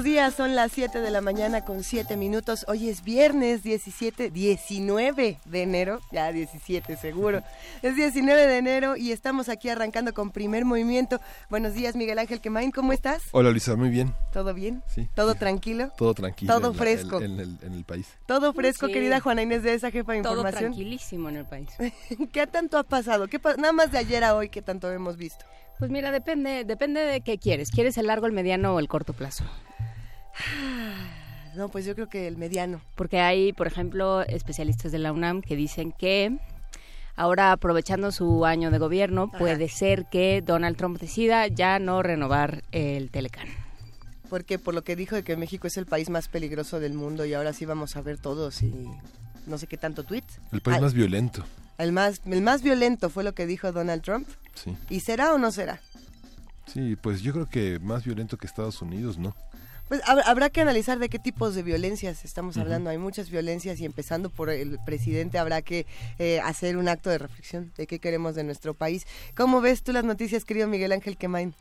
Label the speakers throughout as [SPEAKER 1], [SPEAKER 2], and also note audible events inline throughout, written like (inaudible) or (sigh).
[SPEAKER 1] Buenos días, son las 7 de la mañana con 7 minutos. Hoy es viernes 17, 19 de enero, ya 17 seguro. Es 19 de enero y estamos aquí arrancando con primer movimiento. Buenos días, Miguel Ángel Quemain, ¿cómo estás?
[SPEAKER 2] Hola, Luisa, muy bien.
[SPEAKER 1] ¿Todo bien?
[SPEAKER 2] Sí.
[SPEAKER 1] ¿Todo (laughs) tranquilo?
[SPEAKER 2] Todo tranquilo.
[SPEAKER 1] Todo fresco.
[SPEAKER 2] En, el, país.
[SPEAKER 1] Todo fresco, querida Juana Inés de esa jefa de información.
[SPEAKER 3] Todo tranquilísimo en el país. (laughs)
[SPEAKER 1] ¿Qué tanto ha pasado? ¿Qué Nada más de ayer a hoy, ¿qué tanto hemos visto?
[SPEAKER 3] Pues mira, depende, depende de qué quieres. ¿Quieres el largo, el mediano o el corto plazo? (sighs)
[SPEAKER 1] No, pues yo creo que el mediano.
[SPEAKER 3] Porque hay, por ejemplo, especialistas de la UNAM que dicen que ahora aprovechando su año de gobierno, puede ser que Donald Trump decida ya no renovar el Telecán.
[SPEAKER 1] Porque por lo que dijo de que México es el país más peligroso del mundo y ahora sí vamos a ver todos y no sé qué tanto tweets.
[SPEAKER 2] El país más violento.
[SPEAKER 1] El más, el más violento fue lo que dijo Donald Trump.
[SPEAKER 2] Sí.
[SPEAKER 1] ¿Y será o no será?
[SPEAKER 2] Sí, pues yo creo que más violento que Estados Unidos, ¿no?
[SPEAKER 1] Pues habrá que analizar de qué tipos de violencias estamos hablando. Hay muchas violencias y empezando por el presidente habrá que eh, hacer un acto de reflexión de qué queremos de nuestro país. ¿Cómo ves tú las noticias, querido Miguel Ángel Quemain?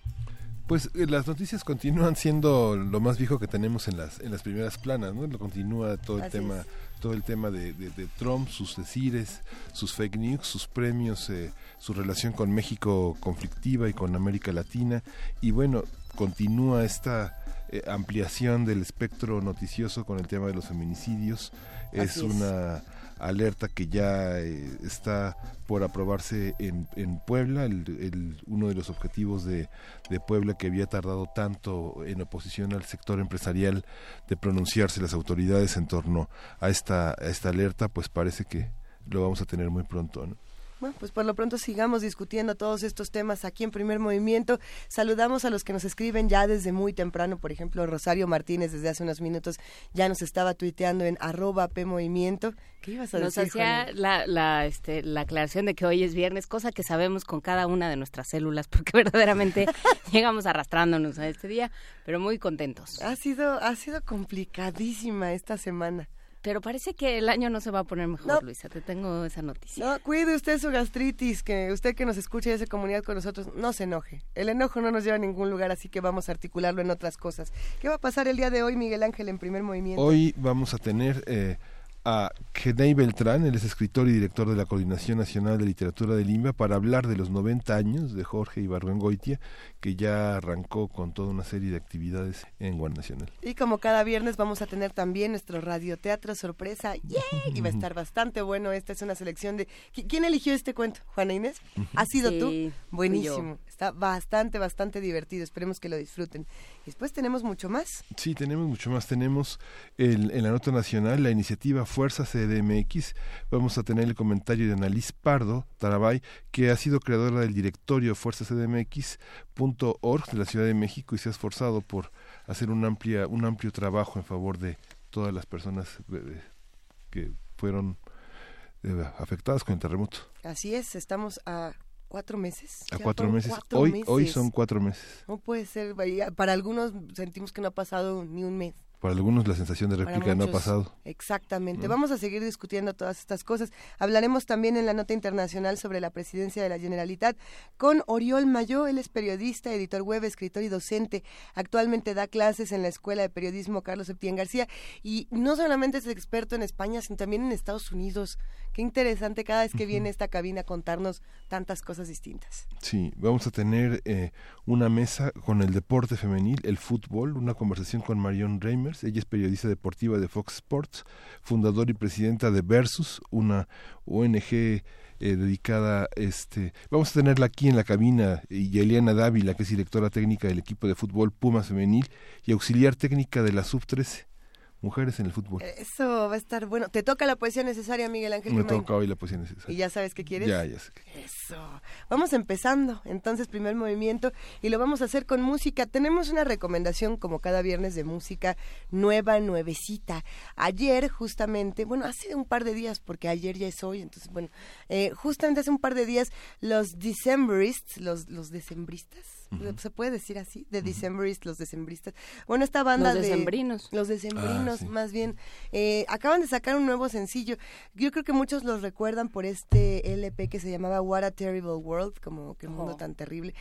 [SPEAKER 2] Pues eh, las noticias continúan siendo lo más viejo que tenemos en las en las primeras planas, ¿no? Continúa todo el tema todo el tema de, Trump, sus decires, sus fake news, sus premios, eh, su relación con México conflictiva y con América Latina y bueno continúa esta eh, ampliación del espectro noticioso con el tema de los feminicidios. Es, una alerta que ya eh, está por aprobarse en, en Puebla, el, uno de los objetivos de, de, Puebla que había tardado tanto en oposición al sector empresarial de pronunciarse las autoridades en torno a esta, a esta alerta, pues parece que lo vamos a tener muy pronto. ¿no?
[SPEAKER 1] Bueno, pues por lo pronto sigamos discutiendo todos estos temas aquí en Primer Movimiento. Saludamos a los que nos escriben ya desde muy temprano. Por ejemplo, Rosario Martínez desde hace unos minutos ya nos estaba tuiteando en arroba PMovimiento. ¿Qué ibas a
[SPEAKER 3] nos
[SPEAKER 1] decir,
[SPEAKER 3] hacía la, la, este, la aclaración de que hoy es viernes, cosa que sabemos con cada una de nuestras células, (laughs) porque verdaderamente (laughs) llegamos arrastrándonos a este día, pero muy contentos.
[SPEAKER 1] Ha sido, ha sido complicadísima esta semana.
[SPEAKER 3] Pero parece que el año no se va a poner mejor, Luisa. Te tengo esa noticia.
[SPEAKER 1] No, cuide usted su gastritis, que usted que nos escuche y hace comunidad con nosotros, no se enoje. El enojo no nos lleva a ningún lugar, así que vamos a articularlo en otras cosas. ¿Qué va a pasar el día de hoy, Miguel Ángel, en primer movimiento?
[SPEAKER 2] Hoy vamos a tener... Eh, a Genei Beltrán, él es escritor y director de la Coordinación Nacional de Literatura de Lima, para hablar de los 90 años de Jorge Ibargüengoitia, que ya arrancó con toda una serie de actividades en Guan Nacional.
[SPEAKER 1] Y como cada viernes vamos a tener también nuestro radioteatro sorpresa, ¡yay! y va a estar bastante bueno. Esta es una selección de... ¿Quién eligió este cuento? ¿Juana Inés? ¿Ha sido tú? Buenísimo. Está bastante, bastante divertido. Esperemos que lo disfruten. Después tenemos mucho más.
[SPEAKER 2] Sí, tenemos mucho más. Tenemos el, en la nota nacional la iniciativa Fuerza CDMX. Vamos a tener el comentario de Annalise Pardo Tarabay, que ha sido creadora del directorio fuerzacdmx.org de la Ciudad de México y se ha esforzado por hacer un, amplia, un amplio trabajo en favor de todas las personas eh, que fueron eh, afectadas con el terremoto.
[SPEAKER 1] Así es, estamos a cuatro meses.
[SPEAKER 2] A cuatro meses. hoy, hoy son cuatro meses.
[SPEAKER 1] No puede ser. Para algunos sentimos que no ha pasado ni un mes.
[SPEAKER 2] Para algunos la sensación de réplica no ha pasado.
[SPEAKER 1] Exactamente. Vamos a seguir discutiendo todas estas cosas. Hablaremos también en la nota internacional sobre la presidencia de la Generalitat con Oriol Mayó. Él es periodista, editor web, escritor y docente. Actualmente da clases en la Escuela de Periodismo Carlos Septién García y no solamente es experto en España, sino también en Estados Unidos. Qué interesante cada vez que viene esta cabina a contarnos tantas cosas distintas.
[SPEAKER 2] Sí, vamos a tener eh, una mesa con el deporte femenil, el fútbol, una conversación con Marion Reimer ella es periodista deportiva de Fox Sports, fundadora y presidenta de Versus, una ONG eh, dedicada este vamos a tenerla aquí en la cabina y Eliana Dávila que es directora técnica del equipo de fútbol Puma femenil y auxiliar técnica de la sub 13 mujeres en el fútbol.
[SPEAKER 4] Eso va a estar bueno. ¿Te toca la poesía necesaria, Miguel Ángel?
[SPEAKER 2] Me toca hoy la poesía necesaria.
[SPEAKER 4] ¿Y ya sabes qué quieres?
[SPEAKER 2] Ya, ya sé.
[SPEAKER 4] Eso. Vamos empezando, entonces, primer movimiento, y lo vamos a hacer con música. Tenemos una recomendación, como cada viernes, de música nueva, nuevecita. Ayer, justamente, bueno, hace un par de días, porque ayer ya es hoy, entonces, bueno, eh, justamente hace un par de días, los Decemberists, los, los decembristas, se puede decir así, de Decemberists, los decembristas. Bueno, esta banda
[SPEAKER 3] los
[SPEAKER 4] de...
[SPEAKER 3] decembrinos.
[SPEAKER 4] Los decembrinos, más bien. Eh, acaban de sacar un nuevo sencillo. Yo creo que muchos los recuerdan por este LP que se llamaba What a Terrible World, como que mundo tan terrible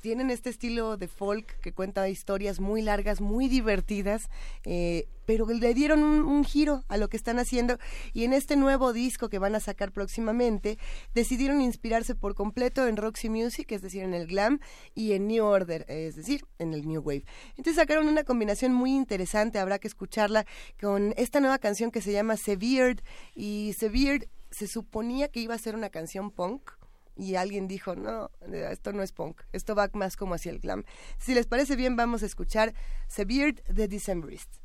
[SPEAKER 4] tienen este estilo de folk que cuenta historias muy largas, muy divertidas, eh, pero le dieron un, giro a lo que están haciendo y en este nuevo disco que van a sacar próximamente decidieron inspirarse por completo en Roxy Music, es decir, en el glam y en New Order, es decir, en el New Wave. Entonces sacaron una combinación muy interesante, habrá que escucharla con esta nueva canción que se llama Severed y Severed se suponía que iba a ser una canción punk y alguien dijo, no, esto no es punk, esto va más como hacia el glam. Si les parece bien, vamos a escuchar Severed the Decemberist.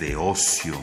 [SPEAKER 5] De ocio.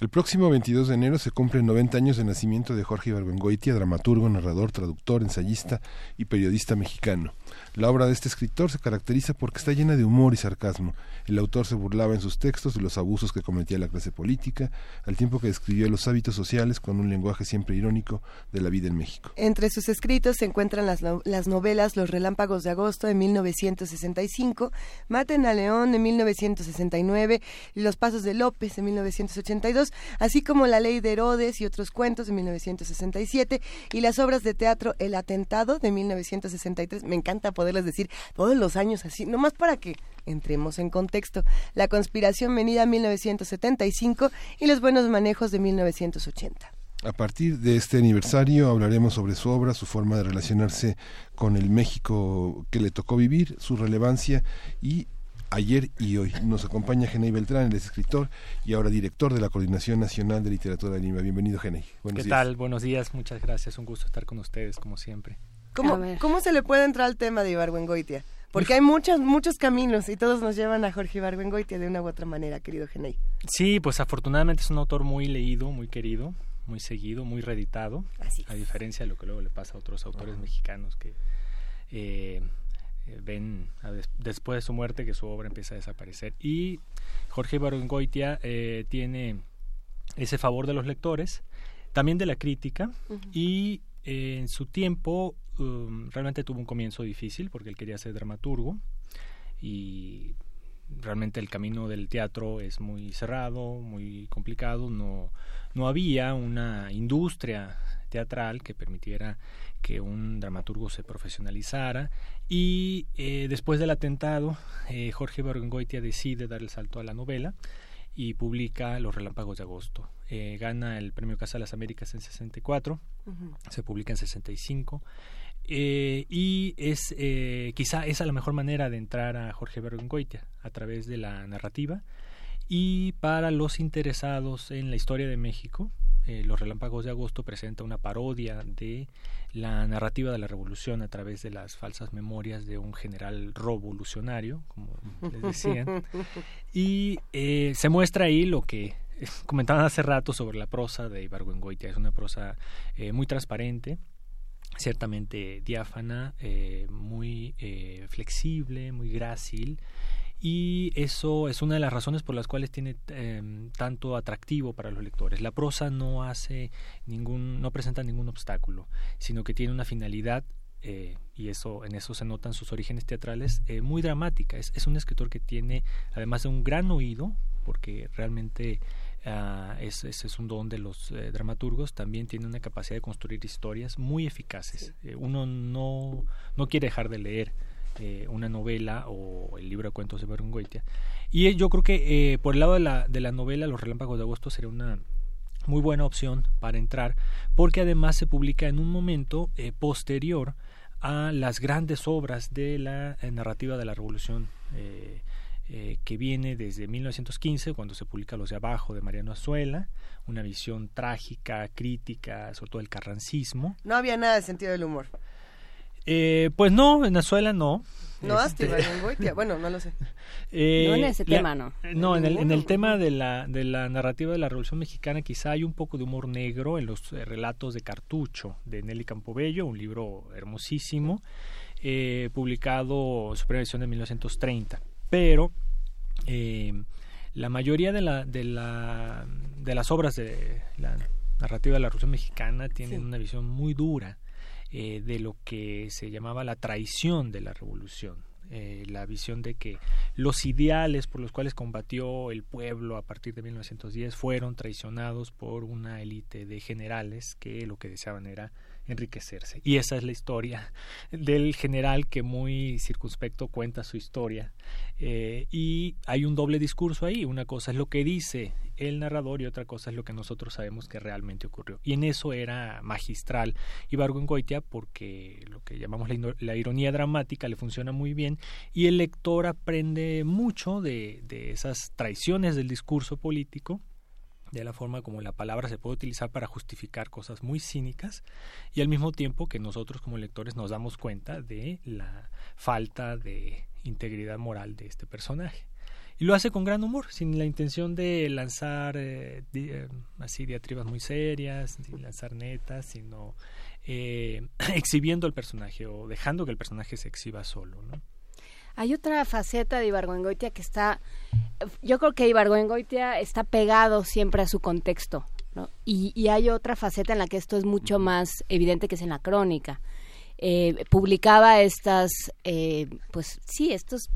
[SPEAKER 2] El próximo 22 de enero se cumplen 90 años de nacimiento de Jorge Ibargüengoitia, dramaturgo, narrador, traductor, ensayista y periodista mexicano. La obra de este escritor se caracteriza porque está llena de humor y sarcasmo. El autor se burlaba en sus textos de los abusos que cometía la clase política, al tiempo que describió los hábitos sociales con un lenguaje siempre irónico de la vida en México.
[SPEAKER 1] Entre sus escritos se encuentran las, las novelas Los Relámpagos de Agosto de 1965, Maten a León de 1969 y Los Pasos de López de 1982, así como La Ley de Herodes y otros cuentos de 1967 y las obras de teatro El Atentado de 1963. Me encanta poder poderles decir todos los años así, nomás para que entremos en contexto. La conspiración venida 1975 y los buenos manejos de 1980.
[SPEAKER 2] A partir de este aniversario hablaremos sobre su obra, su forma de relacionarse con el México que le tocó vivir, su relevancia y ayer y hoy. Nos acompaña Genei Beltrán, el escritor y ahora director de la Coordinación Nacional de Literatura de Lima. Bienvenido, Genei.
[SPEAKER 6] ¿Qué tal? Buenos días, muchas gracias. Un gusto estar con ustedes, como siempre.
[SPEAKER 1] ¿Cómo, se le puede entrar al tema de Ibargüengoitia? Porque hay muchos, muchos caminos y todos nos llevan a Jorge Ibargüengoitia de una u otra manera, querido Genei.
[SPEAKER 6] Sí, pues afortunadamente es un autor muy leído, muy querido, muy seguido, muy reeditado. a diferencia de lo que luego le pasa a otros autores mexicanos que eh, eh, ven después de su muerte que su obra empieza a desaparecer. Y Jorge Ibargüengoitia eh, tiene ese favor de los lectores, también de la crítica, y en su tiempo Um, realmente tuvo un comienzo difícil porque él quería ser dramaturgo y realmente el camino del teatro es muy cerrado, muy complicado, no, no había una industria teatral que permitiera que un dramaturgo se profesionalizara. Y eh, después del atentado eh, Jorge Bergengoitia decide dar el salto a la novela y publica Los Relámpagos de Agosto. Eh, gana el premio Casa de las Américas en 64, se publica en 65 eh, y es eh, quizá esa la mejor manera de entrar a Jorge Bergoitia a través de la narrativa. Y para los interesados en la historia de México eh, Los Relámpagos de Agosto presenta una parodia de la narrativa de la revolución a través de las falsas memorias de un general revolucionario, como (laughs) les decían, y se muestra ahí lo que (laughs) comentaban hace rato sobre la prosa de Ibargüengoitia, es una prosa muy transparente, ciertamente diáfana, eh, muy eh, flexible, muy grácil y eso es una de las razones por las cuales tiene em, tanto atractivo para los lectores. La prosa no hace ningún, no presenta ningún obstáculo, sino que tiene una finalidad eh, y eso en eso se notan sus orígenes teatrales muy dramática. Es, es un escritor que tiene además de un gran oído, porque realmente Uh, ese, es un don de los eh, dramaturgos, también tiene una capacidad de construir historias muy eficaces. Eh, uno no, no quiere dejar de leer eh, una novela o el libro de cuentos de Berungoitia. Y yo creo que por el lado de la, de la novela, Los Relámpagos de Agosto sería una muy buena opción para entrar, porque además se publica en un momento posterior a las grandes obras de la narrativa de la Revolución eh, que viene desde 1915, cuando se publica Los de Abajo de Mariano Azuela, una visión trágica, crítica, sobre todo el carrancismo.
[SPEAKER 1] No había nada de sentido del humor.
[SPEAKER 6] Eh, pues no, en Azuela no.
[SPEAKER 1] No, este... (laughs) bueno, no lo sé.
[SPEAKER 3] Eh, no en ese tema, no.
[SPEAKER 6] No, en el, en el tema de la, de la narrativa de la Revolución Mexicana quizá hay un poco de humor negro en los relatos de Cartucho, de Nelly Campobello, un libro hermosísimo, publicado, su primera edición de 1930 pero eh, la mayoría de, la, de, la, de las obras de la narrativa de la Revolución Mexicana tienen una visión muy dura eh, de lo que se llamaba la traición de la revolución. Eh, la visión de que los ideales por los cuales combatió el pueblo a partir de 1910 fueron traicionados por una élite de generales que lo que deseaban era enriquecerse. Y esa es la historia del general que muy circunspecto cuenta su historia. Eh, y hay un doble discurso ahí. Una cosa es lo que dice el narrador y otra cosa es lo que nosotros sabemos que realmente ocurrió. Y en eso era magistral Goitia porque lo que llamamos la, ironía dramática le funciona muy bien y el lector aprende mucho de esas traiciones del discurso político de la forma como la palabra se puede utilizar para justificar cosas muy cínicas y al mismo tiempo que nosotros como lectores nos damos cuenta de la falta de integridad moral de este personaje. Y lo hace con gran humor, sin la intención de lanzar eh, eh, así diatribas muy serias, sin lanzar netas, sino eh, (clears throat) exhibiendo el personaje o dejando que el personaje se exhiba solo.
[SPEAKER 3] Hay otra faceta de Ibargüengoitia que está, yo creo que Ibargüengoitia está pegado siempre a su contexto, ¿no? Y, hay otra faceta en la que esto es mucho más evidente que es en la crónica. Eh, publicaba estas, eh, pues sí, estos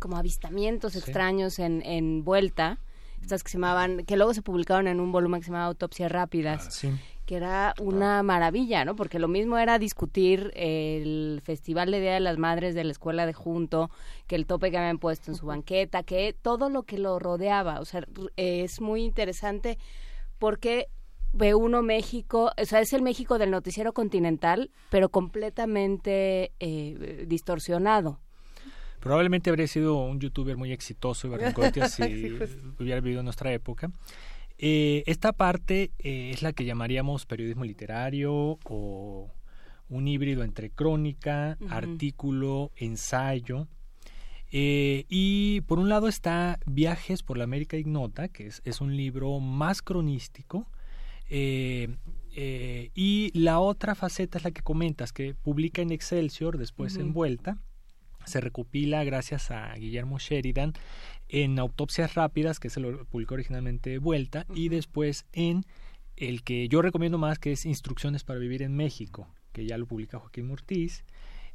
[SPEAKER 3] como avistamientos extraños en, en Vuelta, estas que se llamaban, que luego se publicaron en un volumen que se llamaba Autopsias Rápidas. Ah, sí que era una maravilla, ¿no? Porque lo mismo era discutir el Festival de Día de las Madres de la Escuela de Junto, que el tope que habían puesto en su banqueta, que todo lo que lo rodeaba. O sea, es muy interesante porque ve uno México, o sea, es el México del noticiero continental, pero completamente eh, distorsionado.
[SPEAKER 6] Probablemente habría sido un youtuber muy exitoso y (laughs) si hubiera vivido en nuestra época. Eh, esta parte eh, es la que llamaríamos periodismo literario o un híbrido entre crónica, artículo, ensayo. Eh, y por un lado está Viajes por la América Ignota, que es, un libro más cronístico. y la otra faceta es la que comentas, que publica en Excelsior, después en Vuelta. Se recopila gracias a Guillermo Sheridan en Autopsias Rápidas, que se lo publicó originalmente Vuelta, y después en el que yo recomiendo más, que es Instrucciones para Vivir en México, que ya lo publica Joaquín Mortiz,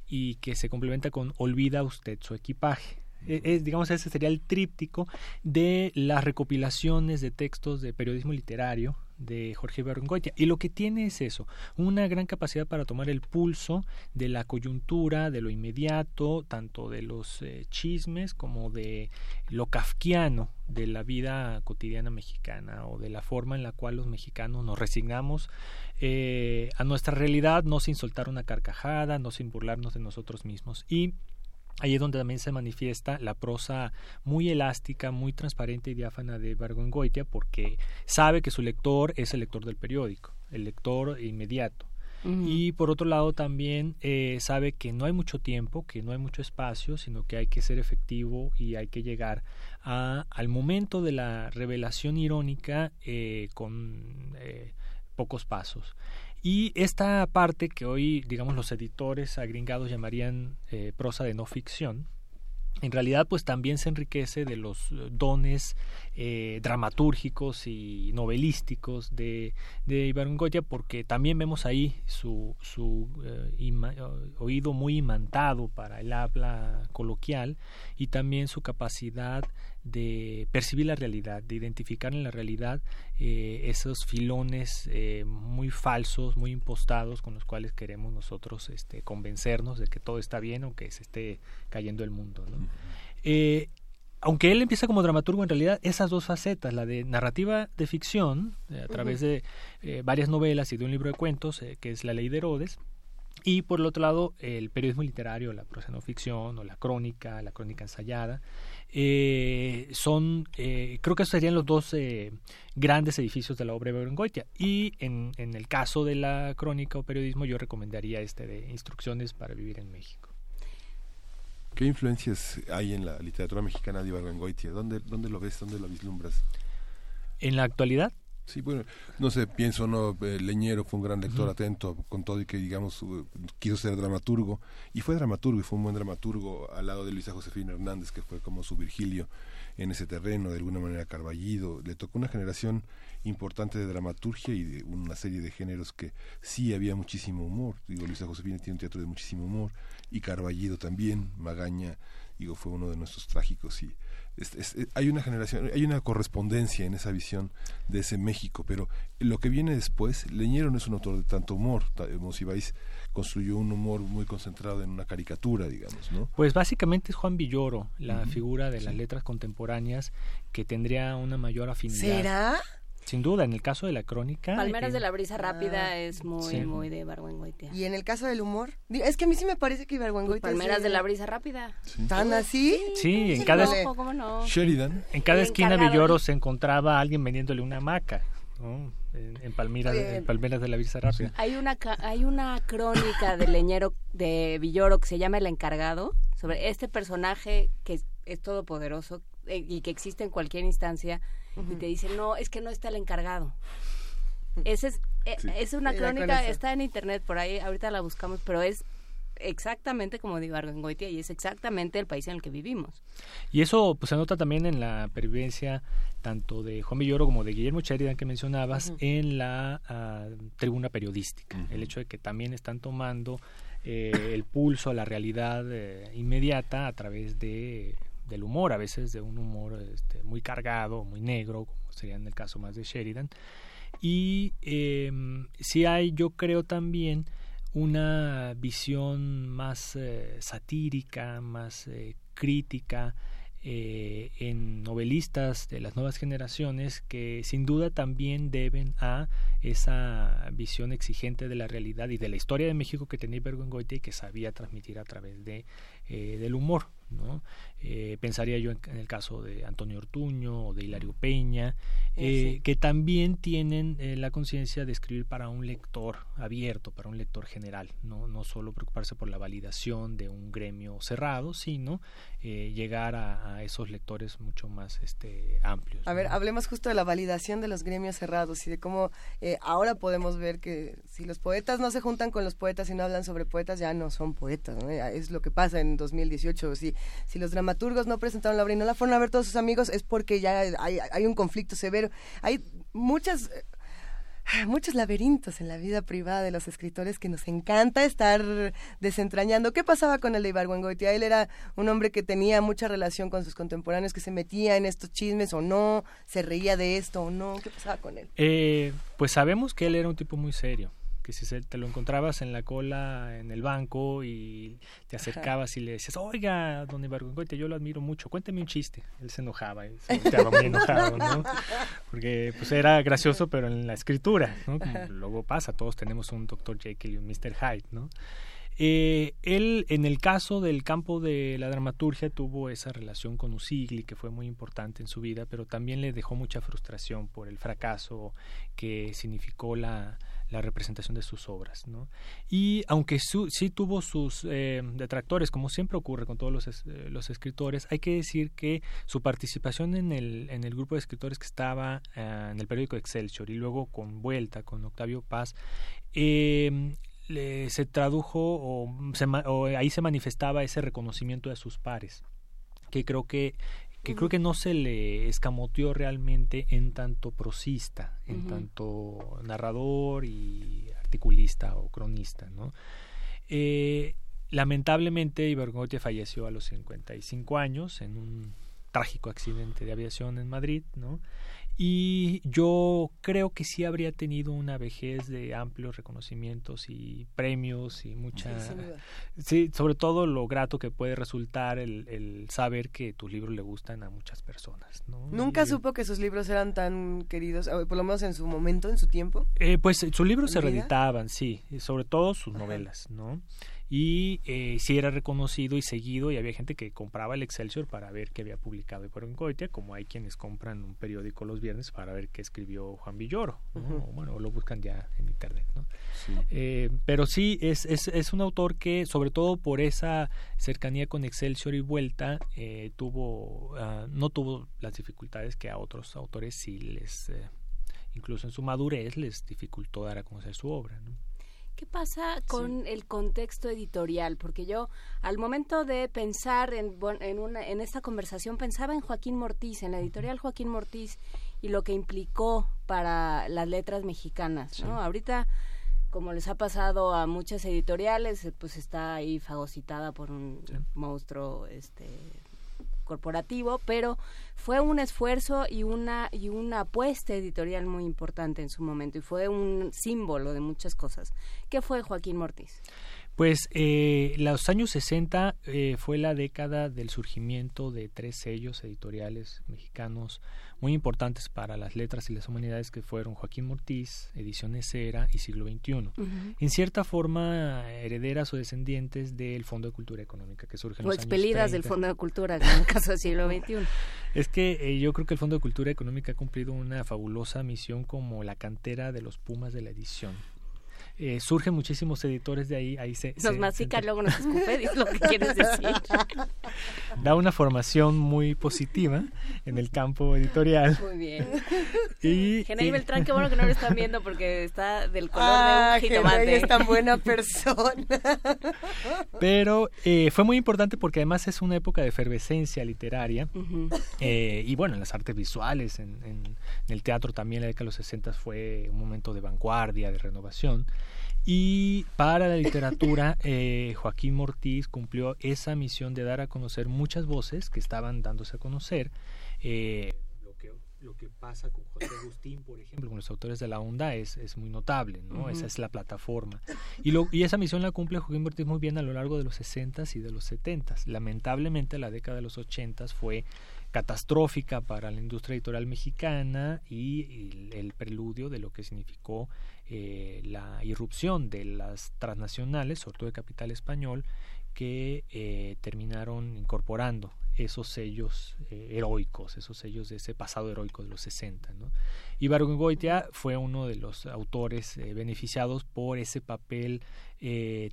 [SPEAKER 6] y que se complementa con Olvida usted su equipaje. E, es, digamos, ese sería el tríptico de las recopilaciones de textos de periodismo literario de Jorge Bergoya. Y lo que tiene es eso, una gran capacidad para tomar el pulso de la coyuntura, de lo inmediato, tanto de los eh, chismes como de lo kafkiano de la vida cotidiana mexicana o de la forma en la cual los mexicanos nos resignamos eh, a nuestra realidad, no sin soltar una carcajada, no sin burlarnos de nosotros mismos. Y Ahí es donde también se manifiesta la prosa muy elástica, muy transparente y diáfana de Barguengoitia, porque sabe que su lector es el lector del periódico, el lector inmediato. Y por otro lado también eh, sabe que no hay mucho tiempo, que no hay mucho espacio, sino que hay que ser efectivo y hay que llegar a, al momento de la revelación irónica eh, con eh, pocos pasos. Y esta parte que hoy, digamos, los editores agringados llamarían eh, prosa de no ficción, en realidad pues también se enriquece de los eh, dones eh, dramatúrgicos y novelísticos de, de porque también vemos ahí su, su eh, oído muy imantado para el habla coloquial y también su capacidad de percibir la realidad, de identificar en la realidad esos filones muy falsos, muy impostados con los cuales queremos nosotros este, convencernos de que todo está bien o que se esté cayendo el mundo. ¿no? Eh, aunque él empieza como dramaturgo, en realidad esas dos facetas, la de narrativa de ficción, eh, a través de eh, varias novelas y de un libro de cuentos, que es La Ley de Herodes, y por el otro lado el periodismo literario, la prosa no ficción o la crónica, la crónica ensayada, son, creo que esos serían los dos grandes edificios de la obra de Berengoitia. Y en, en el caso de la crónica o periodismo yo recomendaría este de Instrucciones para vivir en México.
[SPEAKER 2] ¿Qué influencias hay en la literatura mexicana de Ibargüengoitia? ¿Dónde, ¿Dónde lo ves? ¿Dónde lo vislumbras?
[SPEAKER 6] ¿En la actualidad?
[SPEAKER 2] Sí, bueno, no sé, pienso, no, eh, Leñero fue un gran lector atento con todo y que, digamos, quiso ser dramaturgo, y fue dramaturgo, y fue un buen dramaturgo al lado de Luisa Josefina Hernández, que fue como su Virgilio en ese terreno, de alguna manera Carballido, le tocó una generación importante de dramaturgia y de una serie de géneros que sí había muchísimo humor, digo, Luisa Josefina tiene un teatro de muchísimo humor, y Carballido también, Magaña, digo, fue uno de nuestros trágicos y hay una generación, hay una correspondencia en esa visión de ese México, pero lo que viene después, Leñero no es un autor de tanto humor, Monsiváis construyó un humor muy concentrado en una caricatura, digamos, ¿no?
[SPEAKER 6] Pues básicamente es Juan Villoro, la figura de las letras contemporáneas que tendría una mayor afinidad.
[SPEAKER 1] ¿Será?
[SPEAKER 6] Sin duda, en el caso de la crónica.
[SPEAKER 3] Palmeras de la brisa rápida ah, es muy, muy de Barguengoitia.
[SPEAKER 1] ¿Y en el caso del humor? Es que a mí sí me parece que Ibargüengoitia.
[SPEAKER 3] Pues Palmeras de la brisa rápida.
[SPEAKER 1] ¿Tan así?
[SPEAKER 6] Sí, en cada,
[SPEAKER 2] Sheridan.
[SPEAKER 6] En cada esquina de Villoro se encontraba alguien vendiéndole una hamaca. en, Palmira, en Palmeras de la Vista Rápida.
[SPEAKER 3] Hay una, hay una crónica del leñero de Villoro que se llama El Encargado, sobre este personaje que es, todopoderoso eh, y que existe en cualquier instancia, y te dice, no, es que no está el encargado. Ese es, eh, es una crónica, está en internet por ahí, ahorita la buscamos, pero es exactamente como digo Argengoitia y es exactamente el país en el que vivimos.
[SPEAKER 6] Y eso pues se nota también en la pervivencia tanto de Juan Villoro como de Guillermo Sheridan que mencionabas en la ah, tribuna periodística. El hecho de que también están tomando eh, el pulso a la realidad eh, inmediata a través de del humor, a veces de un humor este, muy cargado, muy negro, como sería en el caso más de Sheridan. Y eh, sí hay, yo creo también, una visión más eh, satírica, más eh, crítica eh, en novelistas de las nuevas generaciones que sin duda también deben a esa visión exigente de la realidad y de la historia de México que tenía Bergogliotti y que sabía transmitir a través de, del humor. ¿no? Eh, pensaría yo en, el caso de Antonio Ortuño o de Hilario Peña, eh, que también tienen eh, la conciencia de escribir para un lector abierto, para un lector general, no, no solo preocuparse por la validación de un gremio cerrado, sino llegar a, esos lectores mucho más este, amplios.
[SPEAKER 1] A ver, hablemos justo de la validación de los gremios cerrados y de cómo ahora podemos ver que si los poetas no se juntan con los poetas y no hablan sobre poetas, ya no son poetas, es lo que pasa en 2018, si si los dramaturgos no presentaron la obra y no la fueron a ver todos sus amigos, es porque ya hay, un conflicto severo. Hay muchas eh, muchos laberintos en la vida privada de los escritores que nos encanta estar desentrañando. ¿Qué pasaba con el de Ibargüengoitia? Él era un hombre que tenía mucha relación con sus contemporáneos, que se metía en estos chismes o no, se reía de esto o no. ¿Qué pasaba con él?
[SPEAKER 6] Eh, pues sabemos que él era un tipo muy serio que si te lo encontrabas en la cola en el banco y te acercabas y le decías, oiga, don Ibargüengoitia, yo lo admiro mucho, cuénteme un chiste. Él se enojaba, y se estaba muy enojado, ¿no? Porque pues era gracioso, pero en la escritura, ¿no? Como luego pasa, todos tenemos un Dr. Jekyll y un Mr. Hyde, ¿no? Eh, él, en el caso del campo de la dramaturgia, tuvo esa relación con Usigli, que fue muy importante en su vida, pero también le dejó mucha frustración por el fracaso que significó la, la representación de sus obras. ¿no? Y aunque sí tuvo sus eh, detractores, como siempre ocurre con todos los, eh, los, escritores, hay que decir que su participación en el, grupo de escritores que estaba eh, en el periódico Excelsior y luego con Vuelta, con Octavio Paz, se tradujo o ahí se manifestaba ese reconocimiento de sus pares que creo que que creo que no se le escamoteó realmente en tanto prosista, en tanto narrador y articulista o cronista, ¿no? Eh, lamentablemente Ibergotia falleció a los 55 años en un trágico accidente de aviación en Madrid, ¿no? Y yo creo que sí habría tenido una vejez de amplios reconocimientos y premios y mucha... Sí, sobre todo lo grato que puede resultar el, el, saber que tus libros le gustan a muchas personas. ¿no?
[SPEAKER 1] ¿Nunca supo que sus libros eran tan queridos, por lo menos en su momento, en su tiempo?
[SPEAKER 6] Eh, pues sus libros se reeditaban, sí, sobre todo sus novelas, ¿no? Y eh, sí era reconocido y seguido y había gente que compraba el Excelsior para ver qué había publicado Goitia, como hay quienes compran un periódico los viernes para ver qué escribió Juan Villoro, o, bueno, lo buscan ya en internet, ¿no? Eh, pero sí, es, es, es, un autor que, sobre todo por esa cercanía con Excelsior y Vuelta, eh, tuvo, ah, no tuvo las dificultades que a otros autores sí les, eh, incluso en su madurez, les dificultó dar a conocer su obra, ¿no?
[SPEAKER 3] ¿Qué pasa con el contexto editorial? Porque yo, al momento de pensar en, en, una, en esta conversación, pensaba en Joaquín Mortiz, en la editorial Joaquín Mortiz, y lo que implicó para las letras mexicanas, ¿no? Ahorita, como les ha pasado a muchas editoriales, pues está ahí fagocitada por un monstruo este corporativo, pero fue un esfuerzo y una y una apuesta editorial muy importante en su momento y fue un símbolo de muchas cosas. ¿Qué fue Joaquín Mortiz?
[SPEAKER 6] Pues eh, los años 60 eh, fue la década del surgimiento de tres sellos editoriales mexicanos muy importantes para las letras y las humanidades que fueron Joaquín Mortiz, Ediciones Cera y Siglo XXI. En cierta forma, herederas o descendientes del Fondo de Cultura Económica que surge en
[SPEAKER 3] o
[SPEAKER 6] los
[SPEAKER 3] expelidas del Fondo de Cultura, en el caso del siglo (laughs) XXI.
[SPEAKER 6] es que eh, yo creo que el Fondo de Cultura Económica ha cumplido una fabulosa misión como la cantera de los Pumas de la edición eh, surgen muchísimos editores de ahí. ahí se,
[SPEAKER 3] nos mastica, luego nos escupe, es lo que quieres decir. (laughs)
[SPEAKER 6] Da una formación muy positiva en el campo editorial.
[SPEAKER 3] Muy bien. Y, Genei Beltrán, qué bueno que no lo están viendo porque está del color de un ah, jitomate.
[SPEAKER 1] es tan buena persona. (laughs)
[SPEAKER 6] Pero eh, fue muy importante porque además es una época de efervescencia literaria. eh, y bueno, en las artes visuales, en, en, el teatro también la década de los 60 fue un momento de vanguardia, de renovación. Y para la literatura, eh, Joaquín Mortiz cumplió esa misión de dar a conocer muchas voces que estaban dándose a conocer. Eh, lo, que, lo que pasa con José Agustín, por ejemplo, con los autores de la onda, es, es muy notable, ¿no? Esa es la plataforma. Y, lo, y esa misión la cumple Joaquín Mortiz muy bien a lo largo de los 60s y de los 70s. Lamentablemente, la década de los 80s fue catastrófica para la industria editorial mexicana y el preludio de lo que significó eh, la irrupción de las transnacionales, sobre todo de capital español, que eh, terminaron incorporando esos sellos eh, heroicos, esos sellos de ese pasado heroico de los 60. ¿no? Y Goitia fue uno de los autores beneficiados por ese papel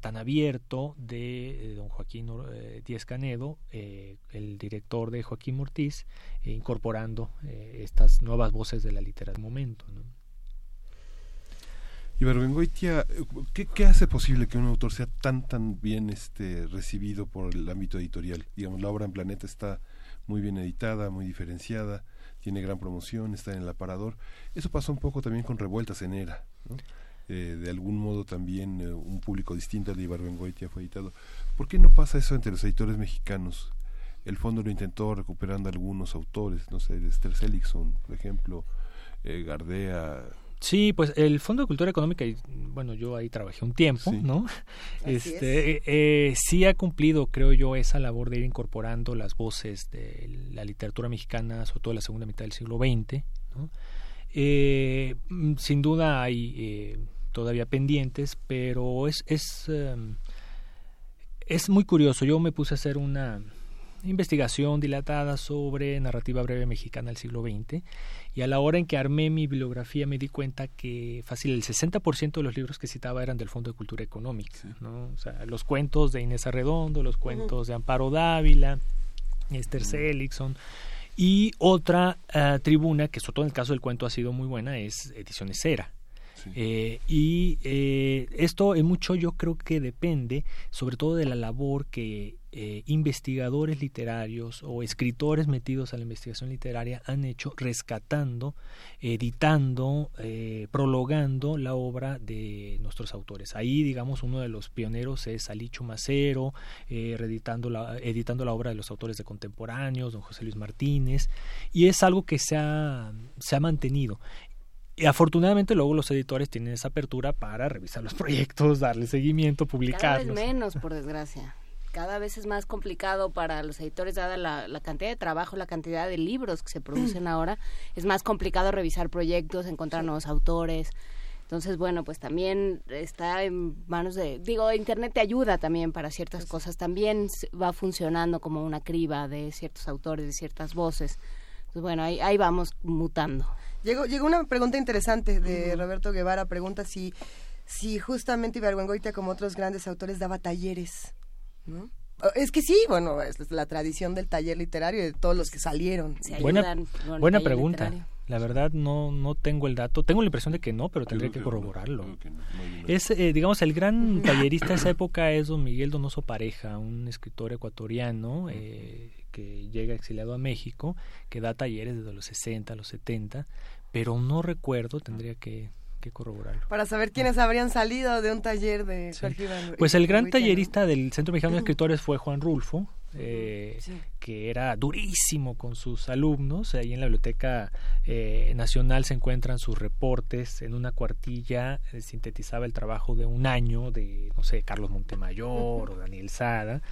[SPEAKER 6] tan abierto de don Joaquín Díez Canedo, el director de Joaquín Mortiz, incorporando estas nuevas voces de la literatura momento. ¿no?
[SPEAKER 2] Y Berbengoitia, ¿qué, ¿qué, hace posible que un autor sea tan tan bien este recibido por el ámbito editorial? Digamos, la obra en Planeta está muy bien editada, muy diferenciada, tiene gran promoción, está en el aparador. Eso pasó un poco también con Revueltas en Era, eh, de algún modo también eh, un público distinto al de Ibarbengoitia fue editado. ¿Por qué no pasa eso entre los editores mexicanos? El fondo lo intentó recuperando algunos autores, no sé, Esther Seligson, por ejemplo, eh, Gardea,
[SPEAKER 6] Sí, pues el Fondo de Cultura Económica, y bueno, yo ahí trabajé un tiempo, ¿no? este, eh, sí ha cumplido, creo yo, esa labor de ir incorporando las voces de la literatura mexicana, sobre todo en la segunda mitad del siglo XX, ¿no? Eh, mm, sin duda hay eh, todavía pendientes, pero es, es, em, es muy curioso. Yo me puse a hacer una investigación dilatada sobre narrativa breve mexicana del siglo XX y a la hora en que armé mi bibliografía me di cuenta que fácil el 60% de los libros que citaba eran del Fondo de Cultura Económica, ¿no? O sea, los cuentos de Inés Arredondo, los cuentos de Amparo Dávila, Esther Seligson y otra eh, tribuna que sobre todo en el caso del cuento ha sido muy buena es Ediciones Cera. Eh, y eh, esto en mucho yo creo que depende sobre todo de la labor que eh, investigadores literarios o escritores metidos a la investigación literaria han hecho rescatando, editando, eh, prologando la obra de nuestros autores. Ahí, digamos, uno de los pioneros es Alicho Macero, eh, editando la, editando la obra de los autores de contemporáneos, don José Luis Martínez, y es algo que se ha, se ha mantenido. Y afortunadamente luego los editores tienen esa apertura para revisar los (laughs) proyectos, darle seguimiento, publicarlos.
[SPEAKER 3] Cada vez menos, por desgracia cada vez es más complicado para los editores, dada la, cantidad de trabajo, la cantidad de libros que se producen (clears throat) ahora, es más complicado revisar proyectos, encontrar nuevos autores. Entonces, bueno, pues también está en manos de, digo, Internet te ayuda también para ciertas cosas, también va funcionando como una criba de ciertos autores, de ciertas voces. Entonces, bueno, ahí, ahí vamos mutando.
[SPEAKER 1] Llegó, llegó una pregunta interesante de Roberto Guevara, pregunta si, si justamente Ibargüengoitia, como otros grandes autores, daba talleres es que sí, bueno, es la tradición del taller literario y de todos los que salieron.
[SPEAKER 6] buena buena pregunta. La verdad no no tengo el dato. Tengo la impresión de que no, pero tendría que corroborarlo. Es, eh, digamos, el gran tallerista de esa época es don Miguel Donoso Pareja, un escritor ecuatoriano eh, que llega exiliado a México, que da talleres desde los 60, los 70, pero no recuerdo, tendría que que corroborarlo.
[SPEAKER 1] Para saber quiénes habrían salido de un taller de
[SPEAKER 6] Pues el gran tallerista del Centro Mexicano de Escritores fue Juan Rulfo, eh, que era durísimo con sus alumnos. Ahí en la Biblioteca eh, Nacional se encuentran sus reportes. En una cuartilla eh, sintetizaba el trabajo de un año de, no sé, Carlos Montemayor o Daniel Sada.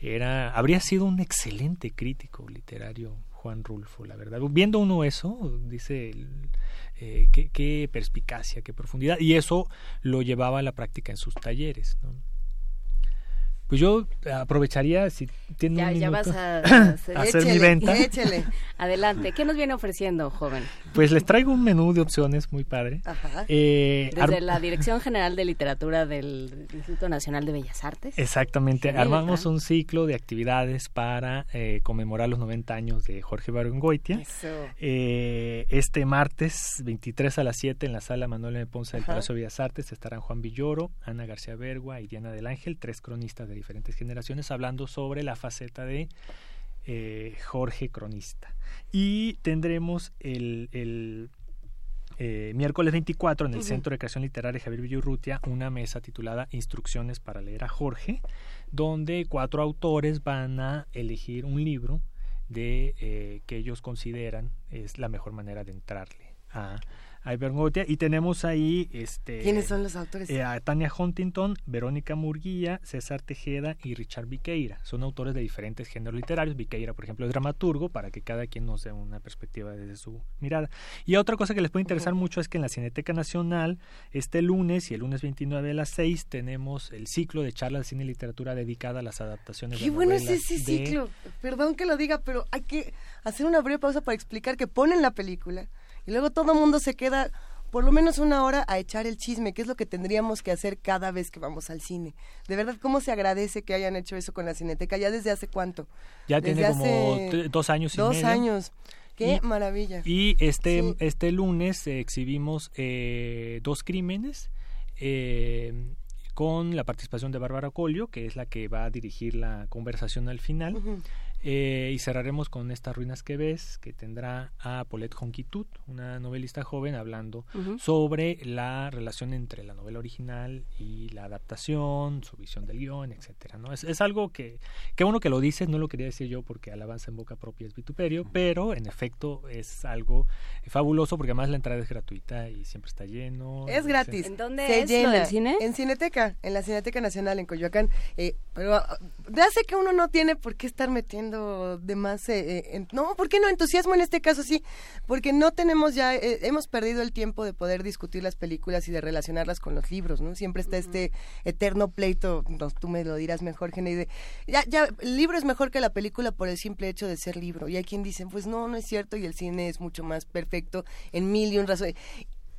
[SPEAKER 6] Era, habría sido un excelente crítico literario Juan Rulfo, la verdad. Viendo uno eso, dice eh, qué, qué, perspicacia, qué profundidad, y eso lo llevaba a la práctica en sus talleres. ¿no? Pues yo aprovecharía, si tiene
[SPEAKER 3] ya,
[SPEAKER 6] un
[SPEAKER 3] ya
[SPEAKER 6] minuto,
[SPEAKER 3] vas a, (laughs) hacer,
[SPEAKER 6] hacer mi venta. (laughs)
[SPEAKER 1] Échele.
[SPEAKER 3] Adelante. ¿Qué nos viene ofreciendo, joven?
[SPEAKER 6] Pues les traigo un menú de opciones muy padre.
[SPEAKER 1] Ajá.
[SPEAKER 6] Eh,
[SPEAKER 3] Desde la (laughs) Dirección General de Literatura del Instituto Nacional de Bellas Artes.
[SPEAKER 6] Exactamente,
[SPEAKER 3] Genial,
[SPEAKER 6] armamos un ciclo de actividades para eh, conmemorar los 90 años de Jorge Bargongoitia.
[SPEAKER 1] Eso.
[SPEAKER 6] Eh, este martes 23 a las 7 en la sala Manuel M. Ponce del
[SPEAKER 1] Ajá.
[SPEAKER 6] Palacio de Bellas Artes estarán Juan Villoro, Ana García Bergua y Diana del Ángel, tres cronistas de diferentes generaciones, hablando sobre la faceta de eh, Jorge Cronista. Y tendremos el, el, eh, miércoles 24 en el. Centro de Creación Literaria Javier Villurrutia una mesa titulada Instrucciones para leer a Jorge, donde cuatro autores van a elegir un libro de eh, que ellos consideran es la mejor manera de entrarle a, a y tenemos ahí este
[SPEAKER 1] ¿Quiénes son los autores?
[SPEAKER 6] eh, a Tania Huntington, Verónica Murguía, César Tejeda y Richard Viqueira. Son autores de diferentes géneros literarios. Viqueira, por ejemplo, es dramaturgo, para que cada quien nos dé una perspectiva desde su mirada. Y otra cosa que les puede interesar mucho es que en la Cineteca Nacional, este lunes y el lunes 29 a las 6, tenemos el ciclo de charlas de cine y literatura dedicada a las adaptaciones
[SPEAKER 1] Qué
[SPEAKER 6] de
[SPEAKER 1] bueno es ese
[SPEAKER 6] de-
[SPEAKER 1] ciclo. Perdón que lo diga, pero hay que hacer una breve pausa para explicar que ponen la película y luego todo el mundo se queda por lo menos una hora a echar el chisme, que es lo que tendríamos que hacer cada vez que vamos al cine. De verdad, ¿cómo se agradece que hayan hecho eso con la Cineteca? ¿Ya desde hace cuánto?
[SPEAKER 6] Ya
[SPEAKER 1] Desde
[SPEAKER 6] tiene como dos años y
[SPEAKER 1] Dos
[SPEAKER 6] medio.
[SPEAKER 1] años. Qué
[SPEAKER 6] Y-
[SPEAKER 1] maravilla.
[SPEAKER 6] Y este,
[SPEAKER 1] Sí.
[SPEAKER 6] este lunes eh, exhibimos eh, dos crímenes eh, con la participación de Bárbara Colio, que es la que va a dirigir la conversación al final. Eh, y cerraremos con Estas ruinas que ves, que tendrá a Paulette Jonquitut, una novelista joven, hablando sobre la relación entre la novela original y la adaptación, su visión del guion, etcétera. ¿no? Es, es algo que, que uno que lo dice, no lo quería decir yo porque alabanza en boca propia es vituperio, pero en efecto es algo fabuloso porque además la entrada es gratuita y siempre está lleno.
[SPEAKER 1] Es gratis.
[SPEAKER 3] ¿En dónde
[SPEAKER 1] Se
[SPEAKER 3] es
[SPEAKER 1] llena.
[SPEAKER 3] del cine?
[SPEAKER 1] En Cineteca, en la Cineteca Nacional en Coyoacán. Eh, pero ah, ya sé que uno no tiene por qué estar metiendo de más... eh, eh, en- no, ¿por qué no? Entusiasmo en este caso sí, porque no tenemos ya... eh, hemos perdido el tiempo de poder discutir las películas y de relacionarlas con los libros, ¿no? Siempre está este eterno pleito, no, tú me lo dirás mejor, Jenny, de... Ya, ya, el libro es mejor que la película por el simple hecho de ser libro. Y hay quien dice, pues no, no es cierto y el cine es mucho más perfecto en mil y un razones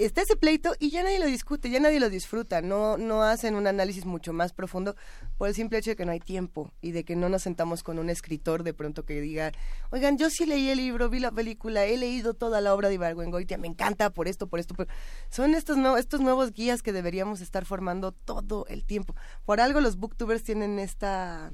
[SPEAKER 1] está ese pleito y ya nadie lo discute, ya nadie lo disfruta, no, no hacen un análisis mucho más profundo por el simple hecho de que no hay tiempo y de que no nos sentamos con un escritor de pronto que diga, oigan, yo sí leí el libro, vi la película, he leído toda la obra de Ibargüengoitia, me encanta por esto, por esto, son estos, nuevos estos nuevos guías que deberíamos estar formando todo el tiempo. Por algo los booktubers tienen esta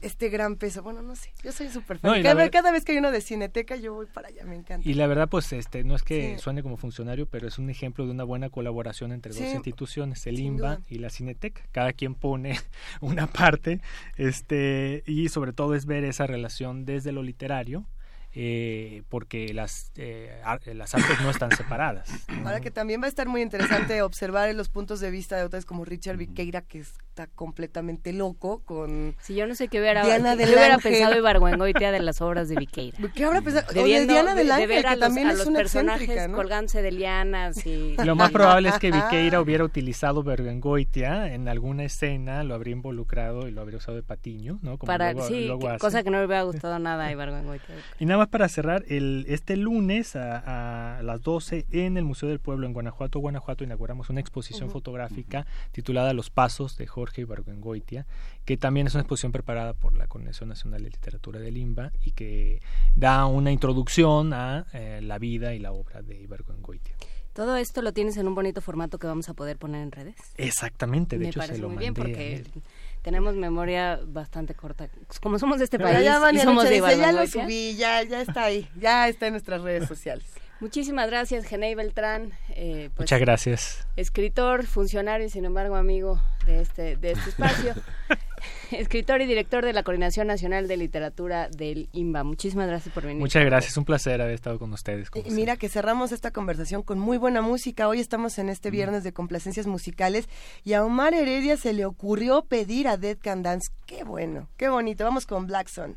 [SPEAKER 1] este, gran peso. Bueno, no sé, yo soy súper fan.
[SPEAKER 6] No,
[SPEAKER 1] cada,
[SPEAKER 6] ver-
[SPEAKER 1] cada vez que hay uno de Cineteca, yo voy para allá, me encanta.
[SPEAKER 6] Y la verdad, pues, este, no es que
[SPEAKER 1] Sí.
[SPEAKER 6] suene como funcionario, pero es un ejemplo de una buena colaboración entre dos instituciones, el
[SPEAKER 1] sin duda.
[SPEAKER 6] y la Cineteca. Cada quien pone (laughs) una parte, este, y sobre todo es ver esa relación desde lo literario, eh, porque las, eh, ar- las artes no están separadas. ¿no?
[SPEAKER 1] Ahora que también va a estar muy interesante observar los puntos de vista de autores como Richard Viqueira, que está completamente loco con...
[SPEAKER 3] Si yo no sé qué hubiera,
[SPEAKER 1] Diana
[SPEAKER 3] qué
[SPEAKER 1] del
[SPEAKER 3] hubiera
[SPEAKER 1] Ángel.
[SPEAKER 3] pensado Ibargüengoitia de las obras de Viqueira.
[SPEAKER 1] ¿Qué habrá pensado? O de Diana del
[SPEAKER 3] de- de
[SPEAKER 1] Ángel,
[SPEAKER 3] ver a
[SPEAKER 1] que
[SPEAKER 3] los,
[SPEAKER 1] también
[SPEAKER 3] a
[SPEAKER 1] es
[SPEAKER 3] los
[SPEAKER 1] una
[SPEAKER 3] personajes
[SPEAKER 1] excéntrica, ¿no?
[SPEAKER 3] colgándose de lianas y...
[SPEAKER 6] Lo más probable es que (laughs) Viqueira hubiera utilizado Bergengoitia en alguna escena, lo habría involucrado y lo habría usado de patiño, ¿no? Como
[SPEAKER 3] para,
[SPEAKER 6] luego-
[SPEAKER 3] sí,
[SPEAKER 6] luego
[SPEAKER 3] que- cosa que no le hubiera gustado nada a Ibargüengoitia.
[SPEAKER 6] Y nada más para cerrar, el, este lunes a, a las 12 en el Museo del Pueblo en Guanajuato, Guanajuato, inauguramos una exposición fotográfica titulada Los Pasos de Jorge Ibargüengoitia, que también es una exposición preparada por la Conexión Nacional de Literatura del INBA y que da una introducción a eh, la vida y la obra de Ibargüengoitia.
[SPEAKER 3] Todo esto lo tienes en un bonito formato que vamos a poder poner en redes.
[SPEAKER 6] Exactamente, de
[SPEAKER 3] Me
[SPEAKER 6] hecho
[SPEAKER 3] parece
[SPEAKER 6] se lo
[SPEAKER 3] muy
[SPEAKER 6] mandé
[SPEAKER 3] bien porque. Tenemos memoria bastante corta. Como somos de este
[SPEAKER 1] Pero
[SPEAKER 3] país
[SPEAKER 1] ya
[SPEAKER 3] y somos de
[SPEAKER 1] dice, ya lo subí, ya, ya está ahí, ya está en nuestras redes sociales.
[SPEAKER 3] Muchísimas gracias, Genei Beltrán.
[SPEAKER 6] Eh, pues, Muchas gracias.
[SPEAKER 3] Escritor, funcionario y sin embargo amigo de este, de este espacio. (laughs) escritor y director de la Coordinación Nacional de Literatura del IMBA. Muchísimas gracias por venir.
[SPEAKER 6] Muchas gracias, un placer haber estado con ustedes.
[SPEAKER 1] y mira que cerramos esta conversación con muy buena música. Hoy estamos en este viernes de complacencias musicales y a Omar Heredia se le ocurrió pedir a Dead Can Dance. Qué bueno, qué bonito. Vamos con Black Sun.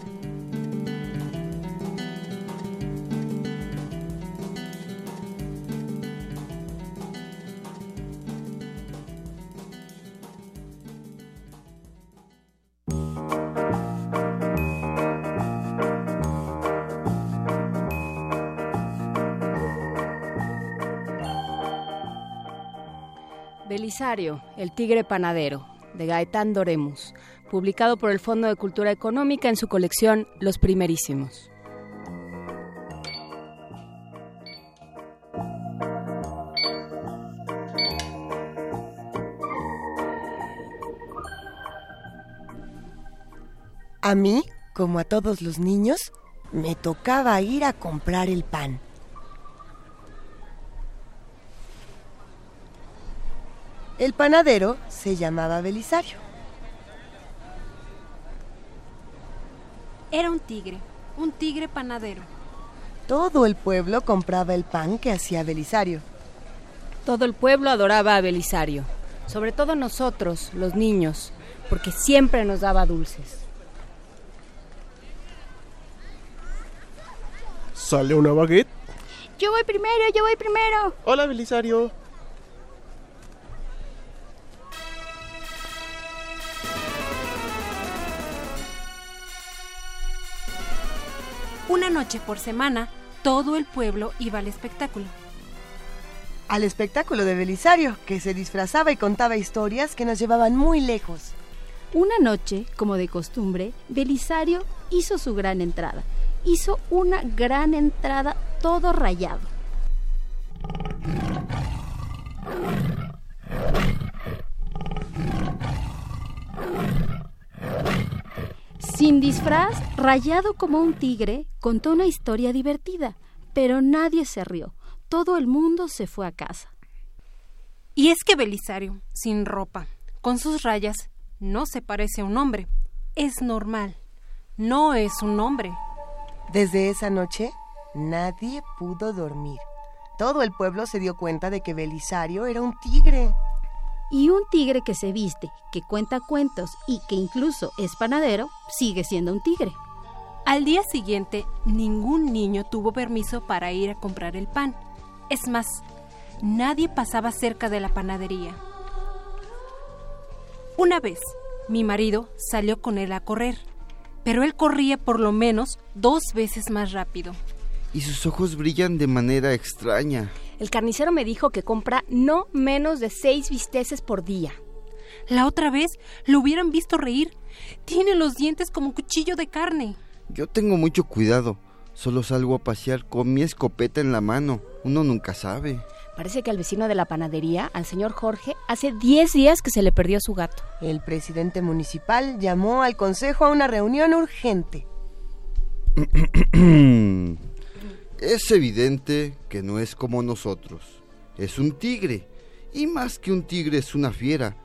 [SPEAKER 3] El tigre panadero, de Gaetán Doremus, publicado por el Fondo de Cultura Económica en su colección Los Primerísimos.
[SPEAKER 1] A mí, como a todos los niños, me tocaba ir a comprar el pan. El panadero se llamaba Belisario.
[SPEAKER 7] Era un tigre, un tigre panadero.
[SPEAKER 1] Todo el pueblo compraba el pan que hacía Belisario.
[SPEAKER 3] Todo el pueblo adoraba a Belisario, sobre todo nosotros, los niños, porque siempre nos daba dulces.
[SPEAKER 8] ¿Sale una baguette?
[SPEAKER 9] Yo voy primero, yo voy primero.
[SPEAKER 8] Hola, Belisario.
[SPEAKER 7] Una noche por semana, todo el pueblo iba al espectáculo.
[SPEAKER 1] Al espectáculo de Belisario, que se disfrazaba y contaba historias que nos llevaban muy lejos.
[SPEAKER 9] Una noche, como de costumbre, Belisario hizo su gran entrada. Hizo una gran entrada todo rayado. Sin disfraz, rayado como un tigre, contó una historia divertida, pero nadie se rió. Todo el mundo se fue a casa.
[SPEAKER 7] Y es que Belisario, sin ropa, con sus rayas, no se parece a un hombre. Es normal. No es un hombre.
[SPEAKER 1] Desde esa noche, nadie pudo dormir. Todo el pueblo se dio cuenta de que Belisario era un tigre.
[SPEAKER 9] Y un tigre que se viste, que cuenta cuentos y que incluso es panadero, sigue siendo un tigre.
[SPEAKER 7] Al día siguiente, ningún niño tuvo permiso para ir a comprar el pan. Es más, nadie pasaba cerca de la panadería. Una vez, mi marido salió con él a correr, pero él corría por lo menos dos veces más rápido.
[SPEAKER 10] Y sus ojos brillan de manera extraña.
[SPEAKER 3] El carnicero me dijo que compra no menos de seis bisteces por día.
[SPEAKER 7] La otra vez lo hubieran visto reír. Tiene los dientes como cuchillo de carne.
[SPEAKER 10] Yo tengo mucho cuidado. Solo salgo a pasear con mi escopeta en la mano. Uno nunca sabe.
[SPEAKER 3] Parece que al vecino de la panadería, al señor Jorge, hace diez días que se le perdió su gato.
[SPEAKER 1] El presidente municipal llamó al consejo a una reunión urgente. (clears throat)
[SPEAKER 10] Es evidente que no es como nosotros. Es un tigre. Y más que un tigre es una fiera.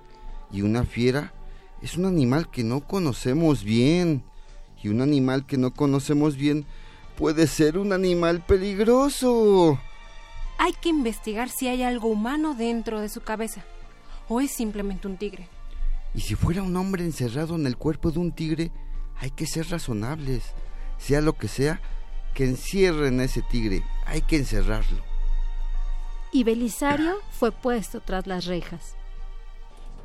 [SPEAKER 10] Y una fiera es un animal que no conocemos bien. Y un animal que no conocemos bien puede ser un animal peligroso.
[SPEAKER 7] Hay que investigar si hay algo humano dentro de su cabeza. O es simplemente un tigre.
[SPEAKER 10] Y si fuera un hombre encerrado en el cuerpo de un tigre, hay que ser razonables. Sea lo que sea, que encierren a ese tigre, hay que encerrarlo.
[SPEAKER 9] Y Belisario fue puesto tras las rejas.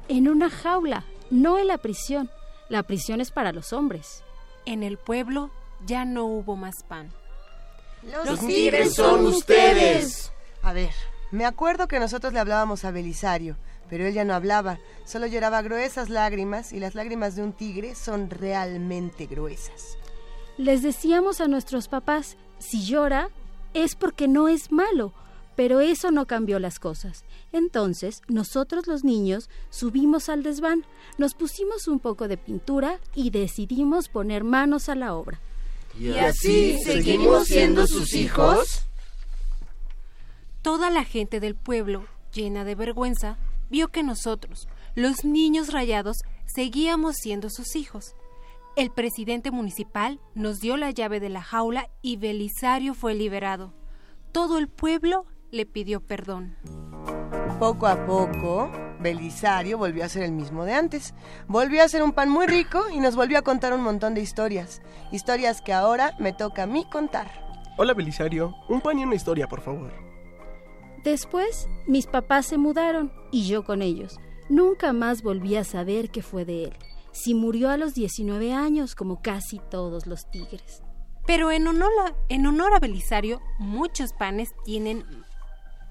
[SPEAKER 9] En una jaula, no en la prisión. La prisión es para los hombres.
[SPEAKER 7] En el pueblo ya no hubo más pan.
[SPEAKER 11] Los, tigres son ustedes.
[SPEAKER 1] A ver, me acuerdo que nosotros le hablábamos a Belisario, pero él ya no hablaba, solo lloraba gruesas lágrimas y las lágrimas de un tigre son realmente gruesas.
[SPEAKER 9] Les decíamos a nuestros papás, si llora es porque no es malo, pero eso no cambió las cosas. Entonces, nosotros los niños subimos al desván, nos pusimos un poco de pintura y decidimos poner manos a la obra.
[SPEAKER 11] ¿Y así seguimos siendo sus hijos?
[SPEAKER 7] Toda la gente del pueblo, llena de vergüenza, vio que nosotros, los niños rayados, seguíamos siendo sus hijos. El presidente municipal nos dio la llave de la jaula y Belisario fue liberado. Todo el pueblo le pidió perdón.
[SPEAKER 1] Poco a poco, Belisario volvió a ser el mismo de antes. Volvió a ser un pan muy rico y nos volvió a contar un montón de historias. Historias que ahora me toca a mí contar.
[SPEAKER 8] Hola Belisario, un pan y una historia, por favor.
[SPEAKER 9] Después, mis papás se mudaron y yo con ellos. Nunca más volví a saber qué fue de él. Si murió a los 19 años, como casi todos los tigres.
[SPEAKER 7] Pero en honor, a, en honor a Belisario, muchos panes tienen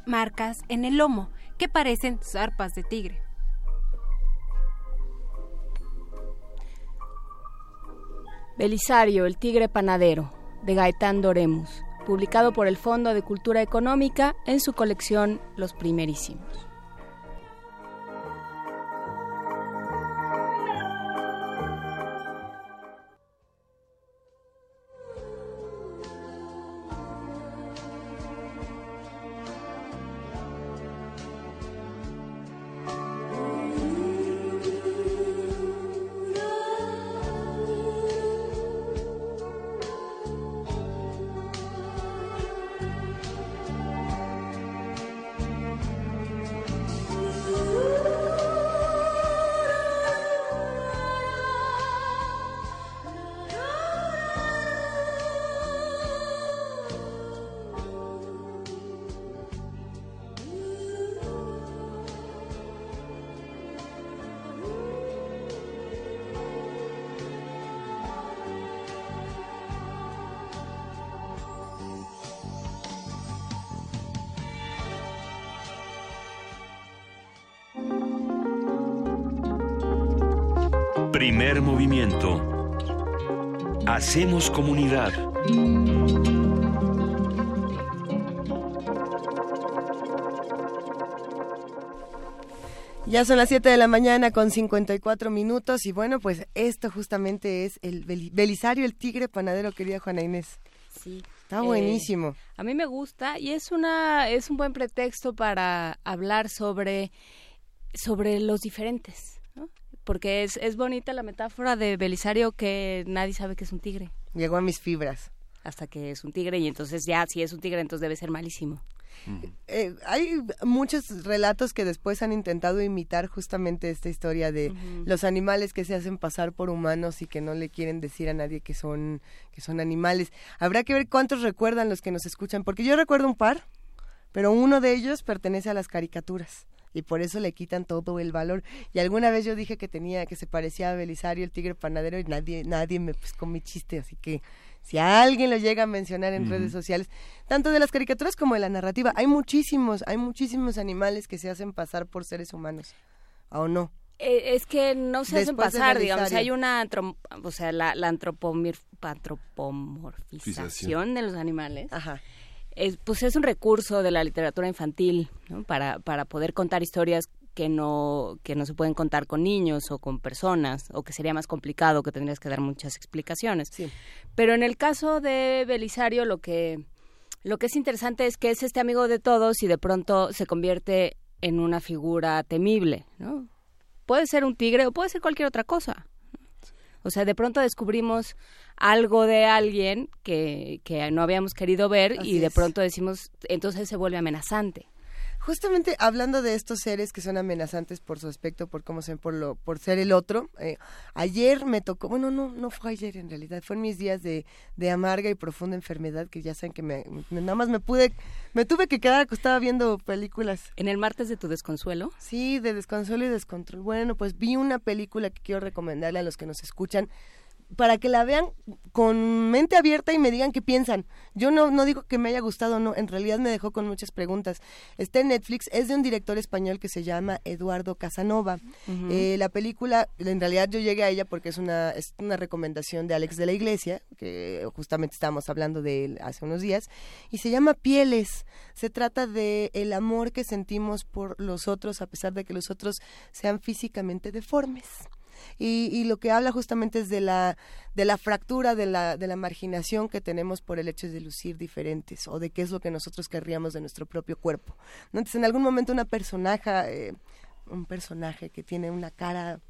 [SPEAKER 7] marcas en el lomo que parecen zarpas de tigre.
[SPEAKER 3] Belisario, el tigre panadero, de Gaetán Doremus, publicado por el Fondo de Cultura Económica en su colección Los Primerísimos.
[SPEAKER 12] Hacemos comunidad.
[SPEAKER 1] Ya son las 7 de la mañana con 54 minutos y bueno, pues esto justamente es el Belisario, el tigre panadero, querida Juana Inés.
[SPEAKER 3] Sí.
[SPEAKER 1] Está eh, buenísimo.
[SPEAKER 3] a mí me gusta y es una es un buen pretexto para hablar sobre sobre los diferentes. Porque es, es bonita la metáfora de Belisario que nadie sabe que es un tigre.
[SPEAKER 1] Llegó a mis fibras.
[SPEAKER 3] Hasta que es un tigre y entonces ya si es un tigre entonces debe ser malísimo.
[SPEAKER 1] Eh, hay muchos relatos que después han intentado imitar justamente esta historia de los animales que se hacen pasar por humanos y que no le quieren decir a nadie que son que son animales. Habrá que ver cuántos recuerdan los que nos escuchan, porque yo recuerdo un par, pero uno de ellos pertenece a las caricaturas y por eso le quitan todo el valor. Y alguna vez yo dije que tenía que se parecía a Belisario el tigre panadero y nadie nadie me pescó mi chiste, así que si alguien lo llega a mencionar en redes sociales, tanto de las caricaturas como de la narrativa, hay muchísimos, hay muchísimos animales que se hacen pasar por seres humanos, ¿o no?
[SPEAKER 3] Eh, es que no se hacen pasar, digamos, hay una, o sea, la, la antropomorfización de los animales.
[SPEAKER 1] Ajá.
[SPEAKER 3] Es, pues es un recurso de la literatura infantil para, para poder contar historias que no, que no se pueden contar con niños o con personas, o que sería más complicado, que tendrías que dar muchas explicaciones.
[SPEAKER 1] Sí.
[SPEAKER 3] Pero en el caso de Belisario, lo que, lo que es interesante es que es este amigo de todos y de pronto se convierte en una figura temible, ¿no? Puede ser un tigre o puede ser cualquier otra cosa. O sea, de pronto descubrimos algo de alguien que, que no habíamos querido ver y de pronto decimos, entonces se vuelve amenazante.
[SPEAKER 1] Justamente hablando de estos seres que son amenazantes por su aspecto, por cómo se por lo, por ser el otro, eh, ayer me tocó, bueno, no, no fue ayer en realidad, fue en mis días de, de amarga y profunda enfermedad que ya saben que me, nada más me pude, me tuve que quedar acostada viendo películas.
[SPEAKER 3] ¿En el martes de tu desconsuelo?
[SPEAKER 1] Sí, de desconsuelo y descontrol. Bueno, pues vi una película que quiero recomendarle a los que nos escuchan para que la vean con mente abierta y me digan qué piensan. Yo no, no digo que me haya gustado, no, en realidad me dejó con muchas preguntas. Está en Netflix, es de un director español que se llama Eduardo Casanova. Eh, la película, en realidad yo llegué a ella porque es una, es una recomendación de Alex de la Iglesia, que justamente estábamos hablando de él hace unos días, y se llama Pieles. Se trata de el amor que sentimos por los otros a pesar de que los otros sean físicamente deformes y, lo que habla justamente es de la, de la fractura, de la, de la marginación que tenemos por el hecho de lucir diferentes o de qué es lo que nosotros querríamos de nuestro propio cuerpo. Entonces, en algún momento una personaje, eh, un personaje que tiene una cara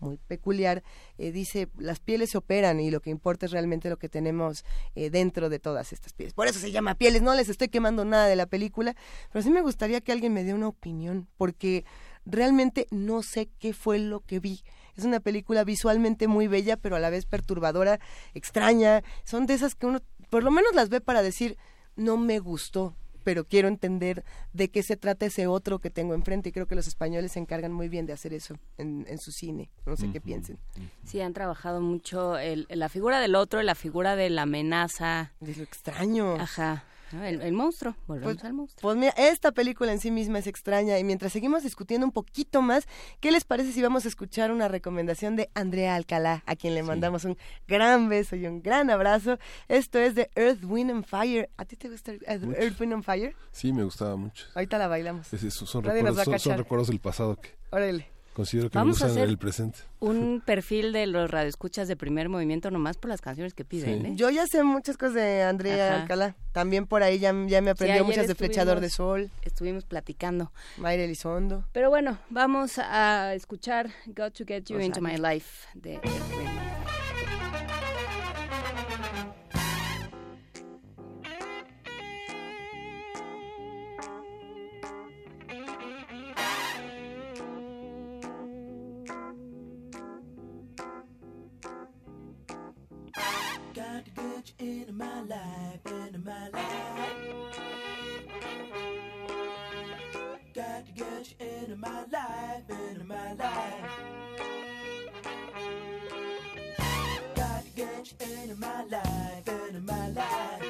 [SPEAKER 1] muy peculiar, eh, dice, las pieles se operan y lo que importa es realmente lo que tenemos eh, dentro de todas estas pieles. Por eso se llama pieles, no les estoy quemando nada de la película, pero sí me gustaría que alguien me dé una opinión, porque realmente no sé qué fue lo que vi. Es una película visualmente muy bella, pero a la vez perturbadora, extraña. Son de esas que uno por lo menos las ve para decir, no me gustó, pero quiero entender de qué se trata ese otro que tengo enfrente y creo que los españoles se encargan muy bien de hacer eso en, su cine. No sé qué piensen.
[SPEAKER 13] Sí, han trabajado mucho el, la figura del otro y la figura de la amenaza.
[SPEAKER 1] De lo extraño.
[SPEAKER 13] Ajá. El, monstruo, volvemos
[SPEAKER 1] pues,
[SPEAKER 13] al monstruo.
[SPEAKER 1] Pues mira, esta película en sí misma es extraña y mientras seguimos discutiendo un poquito más, ¿qué les parece si vamos a escuchar una recomendación de Andrea Alcalá, a quien le mandamos un gran beso y un gran abrazo? Esto es de Earth, Wind and Fire. ¿A ti te gusta Earth, Wind and Fire?
[SPEAKER 2] Sí, me gustaba mucho.
[SPEAKER 1] Ahorita la bailamos.
[SPEAKER 2] son, recuerdos, son, recuerdos del pasado que...
[SPEAKER 1] Órale.
[SPEAKER 2] Considero que Vamos me gusta el presente.
[SPEAKER 13] Un (laughs) perfil de los radioescuchas de primer movimiento nomás por las canciones que piden. ¿eh?
[SPEAKER 1] Yo ya sé muchas cosas de Andrea Alcalá. También por ahí ya, ya me aprendió muchas de Flechador de Sol.
[SPEAKER 13] Estuvimos platicando.
[SPEAKER 1] Mayra Elizondo.
[SPEAKER 13] Pero bueno, vamos a escuchar Got to Get You Into My Life de into my life, into my life. Got to get you into my life, into my life. Got to get you into my life, into my life.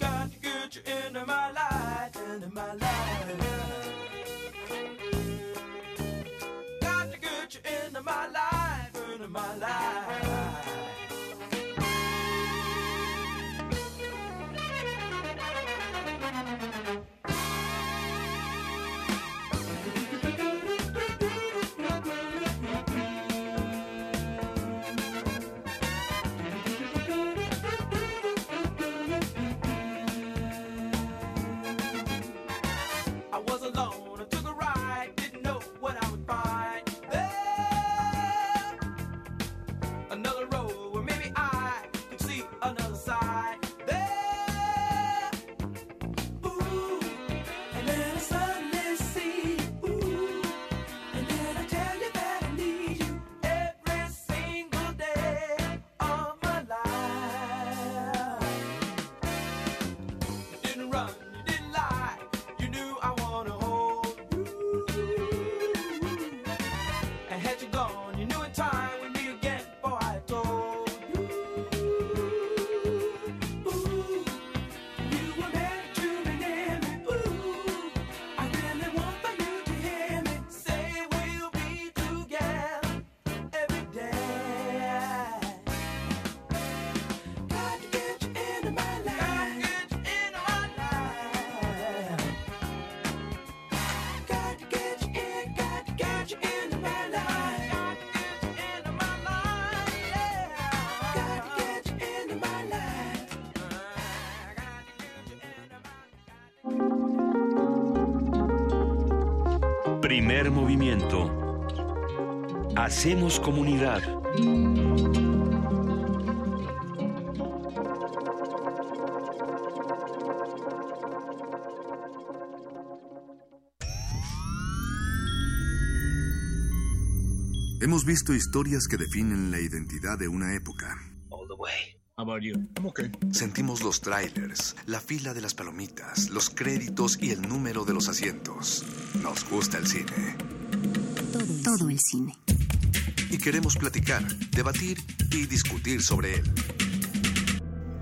[SPEAKER 13] Got to get you into my life, into my life. Got to get you into my life, into my life.
[SPEAKER 5] Comunidad.
[SPEAKER 14] Hemos visto historias que definen la identidad de una época. Sentimos los trailers, la fila de las palomitas, los créditos y el número de los asientos. Nos gusta el cine.
[SPEAKER 15] Todo, el cine.
[SPEAKER 14] Y queremos platicar, debatir y discutir sobre él.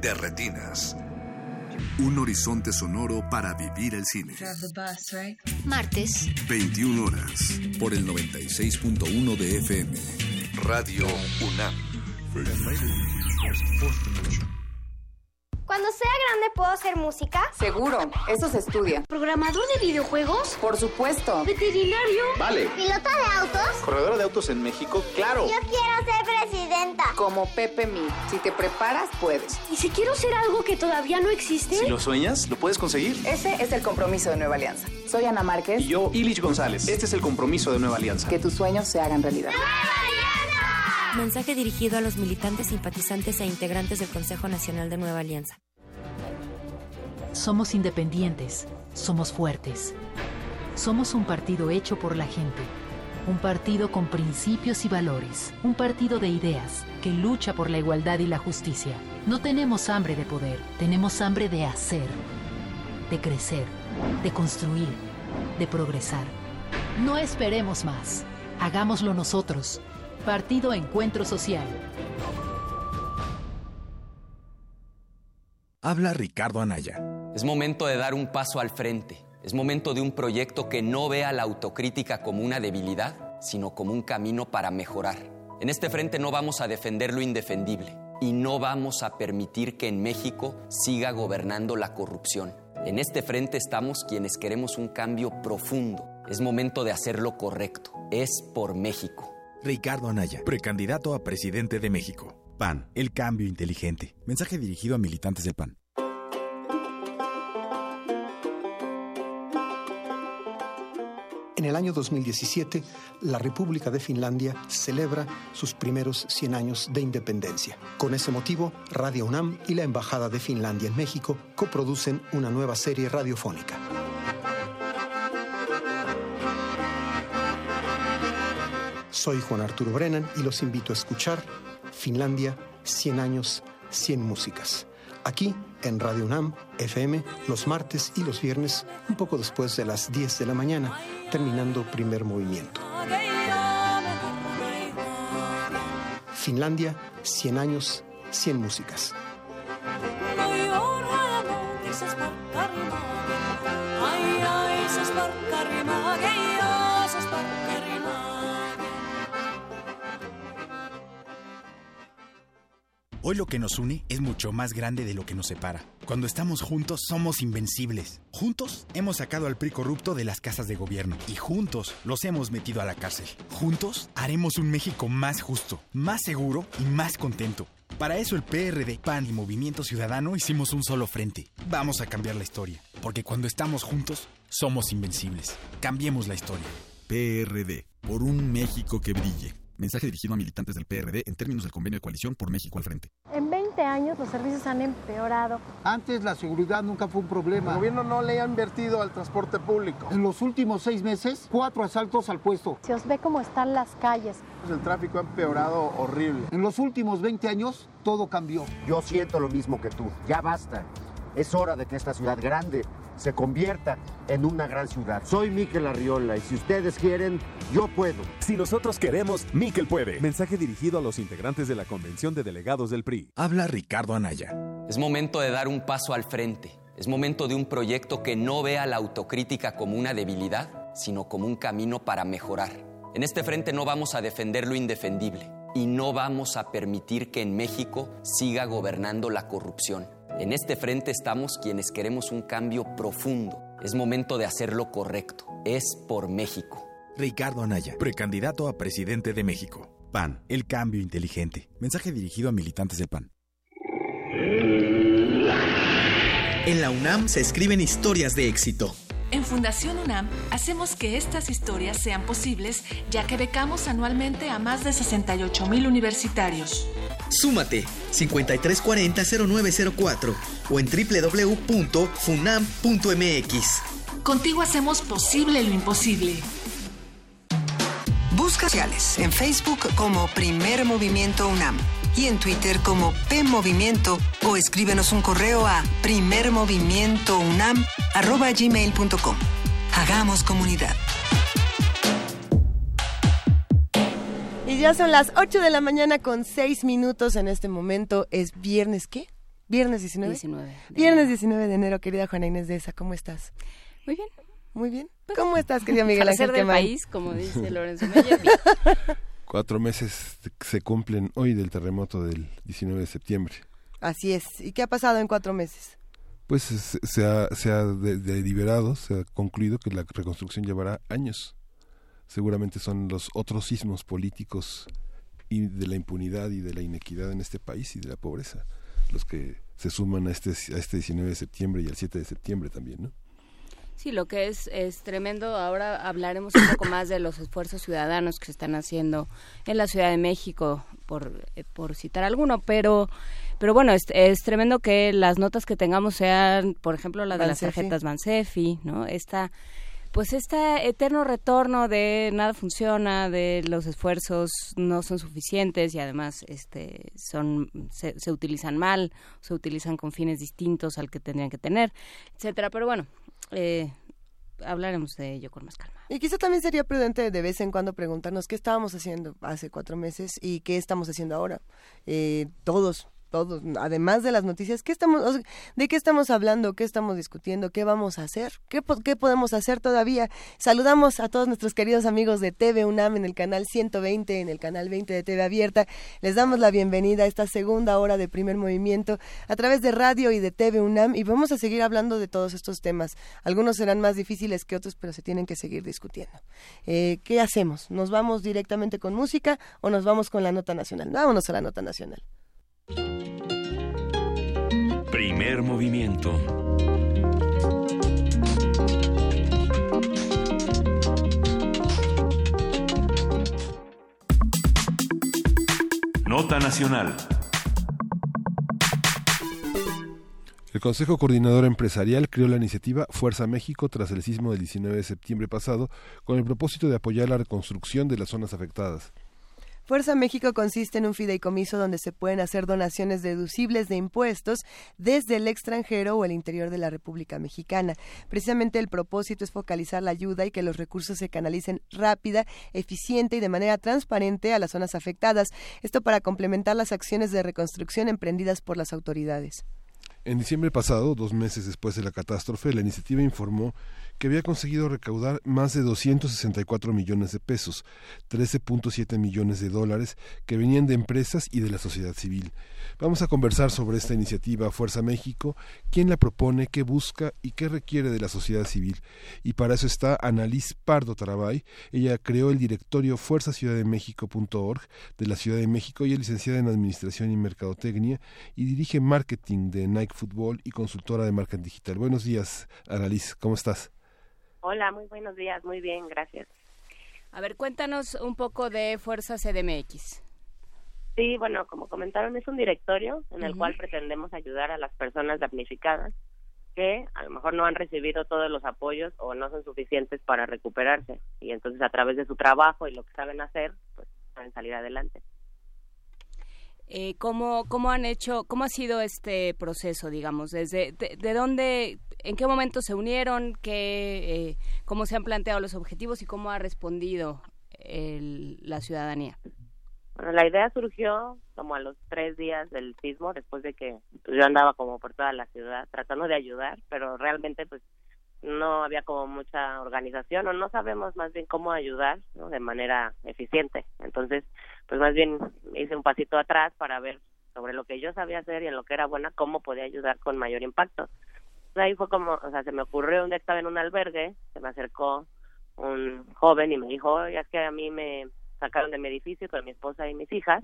[SPEAKER 14] De retinas. Un horizonte sonoro para vivir el cine.
[SPEAKER 15] Martes.
[SPEAKER 14] 21 horas. Por el 96.1 de FM. Radio UNAM.
[SPEAKER 16] Cuando sea grande, ¿puedo hacer música?
[SPEAKER 17] Seguro, eso se estudia.
[SPEAKER 16] ¿Programador de videojuegos?
[SPEAKER 17] Por supuesto.
[SPEAKER 16] ¿Veterinario?
[SPEAKER 17] Vale.
[SPEAKER 16] ¿Piloto de autos?
[SPEAKER 17] ¿Corredora de autos en México? Claro.
[SPEAKER 16] Yo quiero ser presidenta.
[SPEAKER 17] Como Pepe Mi. Si te preparas, puedes.
[SPEAKER 16] ¿Y si quiero ser algo que todavía no existe?
[SPEAKER 17] Si lo sueñas, lo puedes conseguir. Ese es el compromiso de Nueva Alianza. Soy Ana Márquez.
[SPEAKER 18] Y yo, Ilich González. Este es el compromiso de Nueva Alianza.
[SPEAKER 17] Que tus sueños se hagan realidad.
[SPEAKER 19] Mensaje dirigido a los militantes, simpatizantes e integrantes del Consejo Nacional de Nueva Alianza.
[SPEAKER 20] Somos independientes, somos fuertes. Somos un partido hecho por la gente. Un partido con principios y valores. Un partido de ideas que lucha por la igualdad y la justicia. No tenemos hambre de poder, tenemos hambre de hacer, de crecer, de construir, de progresar. No esperemos más. Hagámoslo nosotros. Partido Encuentro Social.
[SPEAKER 21] Habla Ricardo Anaya.
[SPEAKER 22] Es momento de dar un paso al frente. Es momento de un proyecto que no vea la autocrítica como una debilidad, sino como un camino para mejorar. En este frente no vamos a defender lo indefendible y no vamos a permitir que en México siga gobernando la corrupción. En este frente estamos quienes queremos un cambio profundo. Es momento de hacer lo correcto. Es por México.
[SPEAKER 21] Ricardo Anaya, precandidato a presidente de México. PAN, el cambio inteligente. Mensaje dirigido a militantes del PAN.
[SPEAKER 23] En el año 2017, la República de Finlandia celebra sus primeros 100 años de independencia. Con ese motivo, Radio UNAM y la Embajada de Finlandia en México coproducen una nueva serie radiofónica. Soy Juan Arturo Brennan y los invito a escuchar Finlandia, 100 años, 100 músicas. Aquí en Radio UNAM, FM, los martes y los viernes, un poco después de las 10 de la mañana, terminando primer movimiento. Finlandia, 100 años, 100 músicas.
[SPEAKER 21] Hoy lo que nos une es mucho más grande de lo que nos separa. Cuando estamos juntos somos invencibles. Juntos hemos sacado al PRI corrupto de las casas de gobierno y juntos los hemos metido a la cárcel. Juntos haremos un México más justo, más seguro y más contento. Para eso el PRD, PAN y Movimiento Ciudadano hicimos un solo frente. Vamos a cambiar la historia, porque cuando estamos juntos somos invencibles. Cambiemos la historia.
[SPEAKER 24] PRD, por un México que brille. Mensaje dirigido a militantes del PRD en términos del convenio de coalición por México al frente.
[SPEAKER 25] En 20 años los servicios han empeorado.
[SPEAKER 26] Antes la seguridad nunca fue un problema.
[SPEAKER 27] El gobierno no le ha invertido al transporte público.
[SPEAKER 26] En los últimos seis meses, cuatro asaltos al puesto.
[SPEAKER 25] Se os ve cómo están las calles.
[SPEAKER 27] El tráfico ha empeorado horrible.
[SPEAKER 26] En los últimos 20 años, todo cambió.
[SPEAKER 28] Yo siento lo mismo que tú. Ya basta. Es hora de que esta ciudad grande se convierta en una gran ciudad. Soy Miquel Arriola y si ustedes quieren, yo puedo.
[SPEAKER 29] Si nosotros queremos, Miquel puede. Mensaje dirigido a los integrantes de la Convención de Delegados del PRI.
[SPEAKER 21] Habla Ricardo Anaya.
[SPEAKER 22] Es momento de dar un paso al frente. Es momento de un proyecto que no vea la autocrítica como una debilidad, sino como un camino para mejorar. En este frente no vamos a defender lo indefendible y no vamos a permitir que en México siga gobernando la corrupción. En este frente estamos quienes queremos un cambio profundo. Es momento de hacer lo correcto. Es por México.
[SPEAKER 21] Ricardo Anaya, precandidato a presidente de México. PAN, el cambio inteligente. Mensaje dirigido a militantes del PAN.
[SPEAKER 30] En la UNAM se escriben historias de éxito.
[SPEAKER 31] En Fundación UNAM hacemos que estas historias sean posibles ya que becamos anualmente a más de 68 mil universitarios.
[SPEAKER 30] Súmate 5340-0904 o en www.funam.mx.
[SPEAKER 31] Contigo hacemos posible lo imposible.
[SPEAKER 32] Busca sociales en Facebook como Primer Movimiento UNAM y en Twitter como P Movimiento o escríbenos un correo a primermovimientounam@gmail.com. Hagamos comunidad.
[SPEAKER 1] Y ya son las 8 de la mañana con 6 minutos en este momento. Es viernes, ¿qué? Viernes 19.
[SPEAKER 3] 19
[SPEAKER 1] viernes 19 de enero, querida Juana Inés de esa, ¿cómo estás?
[SPEAKER 3] Muy bien.
[SPEAKER 1] Muy bien. ¿Cómo estás, querida Miguel
[SPEAKER 3] Para
[SPEAKER 1] Ángel
[SPEAKER 3] ser del país, como dice Lorenzo Meyer. (laughs)
[SPEAKER 2] Cuatro meses se cumplen hoy del terremoto del 19 de septiembre.
[SPEAKER 1] Así es. ¿Y qué ha pasado en cuatro meses?
[SPEAKER 2] Pues se ha, se ha deliberado, se ha concluido que la reconstrucción llevará años. Seguramente son los otros sismos políticos y de la impunidad y de la inequidad en este país y de la pobreza los que se suman a este, a este 19 de septiembre y al 7 de septiembre también, ¿no?
[SPEAKER 3] Sí, lo que es, es tremendo. Ahora hablaremos un poco más de los esfuerzos ciudadanos que se están haciendo en la Ciudad de México, por, eh, por citar alguno, pero pero bueno, es, es, tremendo que las notas que tengamos sean, por ejemplo, la de las tarjetas Bansefi, ¿no? Esta pues este eterno retorno de nada funciona, de los esfuerzos no son suficientes y además este son se, se utilizan mal, se utilizan con fines distintos al que tendrían que tener, etcétera. Pero bueno, eh, hablaremos de ello con más calma.
[SPEAKER 1] Y quizá también sería prudente de vez en cuando preguntarnos qué estábamos haciendo hace cuatro meses y qué estamos haciendo ahora. Eh, todos, todos, además de las noticias, ¿qué estamos, ¿de qué estamos hablando? ¿Qué estamos discutiendo? ¿Qué vamos a hacer? ¿Qué, ¿Qué podemos hacer todavía? Saludamos a todos nuestros queridos amigos de TV UNAM en el canal 120, en el canal 20 de TV Abierta. Les damos la bienvenida a esta segunda hora de primer movimiento a través de radio y de TV UNAM y vamos a seguir hablando de todos estos temas. Algunos serán más difíciles que otros, pero se tienen que seguir discutiendo. Eh, ¿Qué hacemos? ¿Nos vamos directamente con música o nos vamos con la nota nacional? Vámonos a la nota nacional.
[SPEAKER 33] Primer movimiento. Nota Nacional.
[SPEAKER 2] El Consejo Coordinador Empresarial creó la iniciativa Fuerza México tras el sismo del 19 de septiembre pasado con el propósito de apoyar la reconstrucción de las zonas afectadas.
[SPEAKER 1] Fuerza México consiste en un fideicomiso donde se pueden hacer donaciones deducibles de impuestos desde el extranjero o el interior de la República Mexicana. Precisamente el propósito es focalizar la ayuda y que los recursos se canalicen rápida, eficiente y de manera transparente a las zonas afectadas. Esto para complementar las acciones de reconstrucción emprendidas por las autoridades.
[SPEAKER 2] En diciembre pasado, dos meses después de la catástrofe, la iniciativa informó que había conseguido recaudar más de 264 millones de pesos, 13.7 millones de dólares que venían de empresas y de la sociedad civil. Vamos a conversar sobre esta iniciativa Fuerza México, quién la propone, qué busca y qué requiere de la sociedad civil. Y para eso está Annalise Pardo Tarabay. Ella creó el directorio fuerzaciudaddemexico.org de la Ciudad de México y es licenciada en Administración y Mercadotecnia y dirige marketing de Nike Football y consultora de marketing digital. Buenos días, Annalise, ¿cómo estás?
[SPEAKER 34] Hola, muy buenos días, muy bien, gracias.
[SPEAKER 3] A ver, cuéntanos un poco de Fuerza CDMX.
[SPEAKER 34] Sí, bueno, como comentaron, es un directorio en el cual pretendemos ayudar a las personas damnificadas que a lo mejor no han recibido todos los apoyos o no son suficientes para recuperarse y entonces a través de su trabajo y lo que saben hacer, pues pueden salir adelante.
[SPEAKER 3] Eh, ¿cómo, ¿Cómo han hecho, cómo ha sido este proceso, digamos? Desde, de, dónde, en qué momento se unieron, qué, eh, cómo se han planteado los objetivos y cómo ha respondido el, la ciudadanía?
[SPEAKER 34] Bueno, la idea surgió como a los tres días del sismo, después de que pues, yo andaba como por toda la ciudad tratando de ayudar, pero realmente pues no había como mucha organización o no sabemos más bien cómo ayudar ¿no? de manera eficiente. Entonces, pues más bien hice un pasito atrás para ver sobre lo que yo sabía hacer y en lo que era buena, cómo podía ayudar con mayor impacto. ahí fue como, o sea, se me ocurrió un día estaba en un albergue, se me acercó un joven y me dijo, oye, es que a mí me sacaron de mi edificio con mi esposa y mis hijas,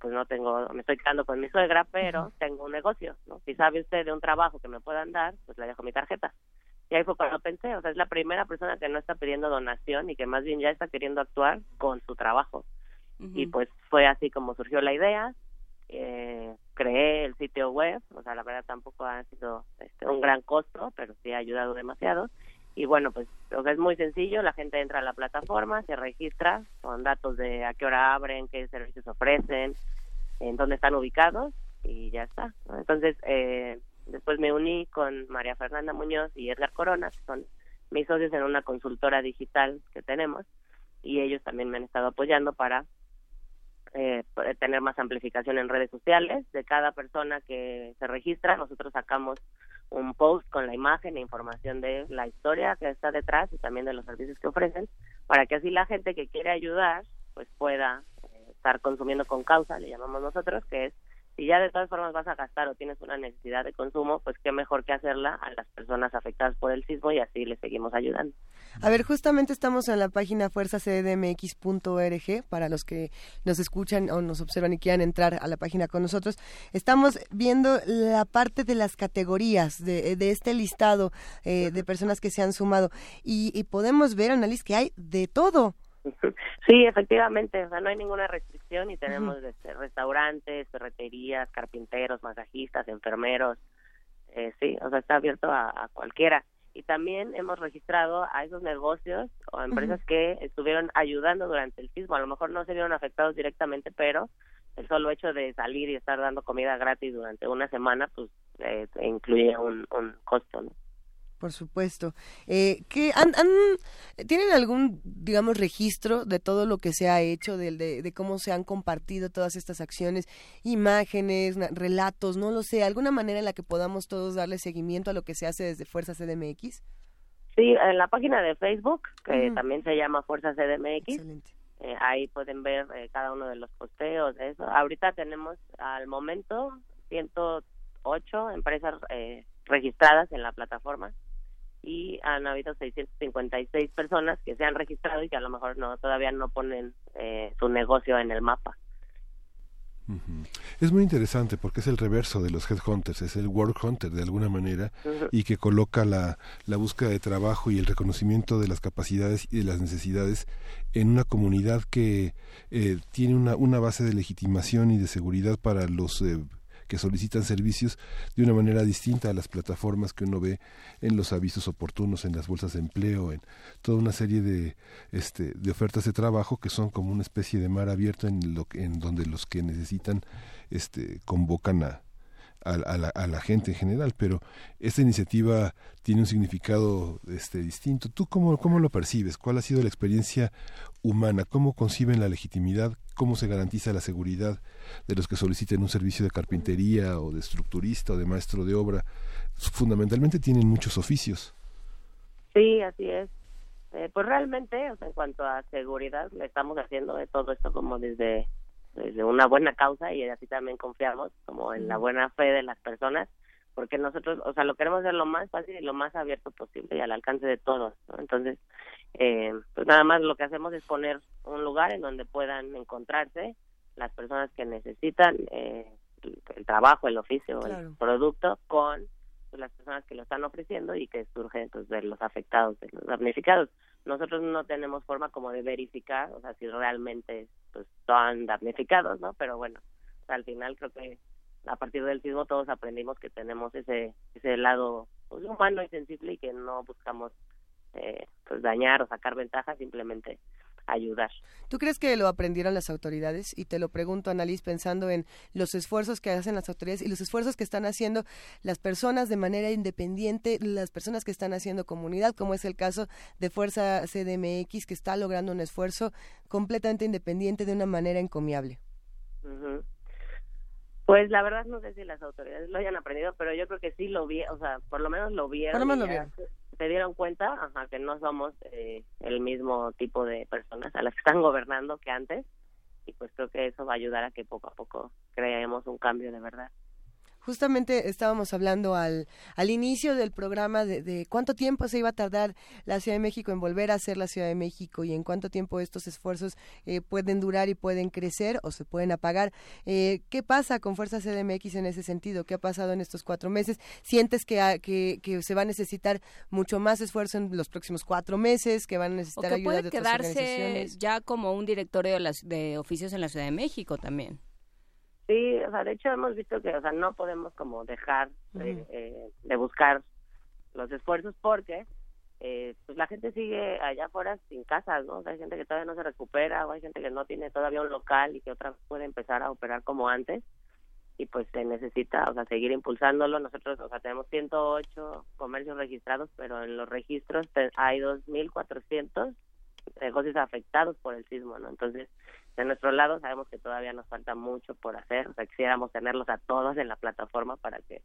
[SPEAKER 34] pues no tengo, me estoy quedando con mi suegra, pero tengo un negocio, ¿no? Si sabe usted de un trabajo que me puedan dar, pues le dejo mi tarjeta. Y ahí fue cuando pensé, o sea, es la primera persona que no está pidiendo donación y que más bien ya está queriendo actuar con su trabajo. Y pues fue así como surgió la idea, eh, creé el sitio web, o sea, la verdad tampoco ha sido este, un gran costo, pero sí ha ayudado demasiado y bueno, pues es muy sencillo, la gente entra a la plataforma, se registra con datos de a qué hora abren, qué servicios ofrecen, en dónde están ubicados y ya está. Entonces, eh, después me uní con María Fernanda Muñoz y Edgar Corona, que son mis socios en una consultora digital que tenemos y ellos también me han estado apoyando para eh, tener más amplificación en redes sociales de cada persona que se registra. Nosotros sacamos un post con la imagen e información de la historia que está detrás y también de los servicios que ofrecen, para que así la gente que quiere ayudar pues pueda eh, estar consumiendo con causa, le llamamos nosotros, que es si ya de todas formas vas a gastar o tienes una necesidad de consumo, pues qué mejor que hacerla a las personas afectadas por el sismo y así les seguimos ayudando.
[SPEAKER 1] A ver, justamente estamos en la página fuerzacdmx.org para los que nos escuchan o nos observan y quieran entrar a la página con nosotros. Estamos viendo la parte de las categorías de, este listado eh, de personas que se han sumado y, podemos ver, Annalise, que hay de todo. (laughs)
[SPEAKER 34] Sí, efectivamente, o sea, no hay ninguna restricción y tenemos este, restaurantes, ferreterías, carpinteros, masajistas, enfermeros, eh, sí, o sea, está abierto a, cualquiera. Y también hemos registrado a esos negocios o empresas que estuvieron ayudando durante el sismo. A lo mejor no se vieron afectados directamente, pero el solo hecho de salir y estar dando comida gratis durante una semana, pues eh, incluye un, un costo, ¿no?
[SPEAKER 1] Por supuesto. Eh, ¿qué, han, ¿Tienen algún, digamos, registro de todo lo que se ha hecho, de, de, cómo se han compartido todas estas acciones, imágenes, relatos, no lo sé, alguna manera en la que podamos todos darle seguimiento a lo que se hace desde Fuerza CDMX?
[SPEAKER 34] Sí, en la página de Facebook, que también se llama Fuerza CDMX. Eh, ahí pueden ver eh, cada uno de los posteos, eso. Ahorita tenemos al momento 108 empresas eh, registradas en la plataforma y han habido 656 personas que se han registrado y que a lo mejor no todavía no ponen eh, su negocio en el mapa.
[SPEAKER 2] Es muy interesante porque es el reverso de los headhunters, es el work hunter de alguna manera y que coloca la, la búsqueda de trabajo y el reconocimiento de las capacidades y de las necesidades en una comunidad que eh, tiene una, una base de legitimación y de seguridad para los eh, que solicitan servicios de una manera distinta a las plataformas que uno ve en los avisos oportunos, en las bolsas de empleo, en toda una serie de, este, de ofertas de trabajo que son como una especie de mar abierto en, lo, en donde los que necesitan este, convocan a, a, la, a, la, gente en general, pero esta iniciativa tiene un significado este, distinto. ¿Tú cómo, cómo lo percibes? ¿Cuál ha sido la experiencia humana? ¿Cómo conciben la legitimidad? ¿Cómo se garantiza la seguridad de los que soliciten un servicio de carpintería o de estructurista o de maestro de obra? Fundamentalmente tienen muchos oficios.
[SPEAKER 34] Sí, así es. Eh, pues realmente, o sea, en cuanto a seguridad, le estamos haciendo de todo esto como desde de una buena causa y así también confiamos como en la buena fe de las personas porque nosotros, o sea, lo queremos hacer lo más fácil y lo más abierto posible y al alcance de todos, Entonces, eh, pues nada más lo que hacemos es poner un lugar en donde puedan encontrarse las personas que necesitan eh, el, trabajo, el oficio, el producto con pues, las personas que lo están ofreciendo y que surgen pues, de los afectados, de los damnificados. Nosotros no tenemos forma como de verificar, o sea, si realmente pues, están damnificados, ¿no? Pero bueno, al final creo que a partir del sismo todos aprendimos que tenemos ese ese lado pues, humano y sensible y que no buscamos eh, pues dañar o sacar ventaja, simplemente ayudar.
[SPEAKER 1] ¿Tú crees que lo aprendieron las autoridades? Y te lo pregunto, Annalise, pensando en los esfuerzos que hacen las autoridades y los esfuerzos que están haciendo las personas de manera independiente, las personas que están haciendo comunidad, como es el caso de Fuerza CDMX, que está logrando un esfuerzo completamente independiente de una manera encomiable.
[SPEAKER 34] Pues la verdad no sé si las autoridades lo hayan aprendido, pero yo creo que sí lo vi, o sea, por lo menos lo vieron.
[SPEAKER 1] Por lo menos lo vieron
[SPEAKER 34] se dieron cuenta ajá, que no somos eh, el mismo tipo de personas a las que están gobernando que antes y pues creo que eso va a ayudar a que poco a poco creemos un cambio de verdad.
[SPEAKER 1] Justamente estábamos hablando al, al inicio del programa de, cuánto tiempo se iba a tardar la Ciudad de México en volver a ser la Ciudad de México y en cuánto tiempo estos esfuerzos eh, pueden durar y pueden crecer o se pueden apagar. Eh, ¿Qué pasa con Fuerza CDMX en ese sentido? ¿Qué ha pasado en estos cuatro meses? ¿Sientes que, que, que se va a necesitar mucho más esfuerzo en los próximos cuatro meses? ¿Que van a necesitar
[SPEAKER 3] o
[SPEAKER 1] ayuda
[SPEAKER 3] puede quedarse ya como un directorio de, las, de oficios en la Ciudad de México también?
[SPEAKER 34] Sí, o sea, de hecho hemos visto que, o sea, no podemos como dejar de, eh, de buscar los esfuerzos porque eh, pues la gente sigue allá afuera sin casas, ¿no? O sea, hay gente que todavía no se recupera o hay gente que no tiene todavía un local y que otra puede empezar a operar como antes y pues se necesita, o sea, seguir impulsándolo. Nosotros, o sea, tenemos 108 comercios registrados, pero en los registros hay 2.400 negocios afectados por el sismo, ¿no? Entonces, de nuestro lado sabemos que todavía nos falta mucho por hacer, o sea, quisiéramos tenerlos a todos en la plataforma para que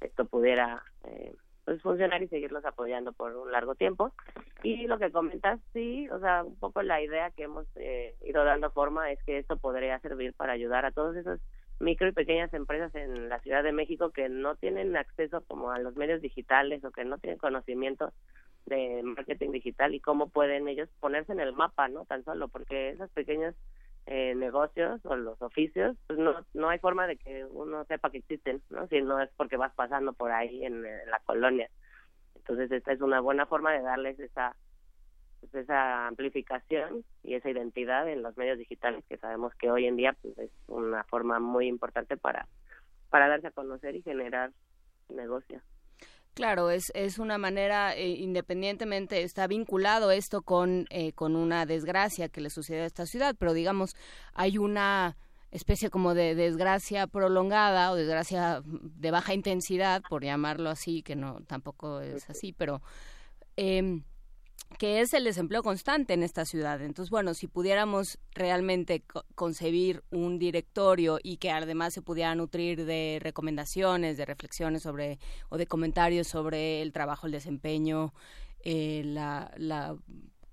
[SPEAKER 34] esto pudiera eh, pues funcionar y seguirlos apoyando por un largo tiempo. Y lo que comentas, sí, o sea, un poco la idea que hemos eh, ido dando forma es que esto podría servir para ayudar a todos esos micro y pequeñas empresas en la Ciudad de México que no tienen acceso como a los medios digitales o que no tienen conocimiento de marketing digital y cómo pueden ellos ponerse en el mapa, ¿no? Tan solo porque esos pequeños eh, negocios o los oficios, pues no, no hay forma de que uno sepa que existen, ¿no? Si no es porque vas pasando por ahí en, la colonia. Entonces esta es una buena forma de darles esa pues, esa amplificación y esa identidad en los medios digitales que sabemos que hoy en día pues es una forma muy importante para para darse a conocer y generar negocio.
[SPEAKER 3] Claro, es, es una manera, eh, independientemente, está vinculado esto con, eh, con una desgracia que le sucede a esta ciudad, pero digamos, hay una especie como de desgracia prolongada o desgracia de baja intensidad, por llamarlo así, que no tampoco es así, pero eh, que es el desempleo constante en esta ciudad. Entonces, bueno, si pudiéramos realmente concebir un directorio y que además se pudiera nutrir de recomendaciones, de reflexiones sobre o de comentarios sobre el trabajo, el desempeño, eh, la, la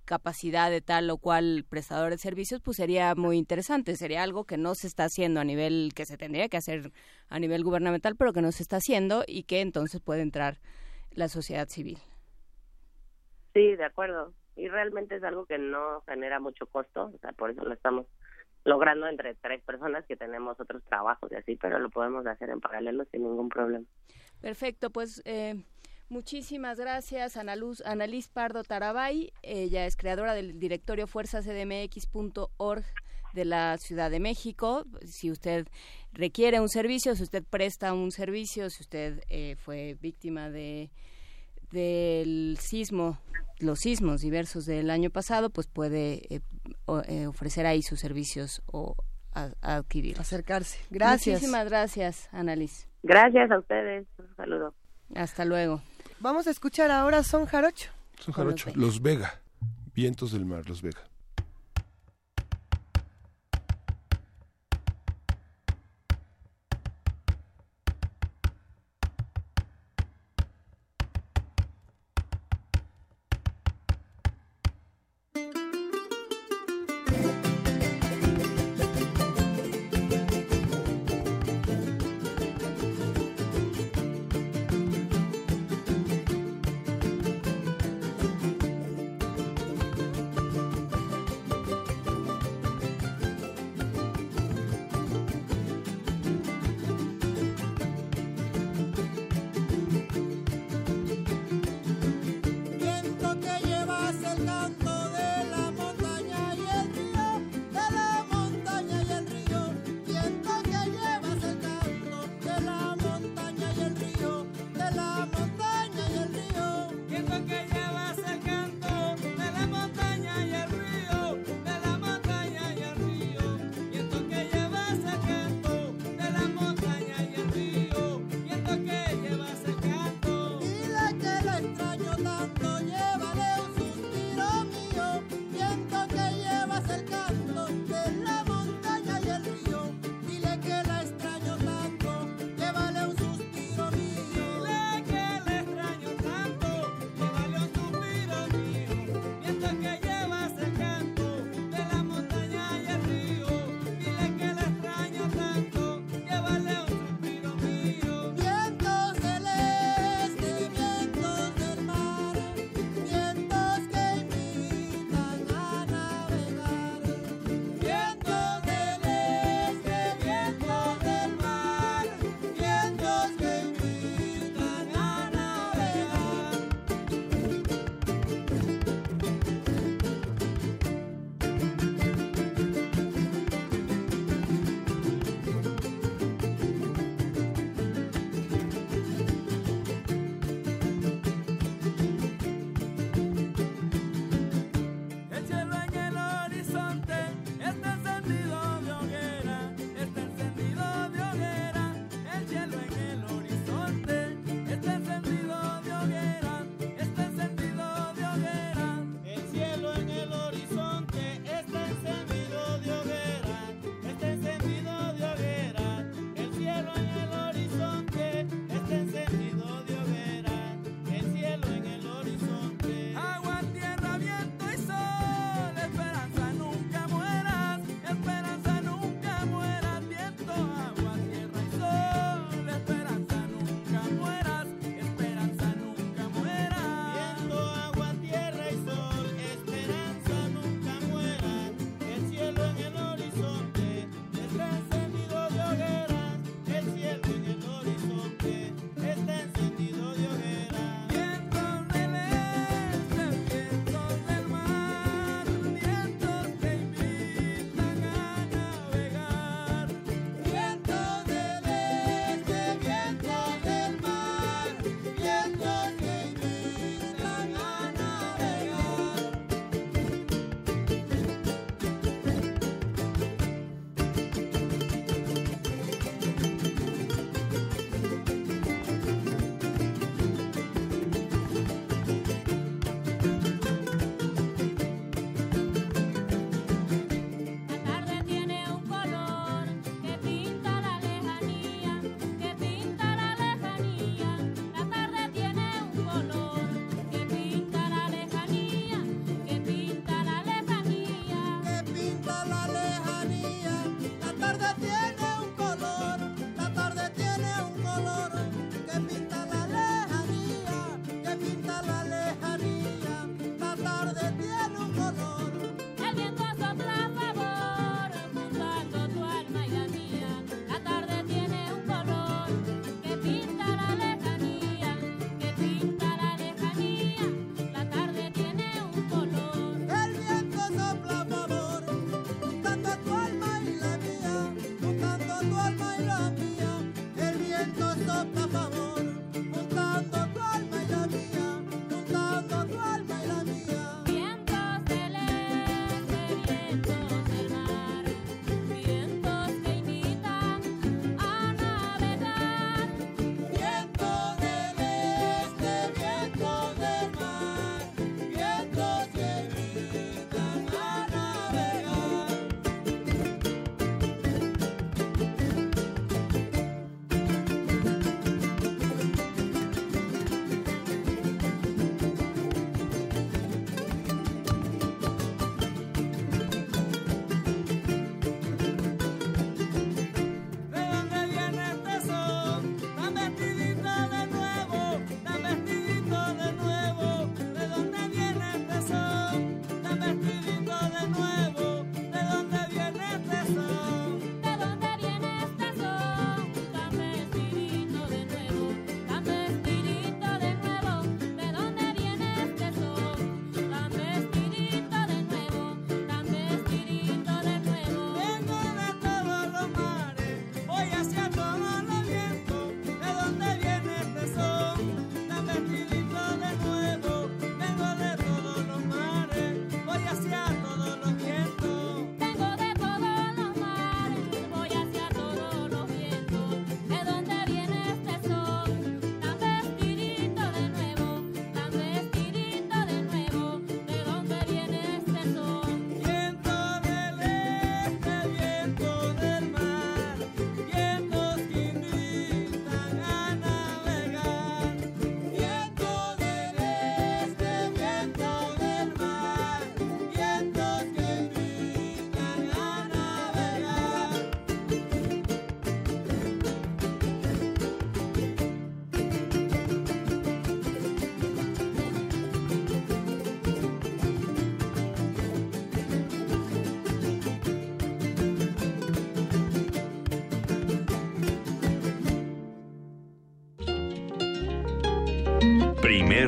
[SPEAKER 3] capacidad de tal o cual prestador de servicios, pues sería muy interesante. Sería algo que no se está haciendo a nivel, que se tendría que hacer a nivel gubernamental, pero que no se está haciendo y que entonces puede entrar la sociedad civil.
[SPEAKER 34] Sí, de acuerdo. Y realmente es algo que no genera mucho costo, o sea, por eso lo estamos logrando entre tres personas que tenemos otros trabajos y así, pero lo podemos hacer en paralelo sin ningún problema.
[SPEAKER 3] Perfecto, pues eh, muchísimas gracias Ana Luz, Annalise Pardo Tarabay, ella es creadora del directorio fuerzascdmx.org de la Ciudad de México. Si usted requiere un servicio, si usted presta un servicio, si usted eh, fue víctima de del sismo, los sismos diversos del año pasado, pues puede eh, eh, ofrecer ahí sus servicios o adquirir.
[SPEAKER 1] Acercarse. Gracias.
[SPEAKER 3] Muchísimas gracias, Annalise.
[SPEAKER 34] Gracias a ustedes. Un saludo.
[SPEAKER 3] Hasta luego.
[SPEAKER 1] Vamos a escuchar ahora Son Jarocho.
[SPEAKER 2] Son Jarocho. Los Vega. Vientos del mar, Los Vega.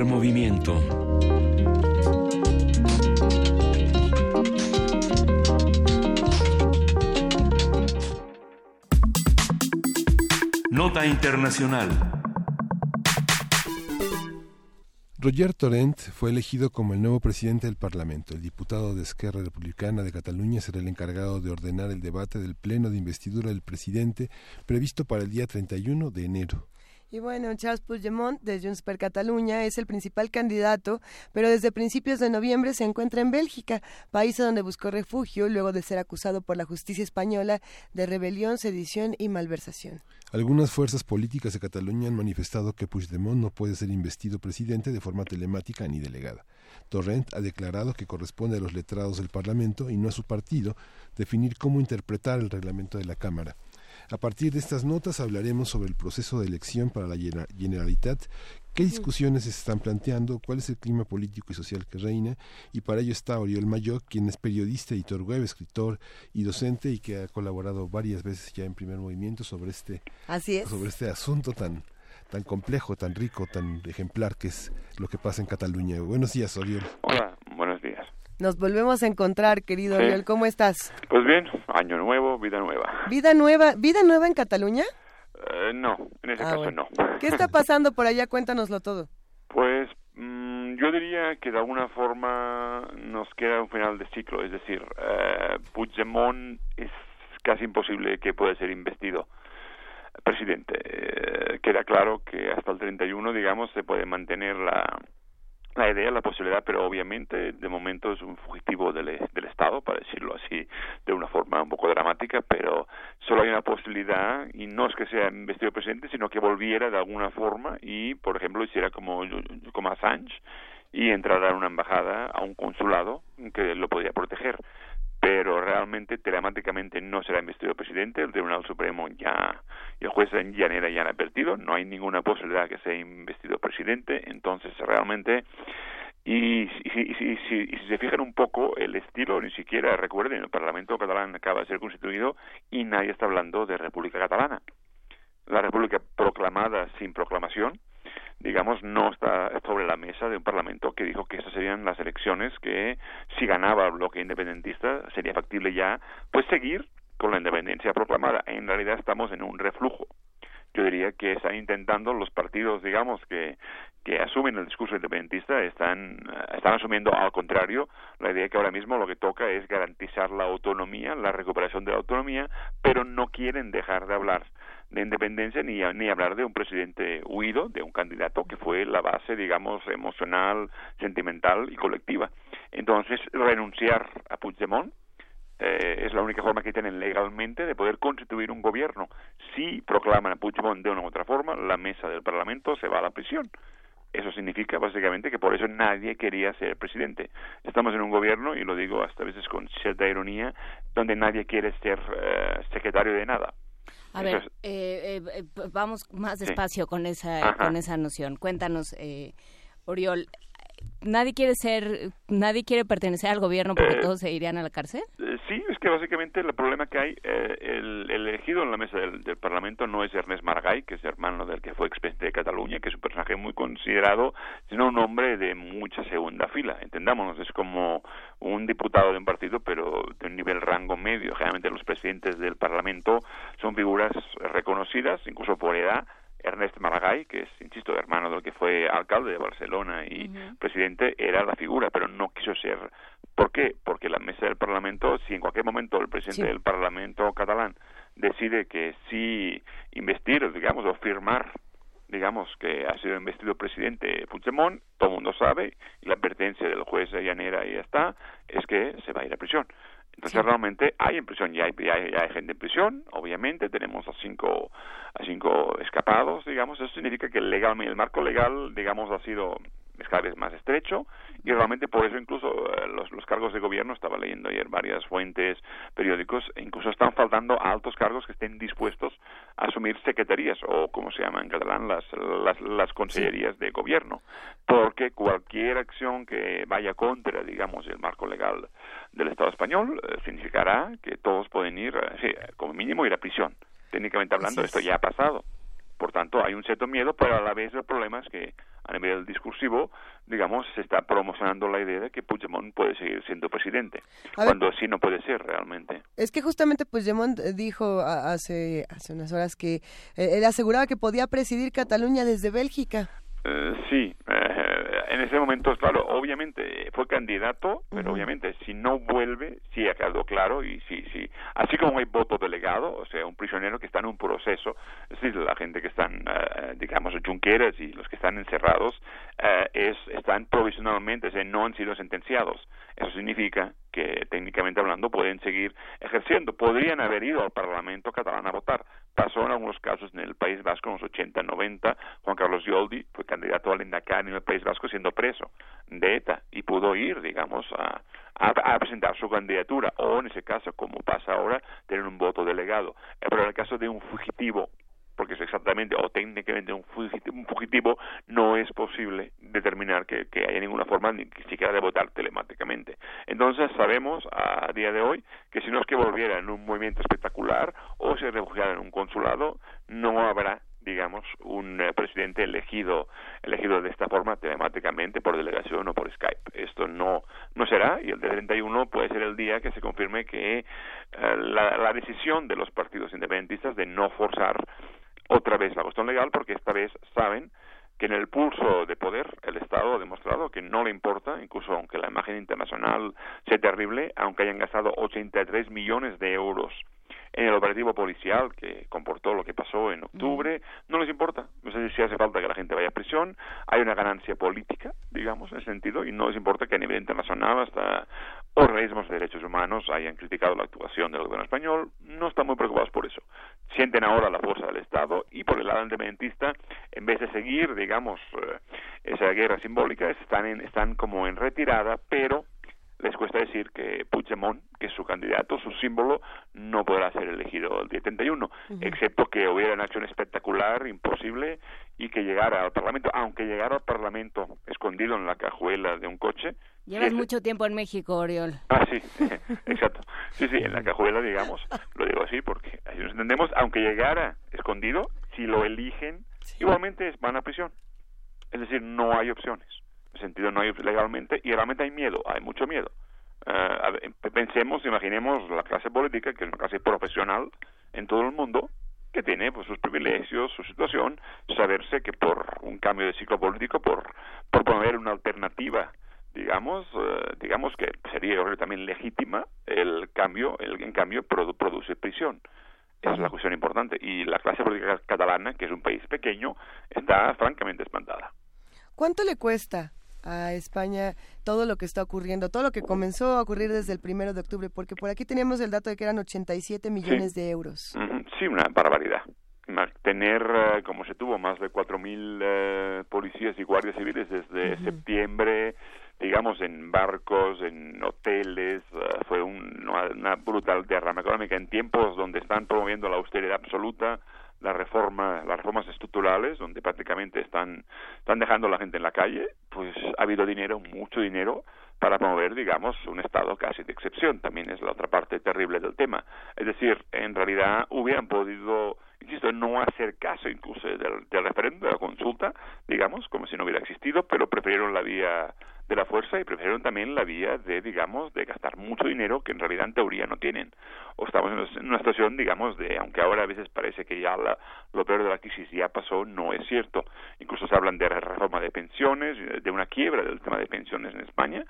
[SPEAKER 33] Movimiento. Nota Internacional.
[SPEAKER 2] Roger Torrent fue elegido como el nuevo presidente del Parlamento. El diputado de Esquerra Republicana de Cataluña será el encargado de ordenar el debate del pleno de investidura del presidente previsto para el día 31 de enero.
[SPEAKER 1] Y bueno, Charles Puigdemont de Junts per Cataluña es el principal candidato, pero desde principios de noviembre se encuentra en Bélgica, país donde buscó refugio luego de ser acusado por la justicia española de rebelión, sedición y malversación.
[SPEAKER 2] Algunas fuerzas políticas de Cataluña han manifestado que Puigdemont no puede ser investido presidente de forma telemática ni delegada. Torrent ha declarado que corresponde a los letrados del Parlamento y no a su partido definir cómo interpretar el reglamento de la Cámara. A partir de estas notas hablaremos sobre el proceso de elección para la Generalitat, qué discusiones se están planteando, cuál es el clima político y social que reina, y para ello está Oriol Mayor, quien es periodista, editor web, escritor y docente y que ha colaborado varias veces ya en primer movimiento sobre este, sobre este asunto tan tan complejo, tan rico, tan ejemplar que es lo que pasa en Cataluña. Buenos días, Oriol.
[SPEAKER 35] Hola.
[SPEAKER 1] Nos volvemos a encontrar, querido Oriol. ¿Cómo estás?
[SPEAKER 35] Pues bien, año nuevo, vida nueva.
[SPEAKER 1] ¿Vida nueva, vida nueva en Cataluña?
[SPEAKER 35] Eh, no, en ese caso no.
[SPEAKER 1] ¿Qué está (laughs) pasando por allá? Cuéntanoslo todo.
[SPEAKER 35] Pues mm, yo diría que de alguna forma nos queda un final de ciclo, es decir, eh, Puigdemont es casi imposible que pueda ser investido presidente. Eh, queda claro que hasta el 31, digamos, se puede mantener la, la idea, la posibilidad, pero obviamente de momento es un fugitivo del, Estado, para decirlo así de una forma un poco dramática, pero solo hay una posibilidad y no es que sea investido presidente, sino que volviera de alguna forma y, por ejemplo, hiciera como, como Assange y entrara a una embajada, a un consulado que lo podría proteger pero realmente telemáticamente no será investido presidente. El Tribunal Supremo ya y el juez en Llanera ya han advertido, no hay ninguna posibilidad que sea investido presidente. Entonces, realmente, y, si, si, si, se fijan un poco, el estilo, ni siquiera recuerden, el Parlamento catalán acaba de ser constituido y nadie está hablando de República Catalana. La República proclamada sin proclamación, digamos, no está sobre la mesa de un Parlamento que dijo que esas serían las elecciones que, si ganaba el bloque independentista, sería factible ya, pues seguir con la independencia proclamada. En realidad estamos en un reflujo. Yo diría que están intentando los partidos, digamos, que, que asumen el discurso independentista, están, están asumiendo al contrario la idea que ahora mismo lo que toca es garantizar la autonomía, la recuperación de la autonomía, pero no quieren dejar de hablar de independencia ni, ni hablar de un presidente huido, de un candidato que fue la base, digamos, emocional, sentimental y colectiva. Entonces, renunciar a Puigdemont eh, es la única forma que tienen legalmente de poder constituir un gobierno. Si proclaman a Puigdemont de una u otra forma, la mesa del Parlamento se va a la prisión. Eso significa básicamente que por eso nadie quería ser presidente. Estamos en un gobierno, y lo digo hasta a veces con cierta ironía, donde nadie quiere ser eh, secretario de nada.
[SPEAKER 3] A ver, eh, eh, vamos más despacio con esa con esa noción. Cuéntanos, eh, Oriol, nadie quiere ser, nadie quiere pertenecer al gobierno porque eh, todos se irían a la cárcel.
[SPEAKER 35] Que básicamente el problema que hay, eh, el, elegido en la mesa del, Parlamento no es Ernest Maragall, que es hermano del que fue expresidente de Cataluña, que es un personaje muy considerado, sino un hombre de mucha segunda fila. Entendámonos, es como un diputado de un partido, pero de un nivel rango medio. Generalmente los presidentes del Parlamento son figuras reconocidas, incluso por edad, Ernest Maragall, que es, insisto, hermano del que fue alcalde de Barcelona y presidente, era la figura, pero no quiso ser. ¿Por qué? Porque la mesa del Parlamento, si en cualquier momento el presidente del Parlamento catalán decide que sí investir, digamos, o firmar digamos que ha sido investido presidente Puigdemont, todo el mundo sabe, y la advertencia del juez de Llanera y ya está, es que se va a ir a prisión. Entonces realmente hay en prisión, ya hay, hay, gente en prisión, obviamente, tenemos a cinco, a cinco escapados, digamos, eso significa que legalmente, el marco legal, digamos, ha sido es cada vez más estrecho y realmente por eso incluso eh, los, los, cargos de gobierno, estaba leyendo ayer varias fuentes, periódicos, e incluso están faltando altos cargos que estén dispuestos a asumir secretarías o como se llama en catalán las, las, las consellerías de gobierno, porque cualquier acción que vaya contra, digamos, el marco legal del Estado español eh, significará que todos pueden ir, eh, como mínimo, ir a prisión. Técnicamente hablando, esto ya ha pasado. Por tanto, hay un cierto miedo, pero a la vez el problema es que a nivel discursivo, digamos, se está promocionando la idea de que Puigdemont puede seguir siendo presidente, cuando así no puede ser realmente.
[SPEAKER 1] Es que justamente Puigdemont dijo hace, hace unas horas que eh, él aseguraba que podía presidir Cataluña desde Bélgica.
[SPEAKER 35] Eh, sí, eh, en ese momento, claro, obviamente fue candidato, pero obviamente si no vuelve, sí ha quedado claro y sí, sí, así como hay voto delegado, o sea, un prisionero que está en un proceso, es decir, la gente que están, eh, digamos, junqueras y los que están encerrados, es, están provisionalmente, o sea, no han sido sentenciados. Eso significa que técnicamente hablando pueden seguir ejerciendo. Podrían haber ido al Parlamento catalán a votar. Pasó en algunos casos en el País Vasco en los 80, 90. Juan Carlos Yoldi fue candidato al Indacán en el País Vasco siendo preso de ETA y pudo ir, digamos, a, a, presentar su candidatura o en ese caso, como pasa ahora, tener un voto delegado. Pero en el caso de un fugitivo porque es exactamente o técnicamente un fugitivo, no es posible determinar que, haya ninguna forma ni siquiera de votar telemáticamente. Entonces sabemos a día de hoy que si no es que volviera en un movimiento espectacular o se refugiara en un consulado, no habrá digamos, un eh, presidente elegido elegido de esta forma telemáticamente por delegación o por Skype. Esto no no será y el de 31 puede ser el día que se confirme que eh, la, la decisión de los partidos independentistas de no forzar otra vez la cuestión legal porque esta vez saben que en el pulso de poder el Estado ha demostrado que no le importa, incluso aunque la imagen internacional sea terrible, aunque hayan gastado 83 millones de euros en el operativo policial que comportó lo que pasó en octubre, no les importa. No sé si hace falta que la gente vaya a prisión, hay una ganancia política, digamos, en ese sentido, y no les importa que a nivel internacional hasta organismos de derechos humanos hayan criticado la actuación del gobierno español, no están muy preocupados por eso. Sienten ahora la fuerza del Estado y por el lado independentista, en vez de seguir, digamos, eh, esa guerra simbólica, están, en, están como en retirada, pero les cuesta decir que Puigdemont, que es su candidato, su símbolo, no podrá ser elegido el día 31, excepto que hubiera una acción espectacular, imposible, y que llegara al Parlamento, aunque llegara al Parlamento escondido en la cajuela de un coche.
[SPEAKER 3] Llevas mucho tiempo en México, Oriol.
[SPEAKER 35] Ah, sí, (laughs) exacto. Sí, sí, en la cajuela, digamos, lo digo así porque así nos entendemos, aunque llegara escondido, si lo eligen, igualmente van a prisión. Es decir, no hay opciones sentido no hay legalmente y realmente hay miedo, hay mucho miedo. Uh, pensemos, imaginemos la clase política, que es una clase profesional en todo el mundo, que tiene pues sus privilegios, su situación, saberse que por un cambio de ciclo político, por, por poner una alternativa, digamos, uh, digamos que sería también legítima, el cambio, el, en cambio produ produce prisión. Esa es la cuestión importante. Y la clase política catalana, que es un país pequeño, está francamente espantada.
[SPEAKER 1] ¿Cuánto le cuesta a España todo lo que está ocurriendo, todo lo que comenzó a ocurrir desde el primero de octubre, porque por aquí teníamos el dato de que eran 87 millones de euros.
[SPEAKER 35] Sí, una barbaridad. Tener, eh, como se tuvo, más de 4.000 eh, policías y guardias civiles desde septiembre, digamos, en barcos, en hoteles, eh, fue una brutal derrama económica en tiempos donde están promoviendo la austeridad absoluta, la reforma, las reformas estructurales, donde prácticamente están, están dejando a la gente en la calle, pues ha habido dinero, mucho dinero, para promover, digamos, un estado casi de excepción. También es la otra parte terrible del tema. Es decir, en realidad hubieran podido, insisto, no hacer caso incluso del, del referéndum, de la consulta, digamos, como si no hubiera existido, pero prefirieron la vía de la fuerza y prefirieron también la vía de, digamos, de gastar mucho dinero que en realidad en teoría no tienen. O estamos en una situación, digamos, de, aunque ahora a veces parece que ya la, lo peor de la crisis ya pasó, no es cierto. Incluso se hablan de reforma de pensiones, de una quiebra del tema de pensiones en España,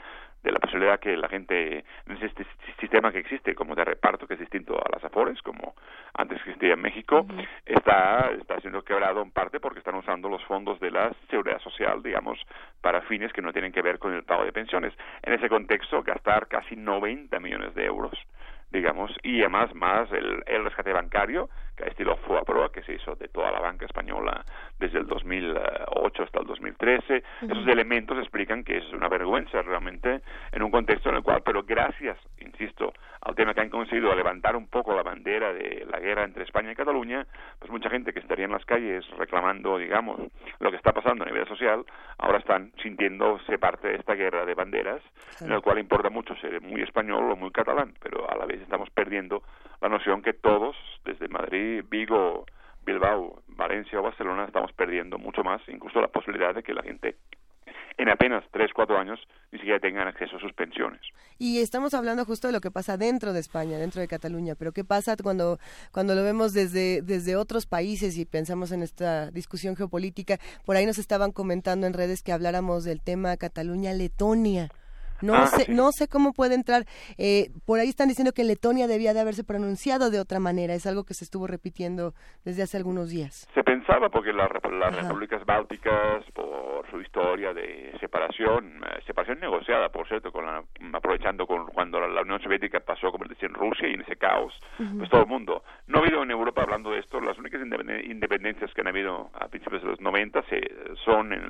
[SPEAKER 35] de la posibilidad que la gente, en este sistema que existe como de reparto, que es distinto a las AFORES, como antes existía en México, está, está siendo quebrado en parte porque están usando los fondos de la seguridad social, digamos, para fines que no tienen que ver con el pago de pensiones. En ese contexto, gastar casi 90 millones de euros digamos, y además más el rescate bancario, estilo FUAPROA, que se hizo de toda la banca española desde el 2008 hasta el 2013. Esos elementos explican que es una vergüenza realmente en un contexto en el cual, pero gracias, insisto, al tema que han conseguido levantar un poco la bandera de la guerra entre España y Cataluña, pues mucha gente que estaría en las calles reclamando, digamos, lo que está pasando a nivel social, ahora están sintiéndose parte de esta guerra de banderas, en la cual importa mucho ser muy español o muy catalán, pero a la vez estamos perdiendo la noción que todos, desde Madrid, Vigo, Bilbao, Valencia o Barcelona, estamos perdiendo mucho más, incluso la posibilidad de que la gente en apenas tres, cuatro años ni siquiera tengan acceso a sus pensiones.
[SPEAKER 1] Y estamos hablando justo de lo que pasa dentro de España, dentro de Cataluña, pero ¿qué pasa cuando, cuando lo vemos desde, desde otros países y pensamos en esta discusión geopolítica? Por ahí nos estaban comentando en redes que habláramos del tema Cataluña-Letonia. No
[SPEAKER 35] Ah,
[SPEAKER 1] sé,
[SPEAKER 35] sí.
[SPEAKER 1] no sé cómo puede entrar. Eh, por ahí están diciendo que Letonia debía de haberse pronunciado de otra manera. Es algo que se estuvo repitiendo desde hace algunos días.
[SPEAKER 35] Se pensaba porque la- las repúblicas bálticas, por su historia de separación, eh, separación negociada, por cierto, con la- aprovechando con, cuando la, la Unión Soviética pasó a convertirse en Rusia y en ese caos,
[SPEAKER 36] Ujú.
[SPEAKER 35] pues todo el mundo. No ha habido en Europa hablando de esto, las únicas independen- independencias que han habido a principios de los 90 se, son en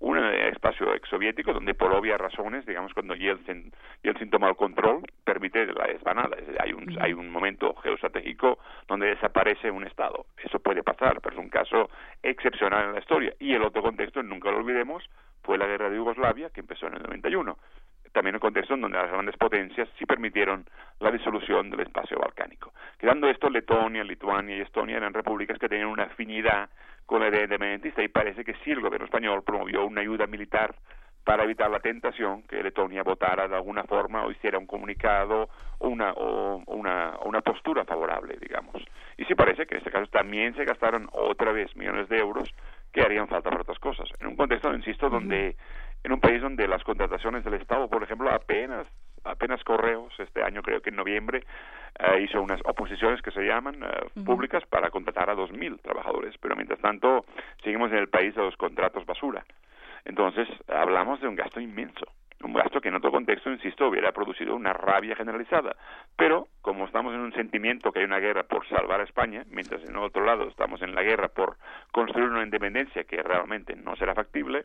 [SPEAKER 35] un espacio exsoviético donde por obvias razones, digamos, cuando Yeltsin, Yeltsin toma el control, permite la desbanada. Hay un, hay un momento geoestratégico donde desaparece un Estado. Eso puede pasar, pero es un caso excepcional en la historia. Y el otro contexto, nunca lo olvidemos, fue la guerra de Yugoslavia, que empezó en el 91. También un contexto en donde las grandes potencias sí permitieron la disolución del espacio balcánico. Quedando esto, Letonia, Lituania y Estonia eran repúblicas que tenían una afinidad con la idea independentista y parece que sí el gobierno español promovió una ayuda militar para evitar la tentación que Letonia votara de alguna forma o hiciera un comunicado o una, o una, una postura favorable, digamos. Y sí parece que en este caso también se gastaron otra vez millones de euros que harían falta para otras cosas. En un contexto, insisto, donde en un país donde las contrataciones del Estado, por ejemplo, apenas apenas Correos este año creo que en noviembre eh, hizo unas oposiciones que se llaman eh, públicas para contratar a 2.000 trabajadores, pero mientras tanto seguimos en el país de los contratos basura. Entonces, hablamos de un gasto inmenso, un gasto que en otro contexto, insisto, hubiera producido una rabia generalizada. Pero, como estamos en un sentimiento que hay una guerra por salvar a España, mientras en otro lado estamos en la guerra por construir una independencia que realmente no será factible,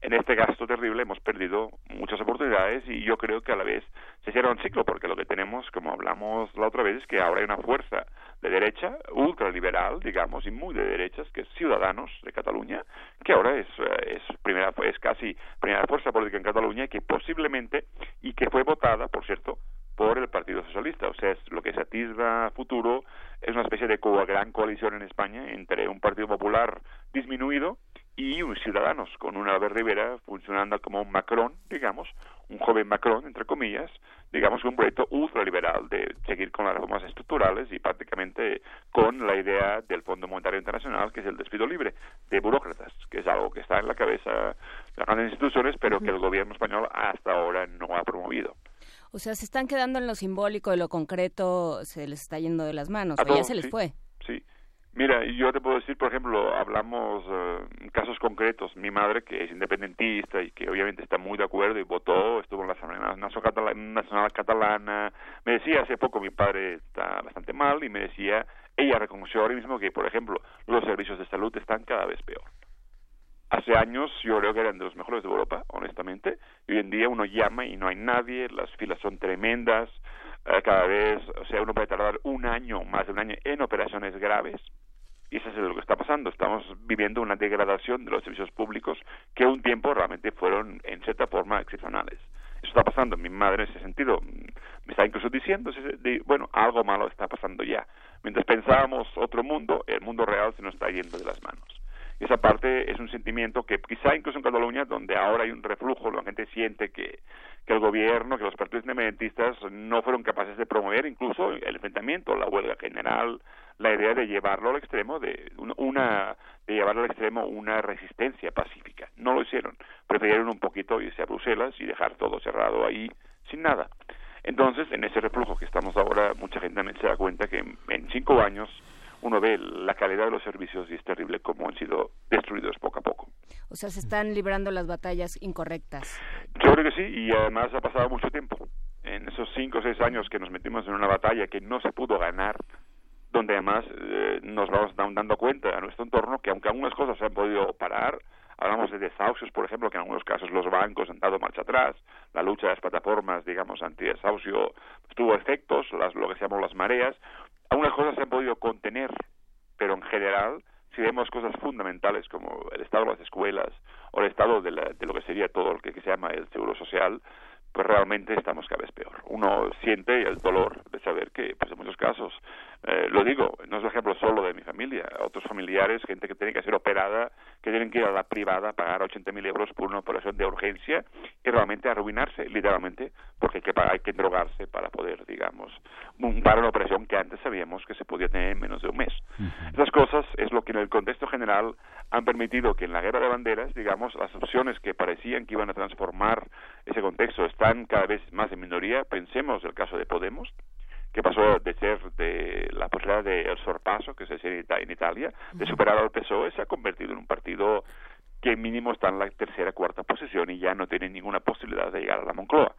[SPEAKER 35] en este gasto terrible hemos perdido muchas oportunidades y yo creo que a la vez se cierra un ciclo, porque lo que tenemos, como hablamos la otra vez, es que ahora hay una fuerza de derecha, ultraliberal, digamos, y muy de derechas, que es Ciudadanos de Cataluña, que ahora es, eh, es, primera, es casi primera fuerza política en Cataluña y que posiblemente, y que fue votada, por cierto, por el Partido Socialista. O sea, es lo que se atisba futuro es una especie de gran coalición en España entre un Partido Popular disminuido y un Ciudadanos, con un Albert Rivera funcionando como un Macron, digamos, un joven Macron, entre comillas, digamos, un proyecto ultraliberal de seguir con las reformas estructurales y prácticamente con la idea del Fondo Monetario Internacional, que es el despido libre de burócratas, que es algo que está en la cabeza de las grandes instituciones, pero que el gobierno español hasta ahora no ha promovido.
[SPEAKER 3] O sea, se están quedando en lo simbólico y lo concreto se les está yendo de las manos, o ya se les
[SPEAKER 35] sí.
[SPEAKER 3] fue.
[SPEAKER 35] Mira, yo te puedo decir, por ejemplo, hablamos eh, casos concretos. Mi madre, que es independentista y que obviamente está muy de acuerdo y votó, estuvo en la Asamblea Nacional Catalana. Me decía hace poco, mi padre está bastante mal y me decía, ella reconoció ahora mismo que, por ejemplo, los servicios de salud están cada vez peor. Hace años yo creo que eran de los mejores de Europa, honestamente. Y hoy en día uno llama y no hay nadie, las filas son tremendas, eh, cada vez, o sea, uno puede tardar un año, más de un año, en operaciones graves. Y eso es lo que está pasando. Estamos viviendo una degradación de los servicios públicos que un tiempo realmente fueron, en cierta forma, excepcionales. Eso está pasando. Mi madre, en ese sentido, me está incluso diciendo, bueno, algo malo está pasando ya. Mientras pensábamos otro mundo, el mundo real se nos está yendo de las manos. Y esa parte es un sentimiento que quizá incluso en Cataluña, donde ahora hay un reflujo, la gente siente que, que el gobierno, que los partidos independentistas no fueron capaces de promover incluso el enfrentamiento, la huelga general, la idea de llevarlo al extremo de una, de llevarlo al extremo una resistencia pacífica. No lo hicieron. Prefirieron un poquito irse a Bruselas y dejar todo cerrado ahí sin nada. Entonces, en ese reflujo que estamos ahora, mucha gente también se da cuenta que en cinco años uno ve la calidad de los servicios y es terrible cómo han sido destruidos poco a poco.
[SPEAKER 3] O sea, se están librando las batallas incorrectas.
[SPEAKER 35] Yo creo que sí, y además ha pasado mucho tiempo. En esos cinco o seis años que nos metimos en una batalla que no se pudo ganar, donde además eh, nos vamos dan- dando cuenta a nuestro entorno que aunque algunas cosas se han podido parar, hablamos de desahucios, por ejemplo, que en algunos casos los bancos han dado marcha atrás, la lucha de las plataformas, digamos, antidesahucio tuvo efectos, las, lo que se llamó las mareas, algunas cosas se han podido contener, pero en general, si vemos cosas fundamentales como el estado de las escuelas o el estado de, la- de lo que sería todo lo que, que se llama el seguro social, pues realmente estamos cada vez peor. Uno siente el dolor de saber que, pues en muchos casos, eh, lo digo, no es hablo solo de mi familia, otros familiares, gente que tiene que ser operada, que tienen que ir a la privada a pagar 80.000 euros por una operación de urgencia y realmente arruinarse, literalmente, porque hay que, pagar, hay que drogarse para poder, digamos, para una operación que antes sabíamos que se podía tener en menos de un mes. Esas cosas es lo que en el contexto general han permitido que en la guerra de banderas, digamos, las opciones que parecían que iban a transformar ese contexto están cada vez más en minoría. Pensemos el caso de Podemos, que pasó de ser de la posibilidad de el sorpaso, que se decía en Italia, de superar al PSOE, se ha convertido en un partido que mínimo está en la tercera cuarta posición y ya no tiene ninguna posibilidad de llegar a la Moncloa.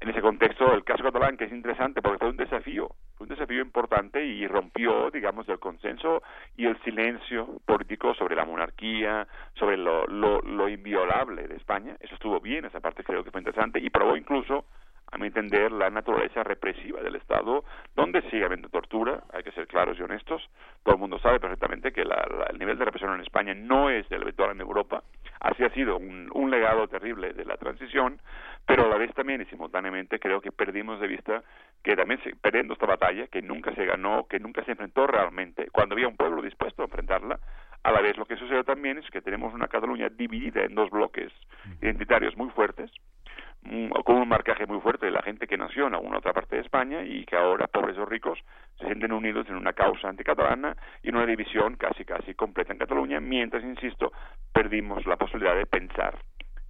[SPEAKER 35] En ese contexto, el caso catalán, que es interesante porque fue un desafío, fue un desafío importante y rompió, digamos, el consenso y el silencio político sobre la monarquía, sobre lo, lo, lo inviolable de España. Eso estuvo bien, esa parte creo que fue interesante y probó incluso a mi entender, la naturaleza represiva del Estado, donde sigue habiendo tortura, hay que ser claros y honestos. Todo el mundo sabe perfectamente que el nivel de represión en España no es el habitual en Europa. Así ha sido un, legado terrible de la transición, pero a la vez también y simultáneamente creo que perdimos de vista que también se, perdiendo esta batalla, que nunca se ganó, que nunca se enfrentó realmente, cuando había un pueblo dispuesto a enfrentarla, a la vez lo que sucede también es que tenemos una Cataluña dividida en dos bloques identitarios muy fuertes, con un marcaje muy fuerte de la gente que nació en alguna otra parte de España y que ahora, pobres o ricos, se sienten unidos en una causa anticatalana y en una división casi casi completa en Cataluña, mientras, insisto, perdimos la posibilidad de pensar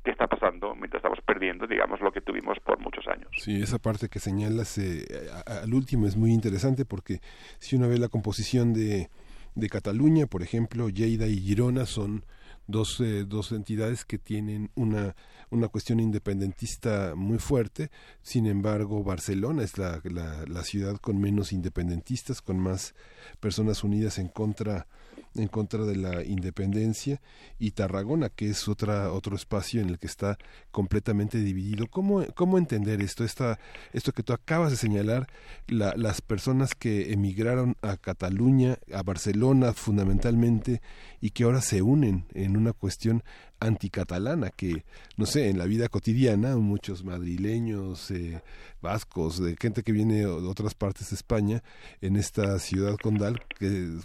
[SPEAKER 35] qué está pasando mientras estamos perdiendo, digamos, lo que tuvimos por muchos años.
[SPEAKER 2] Sí, esa parte que señalas eh, al último es muy interesante porque si uno ve la composición de, de Cataluña, por ejemplo, Lleida y Girona son dos, eh, dos entidades que tienen una una cuestión independentista muy fuerte. Sin embargo, Barcelona es la, la, la ciudad con menos independentistas, con más personas unidas en contra en contra de la independencia y Tarragona que es otra otro espacio en el que está completamente dividido. Cómo cómo entender esto esta esto que tú acabas de señalar la, las personas que emigraron a Cataluña a Barcelona fundamentalmente y que ahora se unen en una cuestión anticatalana que no sé en la vida cotidiana muchos madrileños eh, vascos de gente que viene de otras partes de España en esta ciudad condal que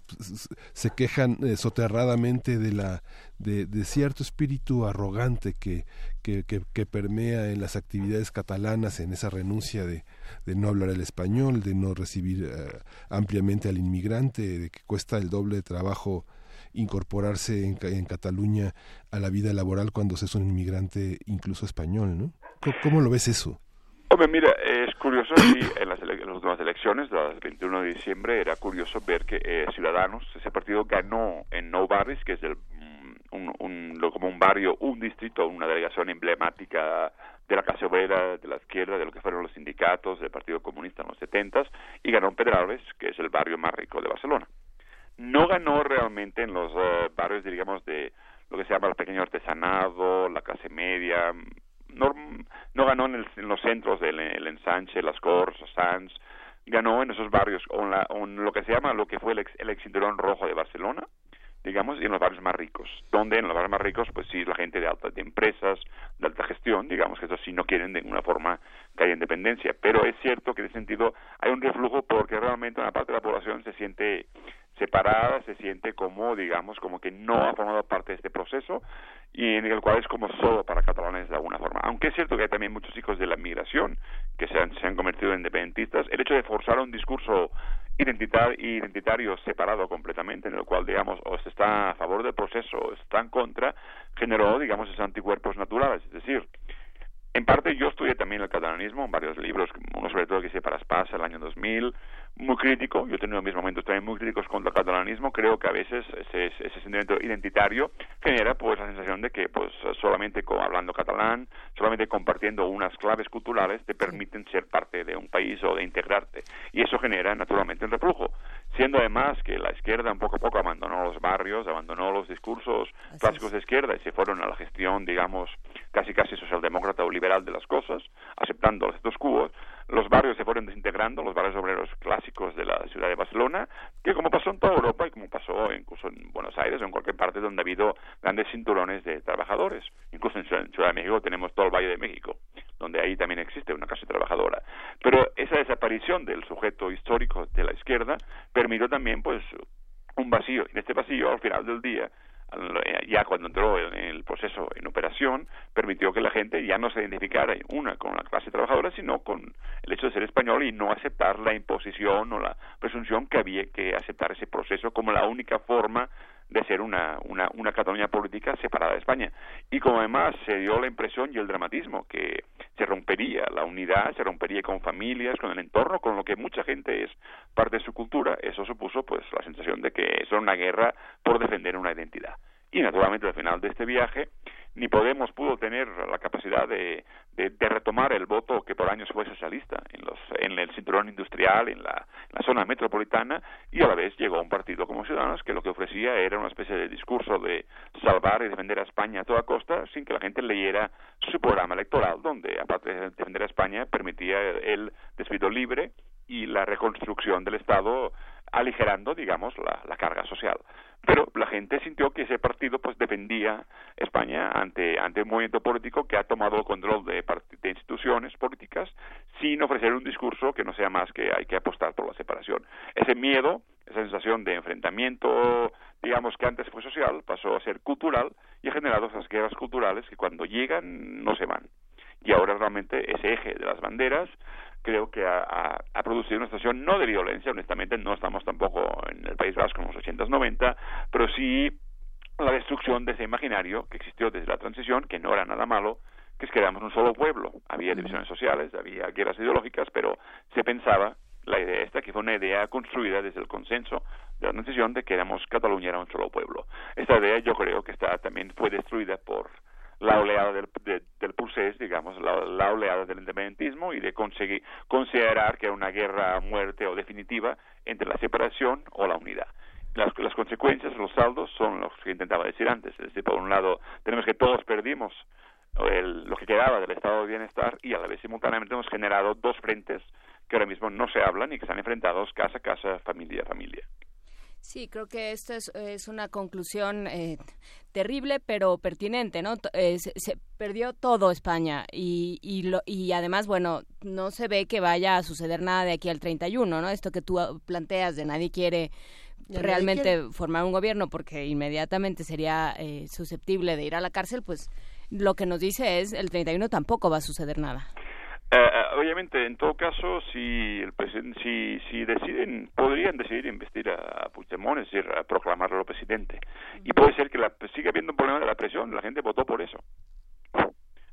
[SPEAKER 2] se quejan eh, soterradamente de la de, cierto espíritu arrogante que, que, que, permea en las actividades catalanas en esa renuncia de, de no hablar el español de no recibir eh, ampliamente al inmigrante de que cuesta el doble trabajo incorporarse en, en, Cataluña a la vida laboral cuando se es un inmigrante incluso español, ¿no? ¿Cómo, lo ves eso?
[SPEAKER 35] Hombre, mira, es curioso, en las, últimas elecciones, del 21 de diciembre, era curioso ver que eh, Ciudadanos, ese partido ganó en Nou Barris, que es el, mm, un, un, como un barrio, un distrito, una delegación emblemática de la clase obrera, de la izquierda, de lo que fueron los sindicatos del Partido Comunista en los 70 y ganó en Pedralbes, que es el barrio más rico de Barcelona no ganó realmente en los eh, barrios, digamos, de lo que se llama el pequeño artesanado, la clase media, no, no ganó en, los centros del ensanche, las Corts, Sanz, ganó en esos barrios, o en, lo que se llama lo que fue el, ex, el rojo de Barcelona, digamos, y en los barrios más ricos, donde en los barrios más ricos, pues sí, la gente de alta, de empresas, de alta gestión, digamos que eso sí no quieren de ninguna forma que haya independencia, pero es cierto que en ese sentido hay un reflujo porque realmente una parte de la población se siente separada, se siente como, digamos, como que no ha formado parte de este proceso y en el cual es como solo para catalanes de alguna forma. Aunque es cierto que hay también muchos hijos de la migración que se han, se han convertido en independentistas, el hecho de forzar un discurso identitario, identitario separado completamente, en el cual, digamos, o se está a favor del proceso o está en contra, generó, digamos, esos anticuerpos naturales. Es decir, en parte yo estudié también el catalanismo, en varios libros, uno sobre todo que hice para Spasa el año 2000, muy crítico, yo he tenido mis momentos también muy críticos contra el catalanismo, creo que a veces ese, ese sentimiento identitario genera pues la sensación de que pues solamente hablando catalán, solamente compartiendo unas claves culturales te permiten ser parte de un país o de integrarte. Y eso genera naturalmente un reflujo, siendo además que la izquierda un poco a poco abandonó los barrios, abandonó los discursos clásicos de izquierda y se fueron a la gestión digamos casi casi socialdemócrata o liberal de las cosas, aceptando los estos cubos los barrios se fueron desintegrando, los barrios obreros clásicos de la ciudad de Barcelona, que como pasó en toda Europa y como pasó incluso en Buenos Aires o en cualquier parte donde ha habido grandes cinturones de trabajadores. Incluso en Ciudad de México tenemos todo el Valle de México, donde ahí también existe una clase trabajadora. Pero esa desaparición del sujeto histórico de la izquierda permitió también pues un vacío. En este vacío, al final del día, ya cuando entró en el proceso en operación, permitió que la gente ya no se identificara una con la clase trabajadora, sino con el hecho de ser español y no aceptar la imposición o la presunción que había que aceptar ese proceso como la única forma de ser una, una, una Cataluña política separada de España. Y como además se dio la impresión y el dramatismo que se rompería la unidad, se rompería con familias, con el entorno, con lo que mucha gente es parte de su cultura, eso supuso pues la sensación de que es una guerra por defender una identidad. Y naturalmente al final de este viaje ni Podemos pudo tener la capacidad de, de, retomar el voto que por años fue socialista en, los, en el cinturón industrial, en la, la, zona metropolitana, y a la vez llegó un partido como Ciudadanos que lo que ofrecía era una especie de discurso de salvar y defender a España a toda costa sin que la gente leyera su programa electoral, donde aparte de defender a España permitía el despido libre y la reconstrucción del Estado aligerando, digamos, la, carga social. Pero la gente sintió que ese partido pues defendía España ante ante un movimiento político que ha tomado el control de, de, instituciones políticas sin ofrecer un discurso que no sea más que hay que apostar por la separación. Ese miedo esa sensación de enfrentamiento digamos que antes fue social pasó a ser cultural y ha generado esas guerras culturales que cuando llegan no se van. Y ahora realmente ese eje de las banderas creo que ha, ha, producido una situación no de violencia, honestamente no estamos tampoco en el País Vasco en los 80-90, pero sí la destrucción de ese imaginario que existió desde la transición, que no era nada malo, que es que éramos un solo pueblo. Había divisiones sociales, había guerras ideológicas, pero se pensaba la idea esta, que fue una idea construida desde el consenso de la transición de que éramos Cataluña era un solo pueblo. Esta idea yo creo que está también fue destruida por la oleada del, del procés, digamos, la, oleada del independentismo y de conseguir considerar que una guerra muerte o definitiva entre la separación o la unidad. Las, las consecuencias, los saldos son los que intentaba decir antes. Es decir, por un lado, tenemos que todos perdimos el, lo que quedaba del estado de bienestar y a la vez simultáneamente hemos generado dos frentes que ahora mismo no se hablan y que están enfrentados casa a casa, familia a familia.
[SPEAKER 3] Sí, creo que esto es, es una conclusión eh, terrible, pero pertinente, ¿no? Eh, se, perdió todo España y, y, lo, y además, bueno, no se ve que vaya a suceder nada de aquí al 31, ¿no? Esto que tú planteas de nadie quiere realmente formar un gobierno porque inmediatamente sería eh, susceptible de ir a la cárcel, pues lo que nos dice es el 31 tampoco va a suceder nada.
[SPEAKER 35] Eh, eh, obviamente, en todo caso, si el si, si deciden, podrían decidir investir a Puigdemont, es decir, a proclamarlo presidente. Y puede ser que la, siga habiendo un problema de la presión, la gente votó por eso.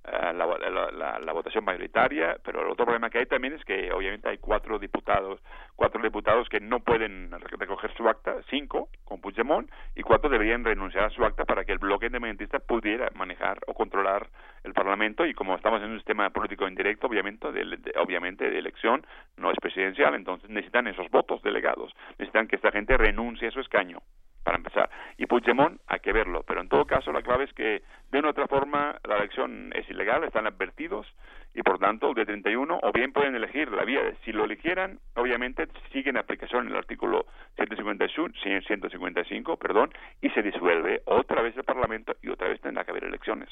[SPEAKER 35] Eh, la, la, votación mayoritaria, pero el otro problema que hay también es que obviamente hay cuatro diputados, cuatro diputados que no pueden recoger su acta, cinco con Puigdemont y cuatro deberían renunciar a su acta para que el bloque independentista pudiera manejar o controlar el Parlamento. Y como estamos en un sistema político indirecto, obviamente de, obviamente de elección no es presidencial, entonces necesitan esos votos delegados, necesitan que esta gente renuncie a su escaño para empezar. Y Puigdemont hay que verlo, pero en todo caso la clave es que de una otra forma la elección es ilegal, están advertidos y por tanto el de 31 o bien pueden elegir la vía si lo eligieran, obviamente sigue en aplicación el artículo 155, perdón, y se disuelve otra vez el Parlamento y otra vez tendrá que haber elecciones.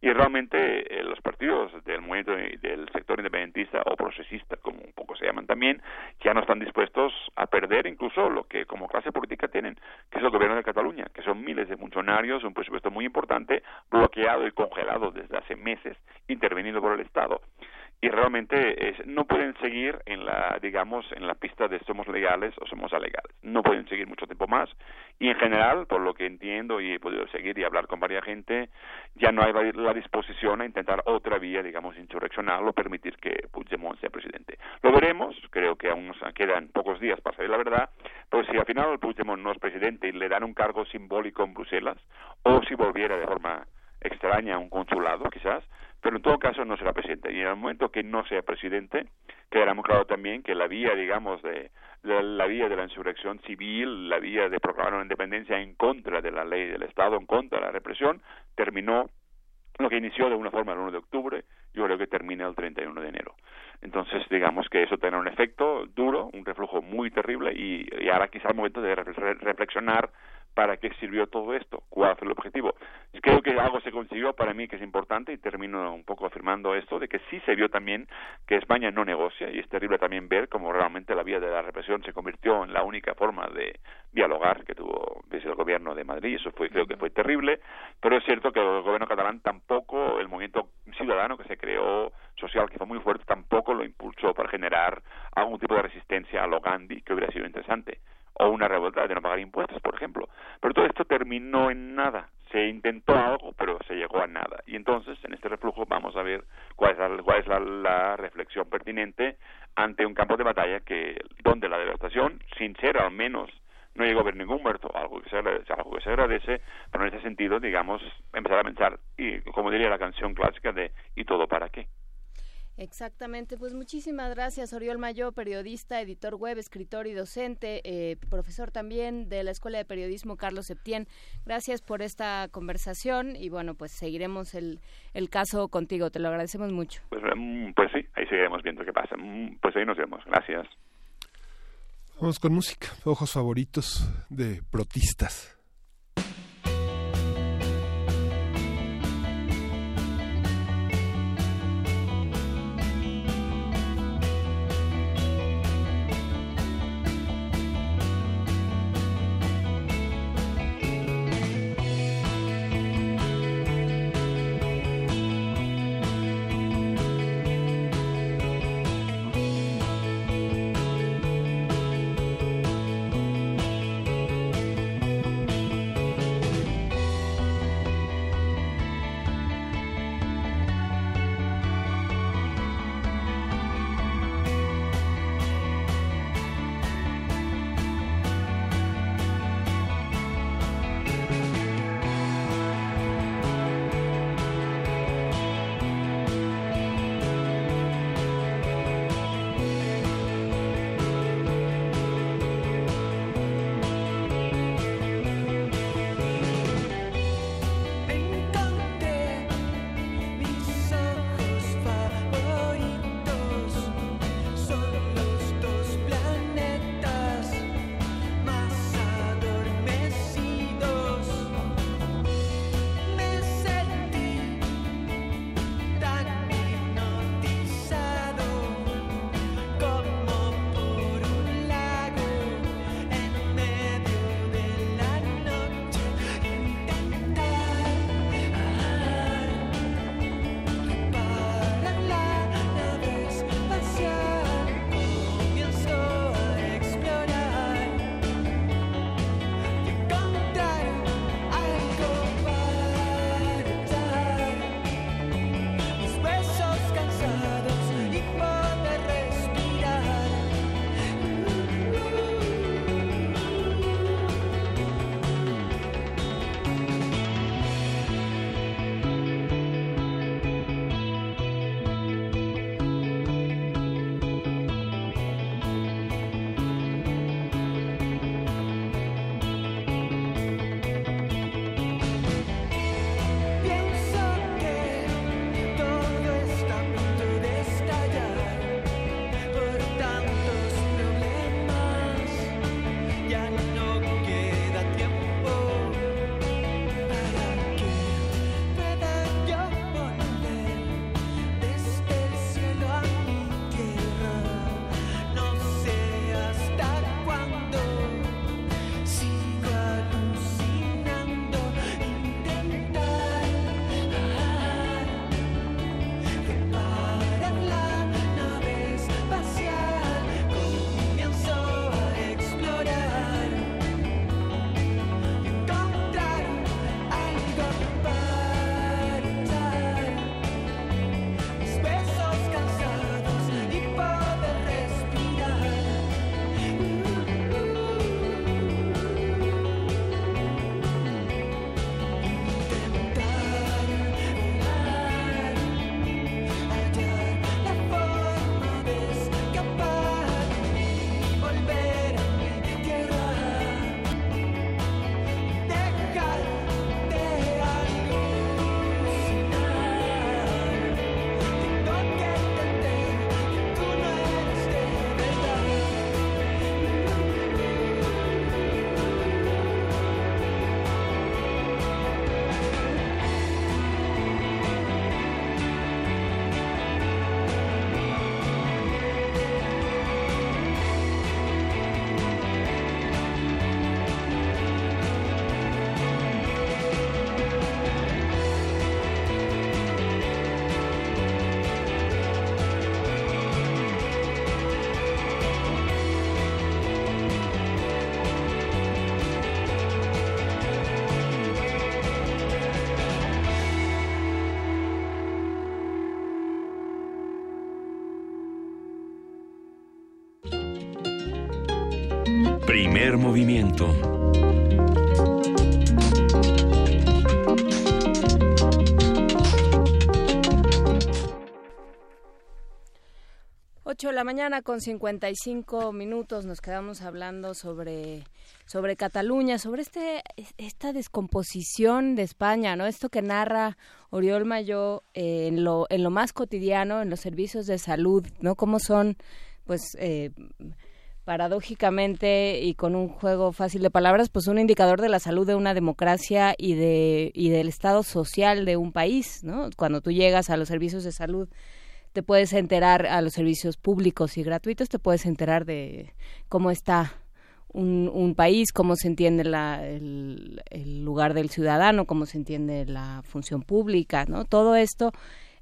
[SPEAKER 35] Y realmente eh, los partidos del movimiento del sector independentista o procesista, como un poco se llaman también, ya no están dispuestos a perder incluso lo que como clase política tienen, que es el gobierno de Cataluña, que son miles de funcionarios, un presupuesto muy importante, bloqueado y congelado desde hace meses, intervenido por el Estado. Y realmente es, no pueden seguir en la digamos en la pista de somos legales o somos alegales. No pueden seguir mucho tiempo más. Y en general por lo que entiendo y he podido seguir y hablar con varias gente ya no hay la disposición a intentar otra vía digamos insurreccional o permitir que Puigdemont sea presidente. Lo veremos. Creo que aún nos quedan pocos días para saber la verdad. Pero si al final Puigdemont no es presidente y le dan un cargo simbólico en Bruselas o si volviera de forma extraña a un consulado quizás pero en todo caso no será presidente. Y en el momento que no sea presidente, quedará muy claro también que la vía, digamos, de, la vía de la insurrección civil, la vía de proclamar una independencia en contra de la ley del Estado, en contra de la represión, terminó lo que inició de una forma el 1 de octubre, yo creo que termina el 31 de enero. Entonces, digamos que eso tiene un efecto duro, un reflujo muy terrible y, y ahora quizá el momento de reflexionar para qué sirvió todo esto, cuál fue el objetivo. Creo que algo se consiguió para mí que es importante y termino un poco afirmando esto, de que sí se vio también que España no negocia y es terrible también ver cómo realmente la vía de la represión se convirtió en la única forma de dialogar que tuvo desde el gobierno de Madrid. Eso fue, creo que fue terrible, pero es cierto que el gobierno catalán tampoco, el movimiento ciudadano que se creó social, que fue muy fuerte, tampoco lo impulsó para generar algún tipo de resistencia a lo Gandhi que hubiera sido interesante o una revuelta de no pagar impuestos, por ejemplo. Pero todo esto terminó en nada. Se intentó algo, pero se llegó a nada. Y entonces, en este reflujo, vamos a ver cuál es la, cuál es la, reflexión pertinente ante un campo de batalla que donde la devastación, sin ser al menos no llegó a haber ningún muerto, algo que se, algo que se agradece, pero en ese sentido, digamos, empezar a pensar, y como diría la canción clásica de ¿y todo para qué?
[SPEAKER 3] Exactamente, pues muchísimas gracias Oriol Mayo, periodista, editor web, escritor y docente, eh, profesor también de la Escuela de Periodismo Carlos Septién. Gracias por esta conversación y bueno, pues seguiremos el, el caso contigo, te lo agradecemos mucho.
[SPEAKER 35] Pues, mm, pues sí, ahí seguiremos viendo qué pasa. Mm, pues ahí nos vemos, gracias.
[SPEAKER 2] Vamos con música, ojos favoritos de protistas.
[SPEAKER 33] Movimiento.
[SPEAKER 3] Ocho de la mañana con 55 minutos nos quedamos hablando sobre sobre Cataluña, sobre este esta descomposición de España, ¿no? Esto que narra Oriol Mayo eh, en lo en lo más cotidiano, en los servicios de salud, ¿no? Cómo son pues eh, paradójicamente y con un juego fácil de palabras, pues un indicador de la salud de una democracia y de y del estado social de un país, ¿no? Cuando tú llegas a los servicios de salud te puedes enterar a los servicios públicos y gratuitos, te puedes enterar de cómo está un, un país, cómo se entiende la, el, lugar del ciudadano, cómo se entiende la función pública, ¿no? Todo esto,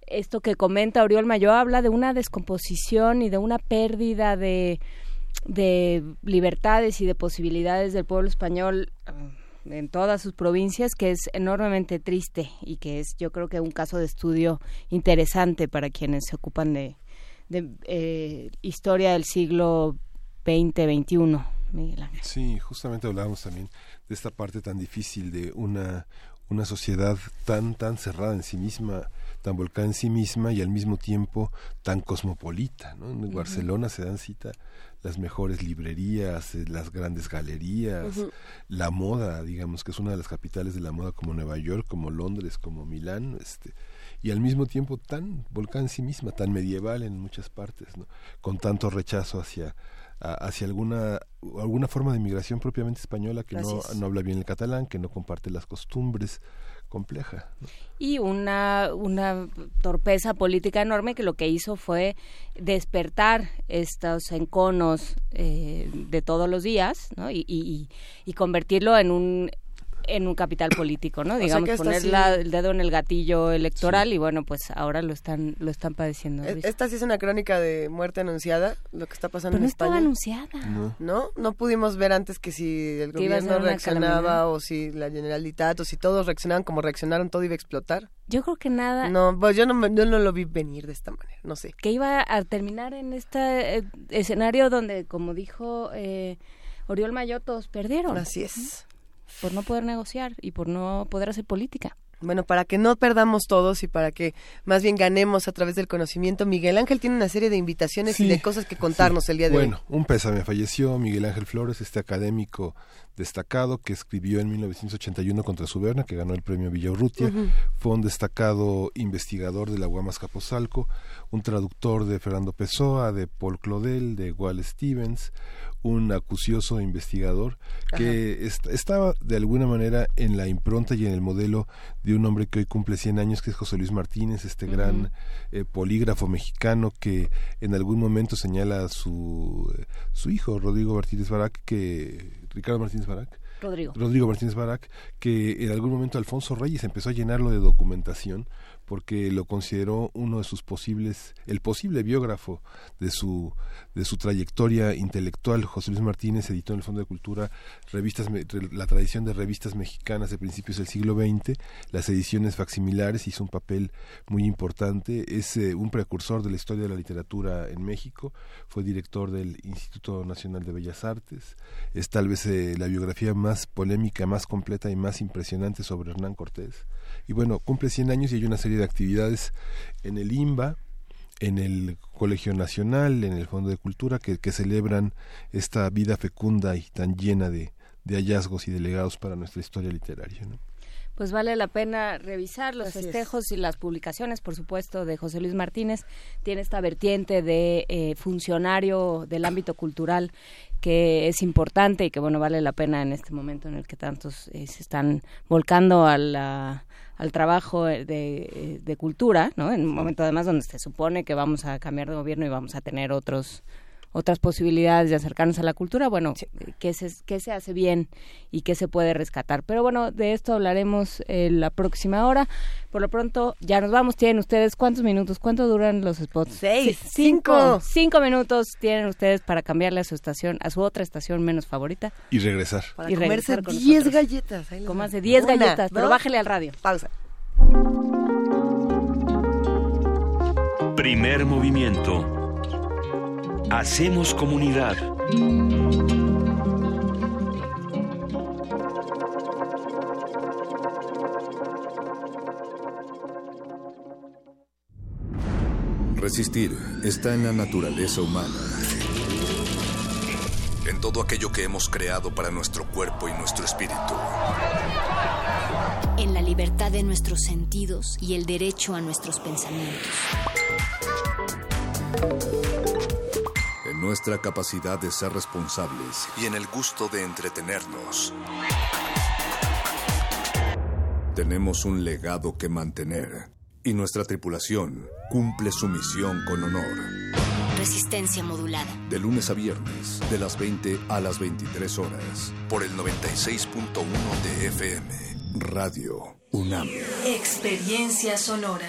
[SPEAKER 3] esto que comenta Oriol Mayo habla de una descomposición y de una pérdida de, de libertades y de posibilidades del pueblo español en todas sus provincias que es enormemente triste y que es yo creo que un caso de estudio interesante para quienes se ocupan de, de eh, historia del siglo XX, XXI. Miguel Ángel.
[SPEAKER 2] Sí, justamente hablábamos también de esta parte tan difícil de una, una sociedad tan, tan cerrada en sí misma, tan volcada en sí misma y al mismo tiempo tan cosmopolita. ¿no? En uh -huh. Barcelona se dan cita las mejores librerías, eh, las grandes galerías, uh -huh. la moda, digamos que es una de las capitales de la moda como Nueva York, como Londres, como Milán, este, y al mismo tiempo tan volcán en sí misma, tan medieval en muchas partes, ¿no? con tanto rechazo hacia hacia alguna alguna forma de inmigración propiamente española que no, no, habla bien el catalán, que no comparte las costumbres, compleja.
[SPEAKER 3] Y una, una torpeza política enorme que lo que hizo fue despertar estos enconos eh, de todos los días y convertirlo en un en un capital político, ¿no? Digamos, o sea poner sí... la, el dedo en el gatillo electoral sí. y bueno, pues ahora lo están lo están padeciendo.
[SPEAKER 1] ¿viste? Esta sí es una crónica de muerte anunciada, lo que está pasando
[SPEAKER 3] Pero
[SPEAKER 1] en
[SPEAKER 3] no
[SPEAKER 1] España.
[SPEAKER 3] estaba anunciada.
[SPEAKER 1] No. no, no pudimos ver antes que si el gobierno reaccionaba o si la Generalitat o si todos reaccionaban como reaccionaron, todo iba a explotar.
[SPEAKER 3] Yo creo que nada.
[SPEAKER 1] No, pues yo no, yo no lo vi venir de esta manera, no sé.
[SPEAKER 3] Que iba a terminar en este eh, escenario donde, como dijo eh, Oriol Mayo, todos perdieron.
[SPEAKER 1] Así es
[SPEAKER 3] por no poder negociar y por no poder hacer política.
[SPEAKER 1] Bueno, para que no perdamos todos y para que más bien ganemos a través del conocimiento, Miguel Ángel tiene una serie de invitaciones
[SPEAKER 2] sí,
[SPEAKER 1] y de cosas que contarnos
[SPEAKER 2] sí.
[SPEAKER 1] el día de
[SPEAKER 2] bueno,
[SPEAKER 1] hoy.
[SPEAKER 2] Bueno, un pésame, falleció Miguel Ángel Flores, este académico destacado que escribió en 1981 contra Suberna, que ganó el premio Villaurrutia. Uh -huh. Fue un destacado investigador de la Guamas Capozalco, un traductor de Fernando Pessoa, de Paul Claudel, de Wall Stevens, un acucioso investigador que est estaba de alguna manera en la impronta y en el modelo de un hombre que hoy cumple 100 años, que es José Luis Martínez, este uh -huh. gran eh, polígrafo mexicano que en algún momento señala a su, eh, su hijo, Rodrigo Martínez Barak, que Ricardo Martínez Barak,
[SPEAKER 3] Rodrigo.
[SPEAKER 2] Rodrigo Martínez Barak, que en algún momento Alfonso Reyes empezó a llenarlo de documentación porque lo consideró uno de sus posibles, el posible biógrafo de su, de su trayectoria intelectual. José Luis Martínez editó en el Fondo de Cultura revistas, la tradición de revistas mexicanas de principios del siglo XX, las ediciones facsimilares, hizo un papel muy importante, es eh, un precursor de la historia de la literatura en México, fue director del Instituto Nacional de Bellas Artes, es tal vez eh, la biografía más polémica, más completa y más impresionante sobre Hernán Cortés. Y bueno, cumple 100 años y hay una serie de actividades en el IMBA, en el Colegio Nacional, en el Fondo de Cultura, que, que celebran esta vida fecunda y tan llena de, de, hallazgos y de legados para nuestra historia literaria. ¿no?
[SPEAKER 3] Pues vale la pena revisar los
[SPEAKER 1] Así
[SPEAKER 3] festejos
[SPEAKER 1] es.
[SPEAKER 3] y las publicaciones, por supuesto, de José Luis Martínez. Tiene esta vertiente de eh, funcionario del ámbito cultural que es importante y que, bueno, vale la pena en este momento en el que tantos eh, se están volcando a la al trabajo de, de, cultura, ¿no? En un momento además donde se supone que vamos a cambiar de gobierno y vamos a tener otros otras posibilidades de acercarnos a la cultura, bueno, sí. qué, se, qué se hace bien y qué se puede rescatar. Pero bueno, de esto hablaremos eh, la próxima hora. Por lo pronto, ya nos vamos. Tienen ustedes cuántos minutos, cuánto duran los spots?
[SPEAKER 1] Seis,
[SPEAKER 3] sí, cinco. Cinco minutos tienen ustedes para cambiarle a su estación, a su otra estación menos favorita.
[SPEAKER 2] Y regresar.
[SPEAKER 1] Para
[SPEAKER 3] y
[SPEAKER 1] comerse diez galletas.
[SPEAKER 3] Comerse diez galletas, pero bájele al radio.
[SPEAKER 1] Pausa.
[SPEAKER 33] Primer movimiento. Hacemos comunidad.
[SPEAKER 14] Resistir está en la naturaleza humana. En todo aquello que hemos creado para nuestro cuerpo y nuestro espíritu.
[SPEAKER 37] En la libertad de nuestros sentidos y el derecho a nuestros pensamientos.
[SPEAKER 14] Nuestra capacidad de ser responsables y en el gusto de entretenernos. Tenemos un legado que mantener y nuestra tripulación cumple su misión con honor.
[SPEAKER 37] Resistencia modulada.
[SPEAKER 14] De lunes a viernes, de las 20 a las 23 horas, por el 96.1 de FM, Radio UNAM.
[SPEAKER 31] Experiencia sonora.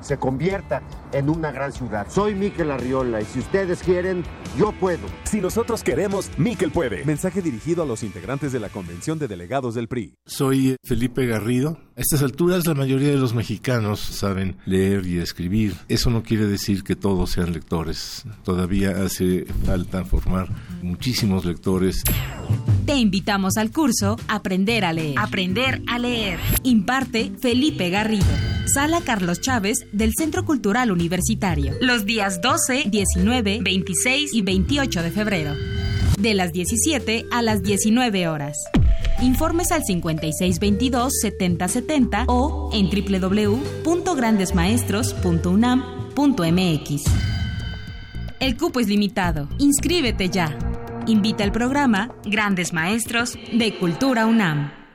[SPEAKER 10] se convierta en una gran ciudad. Soy Miquel Arriola y si ustedes quieren, yo puedo.
[SPEAKER 21] Si nosotros queremos, Miquel puede. Mensaje dirigido a los integrantes de la Convención de Delegados del PRI.
[SPEAKER 38] Soy Felipe Garrido. A estas alturas la mayoría de los mexicanos saben leer y escribir. Eso no quiere decir que todos sean lectores. Todavía hace falta formar muchísimos lectores.
[SPEAKER 39] Te invitamos al curso Aprender a leer. Aprender a leer. Imparte Felipe Garrido. Sala Carlos Chávez del Centro Cultural Universitario. Los días 12, 19, 26 y 28 de febrero. De las 17 a las 19 horas. Informes al 5622-7070 o en www.grandesmaestros.unam.mx. El cupo es limitado. Inscríbete ya. Invita al programa Grandes Maestros de Cultura UNAM.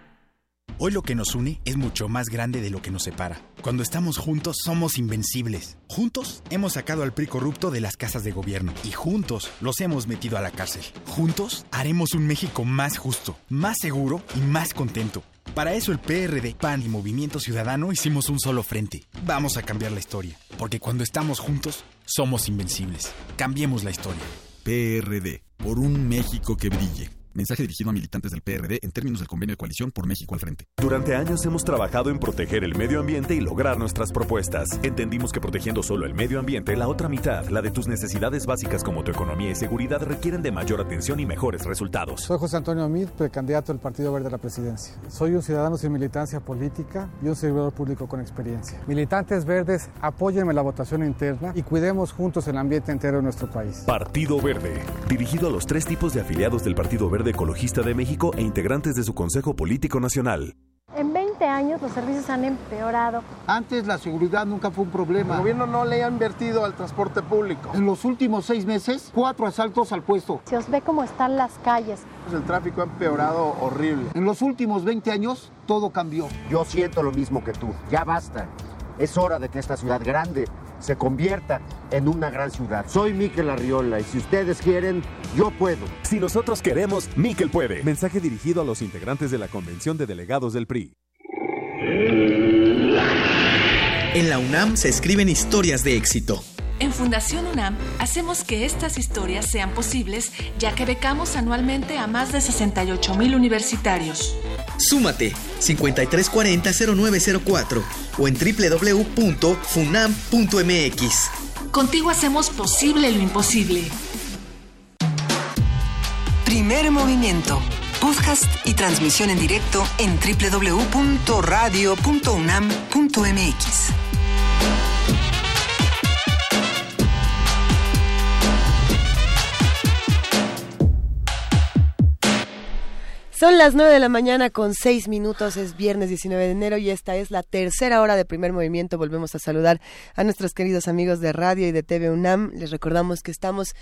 [SPEAKER 40] Hoy lo que nos une es mucho más grande de lo que nos separa. Cuando estamos juntos somos invencibles. Juntos hemos sacado al PRI corrupto de las casas de gobierno y juntos los hemos metido a la cárcel. Juntos haremos un México más justo, más seguro y más contento. Para eso el PRD, PAN y Movimiento Ciudadano hicimos un solo frente. Vamos a cambiar la historia, porque cuando estamos juntos somos invencibles. Cambiemos la historia.
[SPEAKER 41] PRD, por un México que brille. Mensaje dirigido a militantes del PRD en términos del convenio de coalición por México al frente.
[SPEAKER 21] Durante años hemos trabajado en proteger el medio ambiente y lograr nuestras propuestas. Entendimos que protegiendo solo el medio ambiente, la otra mitad, la de tus necesidades básicas como tu economía y seguridad, requieren de mayor atención y mejores resultados.
[SPEAKER 42] Soy José Antonio Amid, precandidato del Partido Verde a la presidencia. Soy un ciudadano sin militancia política y un servidor público con experiencia. Militantes verdes, apóyenme la votación interna y cuidemos juntos el ambiente entero de nuestro país.
[SPEAKER 21] Partido Verde, dirigido a los tres tipos de afiliados del Partido Verde Ecologista de México e integrantes de su Consejo Político Nacional.
[SPEAKER 25] En 20 años los servicios han empeorado.
[SPEAKER 43] Antes la seguridad nunca fue un problema.
[SPEAKER 27] El gobierno no le ha invertido al transporte público.
[SPEAKER 43] En los últimos seis meses, cuatro asaltos al puesto.
[SPEAKER 25] Se os ve cómo están las calles.
[SPEAKER 27] El tráfico ha empeorado horrible.
[SPEAKER 43] En los últimos 20 años, todo cambió.
[SPEAKER 10] Yo siento lo mismo que tú. Ya basta. Es hora de que esta ciudad grande se convierta en una gran ciudad. Soy Miquel Arriola y si ustedes quieren, yo puedo.
[SPEAKER 21] Si nosotros queremos, Miquel puede. Mensaje dirigido a los integrantes de la Convención de Delegados del PRI.
[SPEAKER 30] En la UNAM se escriben historias de éxito.
[SPEAKER 31] En Fundación UNAM hacemos que estas historias sean posibles ya que becamos anualmente a más de 68 mil universitarios.
[SPEAKER 30] Súmate 5340-0904 o en www.funam.mx.
[SPEAKER 31] Contigo hacemos posible lo imposible.
[SPEAKER 32] Primer movimiento. podcast y transmisión en directo en www.radio.unam.mx.
[SPEAKER 1] Son las 9 de la mañana con 6 minutos, es viernes 19 de enero y esta es la tercera hora de primer movimiento. Volvemos a saludar a nuestros queridos amigos de radio y de TV UNAM. Les recordamos que estamos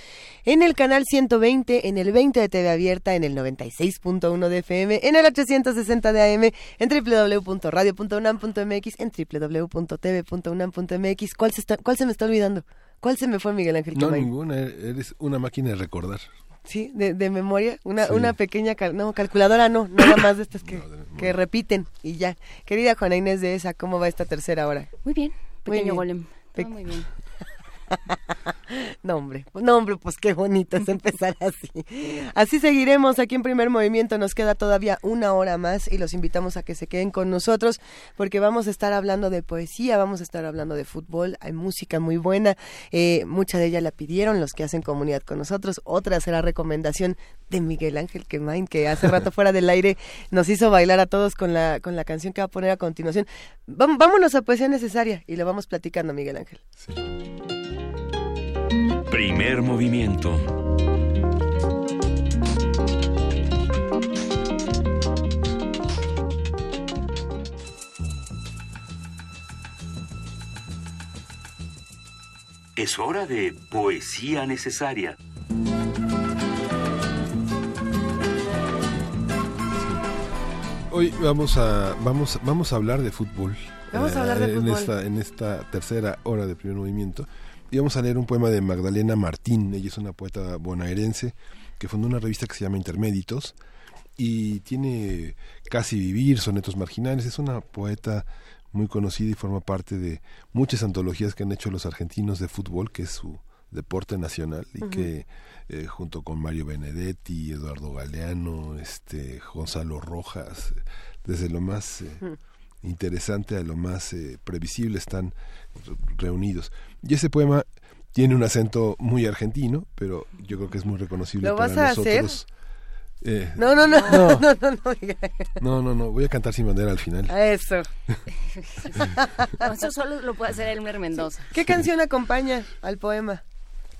[SPEAKER 1] en el canal 120, en el 20 de TV Abierta, en el 96.1 de FM, en el 860 de AM, en www.radio.unam.mx, en www.tv.unam.mx. ¿Cuál se, está, ¿Cuál se me está olvidando? ¿Cuál se me fue, Miguel Ángel?
[SPEAKER 2] No, ninguna. Eres una máquina de recordar.
[SPEAKER 1] Sí, de, de memoria, una, sí. una pequeña, cal, no, calculadora no, nada más de estas que, no, de que repiten y ya. Querida Juana Inés de esa, ¿cómo va esta tercera hora?
[SPEAKER 3] Muy bien, pequeño muy bien. golem. Pe muy bien. (laughs)
[SPEAKER 1] no, hombre, no, hombre, pues qué bonito es empezar (laughs) así. Así seguiremos aquí en primer movimiento. Nos queda todavía una hora más y los invitamos a que se queden con nosotros porque vamos a estar hablando de poesía, vamos a estar hablando de fútbol. Hay música muy buena. Eh, mucha de ella la pidieron los que hacen comunidad con nosotros. Otra será recomendación de Miguel Ángel Quemain, que hace (laughs) rato fuera del aire nos hizo bailar a todos con la, con la canción que va a poner a continuación. Vámonos a poesía necesaria y lo vamos platicando, Miguel Ángel.
[SPEAKER 2] Sí.
[SPEAKER 5] Primer movimiento. Es hora de poesía necesaria.
[SPEAKER 2] Hoy vamos a vamos vamos a hablar de fútbol.
[SPEAKER 1] Vamos a hablar de
[SPEAKER 2] eh, en
[SPEAKER 1] fútbol.
[SPEAKER 2] esta en esta tercera hora de primer movimiento y vamos a leer un poema de Magdalena Martín. Ella es una poeta bonaerense que fundó una revista que se llama Interméditos y tiene Casi Vivir, Sonetos Marginales. Es una poeta muy conocida y forma parte de muchas antologías que han hecho los argentinos de fútbol, que es su deporte nacional y uh -huh. que eh, junto con Mario Benedetti, Eduardo Galeano, este Gonzalo Rojas, desde lo más eh, uh -huh. interesante a lo más eh, previsible están reunidos. Y ese poema tiene un acento muy argentino, pero yo creo que es muy reconocible
[SPEAKER 1] ¿Lo
[SPEAKER 2] para
[SPEAKER 1] vas a
[SPEAKER 2] nosotros.
[SPEAKER 1] Eh, no, no, no, no, (laughs) no, no, no,
[SPEAKER 2] no, no, no, voy a cantar sin bandera al final.
[SPEAKER 1] Eso.
[SPEAKER 3] no, eso solo lo puede hacer Elmer Mendoza.
[SPEAKER 1] ¿Qué canción acompaña al poema?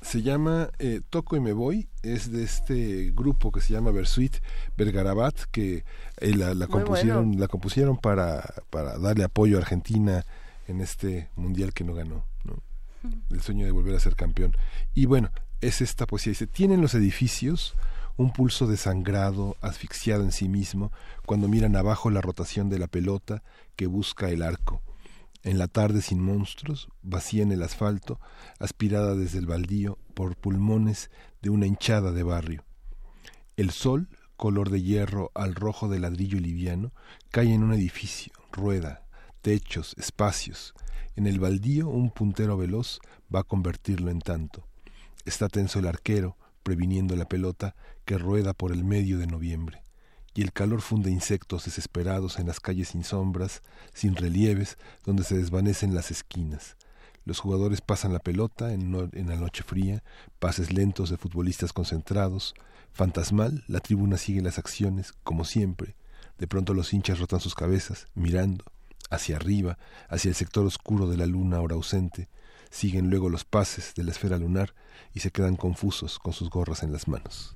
[SPEAKER 2] Se llama eh, Toco y me voy, es de este grupo que se llama Versuit Vergarabat, que eh, la, la compusieron, bueno. la compusieron para, para darle apoyo a Argentina en este mundial que no ganó, ¿no? El sueño de volver a ser campeón. Y bueno, es esta poesía. Dice, tienen los edificios un pulso desangrado, asfixiado en sí mismo, cuando miran abajo la rotación de la pelota que busca el arco. En la tarde sin monstruos, vacía en el asfalto, aspirada desde el baldío por pulmones de una hinchada de barrio. El sol, color de hierro al rojo de ladrillo liviano, cae en un edificio, rueda, techos, espacios. En el baldío un puntero veloz va a convertirlo en tanto. Está tenso el arquero, previniendo la pelota que rueda por el medio de noviembre, y el calor funde insectos desesperados en las calles sin sombras, sin relieves, donde se desvanecen las esquinas. Los jugadores pasan la pelota en, en la noche fría, pases lentos de futbolistas concentrados. Fantasmal, la tribuna sigue las acciones, como siempre. De pronto los hinchas rotan sus cabezas, mirando, hacia arriba, hacia el sector oscuro de la luna ahora ausente. Siguen luego los pases de la esfera lunar y se quedan confusos con sus gorras en las manos.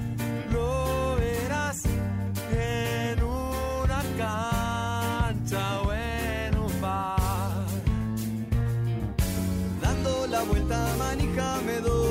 [SPEAKER 4] esta manija me doy.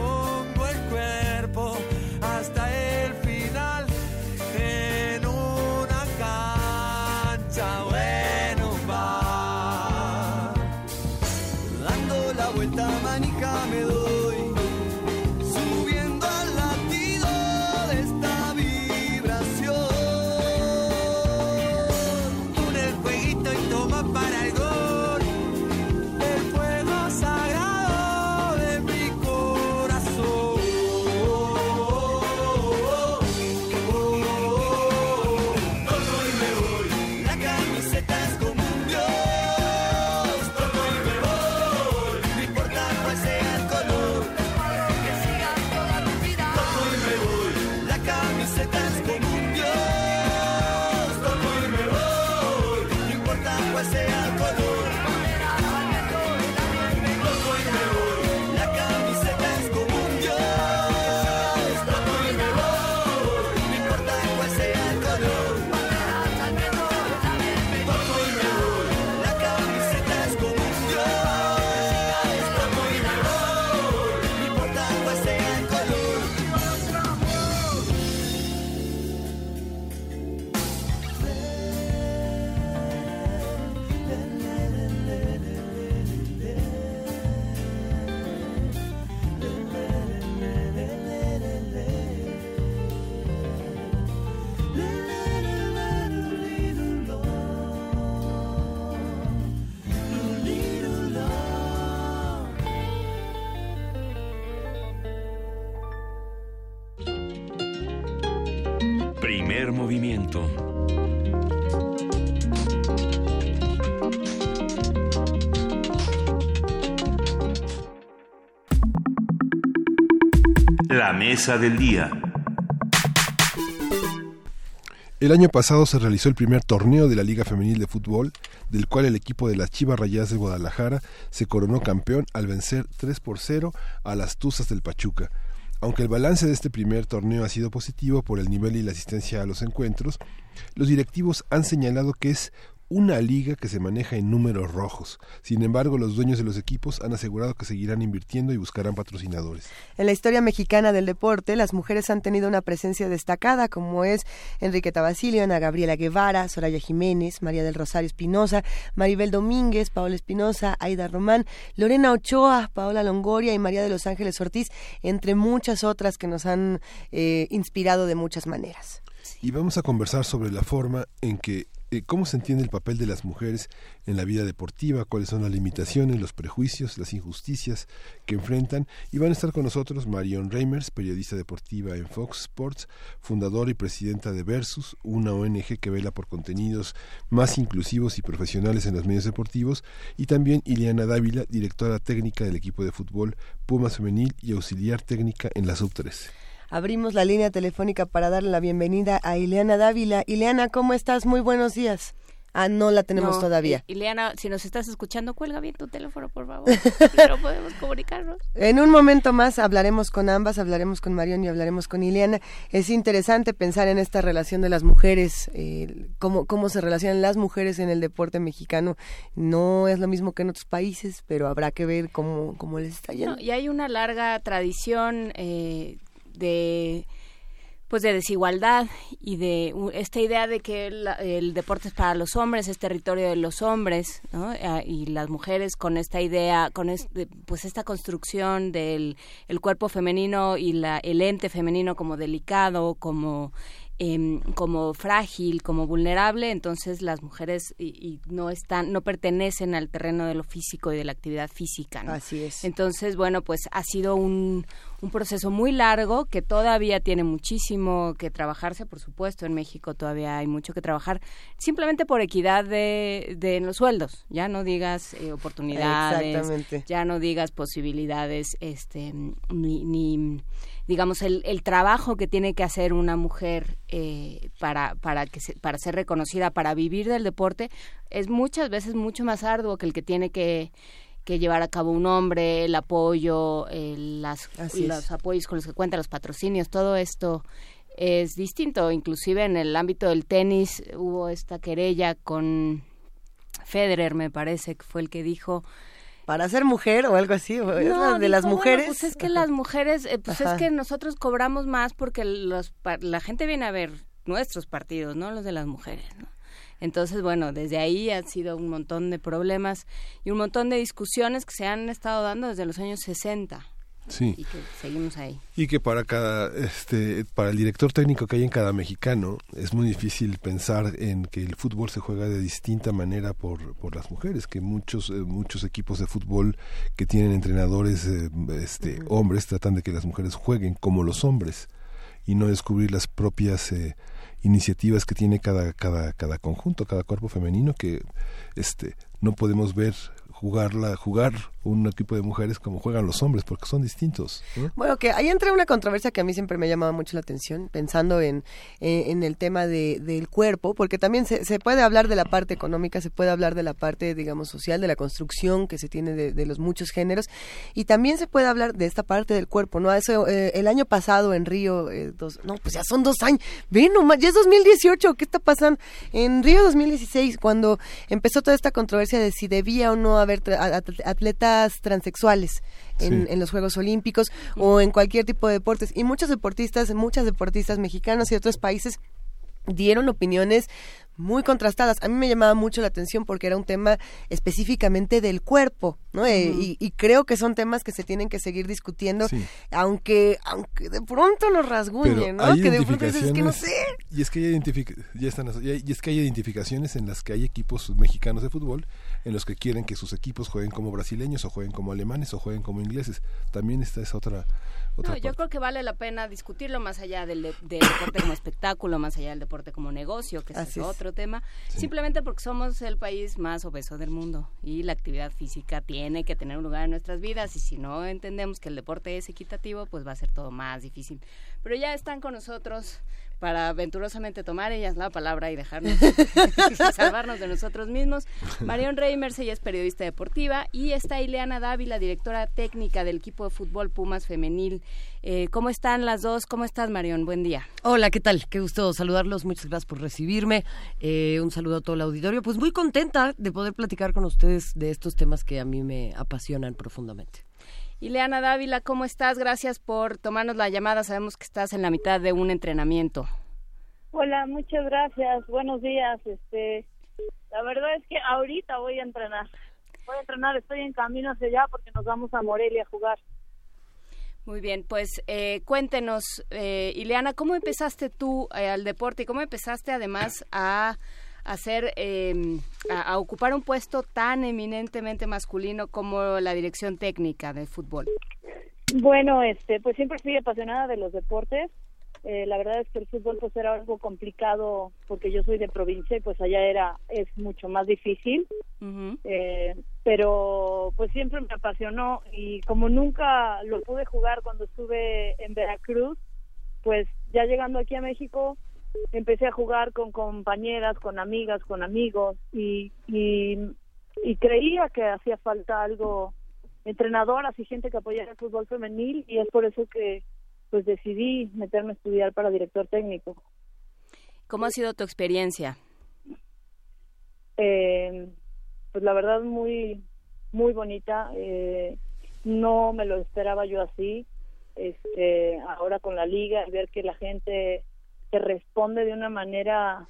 [SPEAKER 5] del día.
[SPEAKER 2] El año pasado se realizó el primer torneo de la Liga Femenil de Fútbol, del cual el equipo de las Chivas Rayadas de Guadalajara se coronó campeón al vencer 3 por 0 a las Tuzas del Pachuca. Aunque el balance de este primer torneo ha sido positivo por el nivel y la asistencia a los encuentros, los directivos han señalado que es una liga que se maneja en números rojos. Sin embargo, los dueños de los equipos han asegurado que seguirán invirtiendo y buscarán patrocinadores.
[SPEAKER 1] En la historia mexicana del deporte, las mujeres han tenido una presencia destacada, como es Enriqueta Basilio, Ana Gabriela Guevara, Soraya Jiménez, María del Rosario Espinosa, Maribel Domínguez, Paola Espinosa, Aida Román, Lorena Ochoa, Paola Longoria y María de los Ángeles Ortiz, entre muchas otras que nos han eh, inspirado de muchas maneras.
[SPEAKER 2] Y vamos a conversar sobre la forma en que cómo se entiende el papel de las mujeres en la vida deportiva, cuáles son las limitaciones, los prejuicios, las injusticias que enfrentan. Y van a estar con nosotros Marion Reimers, periodista deportiva en Fox Sports, fundadora y presidenta de Versus, una ONG que vela por contenidos más inclusivos y profesionales en los medios deportivos, y también Ileana Dávila, directora técnica del equipo de fútbol Pumas Femenil y auxiliar técnica en la Sub-13.
[SPEAKER 1] Abrimos la línea telefónica para darle la bienvenida a Ileana Dávila. Ileana, ¿cómo estás? Muy buenos días. Ah, no la tenemos
[SPEAKER 3] No,
[SPEAKER 1] todavía.
[SPEAKER 3] I- Ileana, si nos estás escuchando, cuelga bien tu teléfono, por favor. (laughs) Pero podemos comunicarnos.
[SPEAKER 1] En un momento más hablaremos con ambas, hablaremos con Marión y hablaremos con Ileana. Es interesante pensar en esta relación de las mujeres, eh, cómo, cómo se relacionan las mujeres en el deporte mexicano. No es lo mismo que en otros países, pero habrá que ver cómo, cómo les está yendo.
[SPEAKER 3] No, y hay una larga tradición eh, de pues de desigualdad y de esta idea de que la- el deporte es para los hombres, es territorio de los hombres, ¿no? Ah, y las mujeres con esta idea, con pues esta construcción del el cuerpo femenino y la, el ente femenino como delicado, como em, como frágil, como vulnerable, entonces las mujeres y, y no están, no pertenecen al terreno de lo físico y de la actividad física. ¿no?
[SPEAKER 1] Así es.
[SPEAKER 3] Entonces, bueno, pues ha sido un, un proceso muy largo que todavía tiene muchísimo que trabajarse, por supuesto, en México todavía hay mucho que trabajar, simplemente por equidad de, de los sueldos, ya no digas eh, oportunidades, ya no digas posibilidades, este, ni, ni digamos el, el, trabajo que tiene que hacer una mujer eh, para para que para ser reconocida para vivir del deporte es muchas veces mucho más arduo que el que tiene que que llevar a cabo un hombre, el apoyo, las, los apoyos con los que cuenta, los patrocinios, todo esto es distinto. Inclusive en el ámbito del tenis hubo esta querella con Federer, me parece, que fue el que dijo
[SPEAKER 1] para ser mujer o algo así, no, de las mujeres.
[SPEAKER 3] pues es que las mujeres, eh, pues es que nosotros cobramos más porque los, la gente viene a ver nuestros partidos, no los de las mujeres, ¿no? Entonces, bueno, desde ahí han sido un montón de problemas y un montón de discusiones que se han estado dando desde los años 60.
[SPEAKER 2] Sí.
[SPEAKER 3] Y que seguimos ahí.
[SPEAKER 2] Y que para cada, este, para el director técnico que hay en cada mexicano, es muy difícil pensar en que el fútbol se juega de distinta manera por, por las mujeres, que muchos, eh, muchos equipos de fútbol que tienen entrenadores, eh, este, hombres, tratan de que las mujeres jueguen como los hombres y no descubrir las propias eh, iniciativas que tiene cada, cada, cada conjunto, cada cuerpo femenino que este no podemos ver jugarla, jugar un equipo de mujeres como juegan los hombres, porque son distintos.
[SPEAKER 1] Bueno, que ahí entra una controversia que a mí siempre me ha llamado mucho la atención, pensando en, en, el tema de, del cuerpo, porque también se, se, puede hablar de la parte económica, se puede hablar de la parte, digamos, social, de la construcción que se tiene de, los muchos géneros, y también se puede hablar de esta parte del cuerpo, ¿no? Eso, eh, el año pasado en Río, eh, dos, no, pues ya son dos años, ven nomás, ya es 2018, ¿qué está pasando? En Río 2016, cuando empezó toda esta controversia de si debía o no haber atletas transexuales en, en, los Juegos Olímpicos o en cualquier tipo de deportes. Y muchos deportistas, muchas deportistas mexicanos y de otros países dieron opiniones muy contrastadas. A mí me llamaba mucho la atención porque era un tema específicamente del cuerpo, ¿no? Eh, y, creo que son temas que se tienen que seguir discutiendo, aunque aunque de pronto nos rasguñen, ¿no? Que de pronto dices, que no sé.
[SPEAKER 2] Y es que hay ya están, y es que hay identificaciones en las que hay equipos mexicanos de fútbol en los que quieren que sus equipos jueguen como brasileños o jueguen como alemanes o jueguen como ingleses. También está esa otra
[SPEAKER 3] no, yo creo que vale la pena discutirlo más allá del, deporte como espectáculo, más allá del deporte como negocio, que es otro tema, simplemente porque somos el país más obeso del mundo y la actividad física tiene que tener un lugar en nuestras vidas y si no entendemos que el deporte es equitativo, pues va a ser todo más difícil. Pero ya están con nosotros para venturosamente tomar ellas la palabra y dejarnos (laughs) salvarnos de nosotros mismos. Marion Reimers, ella es periodista deportiva y está Ileana Dávila, directora técnica del equipo de fútbol Pumas femenil. Eh, ¿Cómo están las dos? ¿Cómo estás, Marion? Buen día.
[SPEAKER 44] Hola, ¿qué tal? Qué gusto saludarlos. Muchas gracias por recibirme. Eh, un saludo a todo el auditorio. Pues muy contenta de poder platicar con ustedes de estos temas que a mí me apasionan profundamente.
[SPEAKER 3] Ileana Dávila, ¿cómo estás? Gracias por tomarnos la llamada. Sabemos que estás en la mitad de un entrenamiento.
[SPEAKER 45] Hola, muchas gracias. Buenos días. Este, la verdad es que ahorita voy a entrenar. Voy a entrenar, estoy en camino hacia allá porque nos vamos a Morelia a jugar.
[SPEAKER 3] Muy bien, pues eh, cuéntenos, eh, Ileana, ¿cómo empezaste tú eh, al deporte y cómo empezaste además a hacer, em, a, ocupar un puesto tan eminentemente masculino como la dirección técnica del fútbol?
[SPEAKER 45] Bueno, este, pues siempre fui apasionada de los deportes. Eh, la verdad es que el fútbol pues era algo complicado porque yo soy de provincia y pues allá era es mucho más difícil eh, pero pues siempre me apasionó y como nunca lo pude jugar cuando estuve en Veracruz pues ya llegando aquí a México empecé a jugar con compañeras, con amigas, con amigos y, y, creía que hacía falta algo, entrenadoras y gente que apoyara el fútbol femenil y es por eso que pues decidí meterme a estudiar para director técnico.
[SPEAKER 3] ¿Cómo ha sido tu experiencia?
[SPEAKER 45] Eh, pues la verdad muy muy bonita. Eh, no me lo esperaba yo así. Este, ahora con la liga ver que la gente te responde de una manera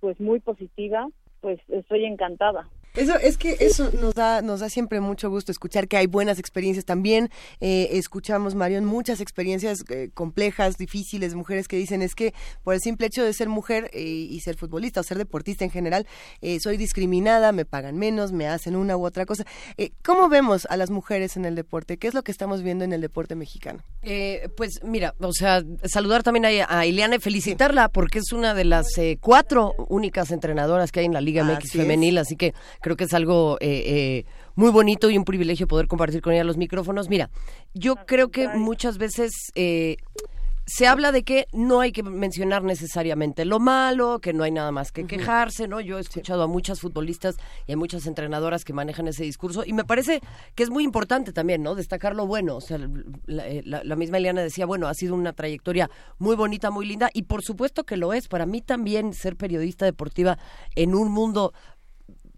[SPEAKER 45] pues muy positiva, pues estoy encantada.
[SPEAKER 1] Eso es que eso nos da nos da siempre mucho gusto escuchar que hay buenas experiencias también. Eh, escuchamos Marion muchas experiencias eh, complejas, difíciles, mujeres que dicen es que por el simple hecho de ser mujer eh, y ser futbolista o ser deportista en general eh, soy discriminada, me pagan menos, me hacen una u otra cosa. Eh, ¿Cómo vemos a las mujeres en el deporte? ¿Qué es lo que estamos viendo en el deporte mexicano?
[SPEAKER 44] Eh, pues mira, o sea, saludar también a, a Ileana y felicitarla porque es una de las eh, cuatro únicas entrenadoras que hay en la Liga MX
[SPEAKER 1] Así es.
[SPEAKER 44] femenil, así que creo que es algo eh, eh, muy bonito y un privilegio poder compartir con ella los micrófonos. Mira, yo creo que muchas veces eh, se habla de que no hay que mencionar necesariamente lo malo, que no hay nada más que quejarse, ¿no? Yo he escuchado a muchas futbolistas y a muchas entrenadoras que manejan ese discurso y me parece que es muy importante también, ¿no? Destacar lo bueno. O sea, la, eh, la- la misma Eliana decía, bueno, ha sido una trayectoria muy bonita, muy linda y por supuesto que lo es. Para mí también ser periodista deportiva en un mundo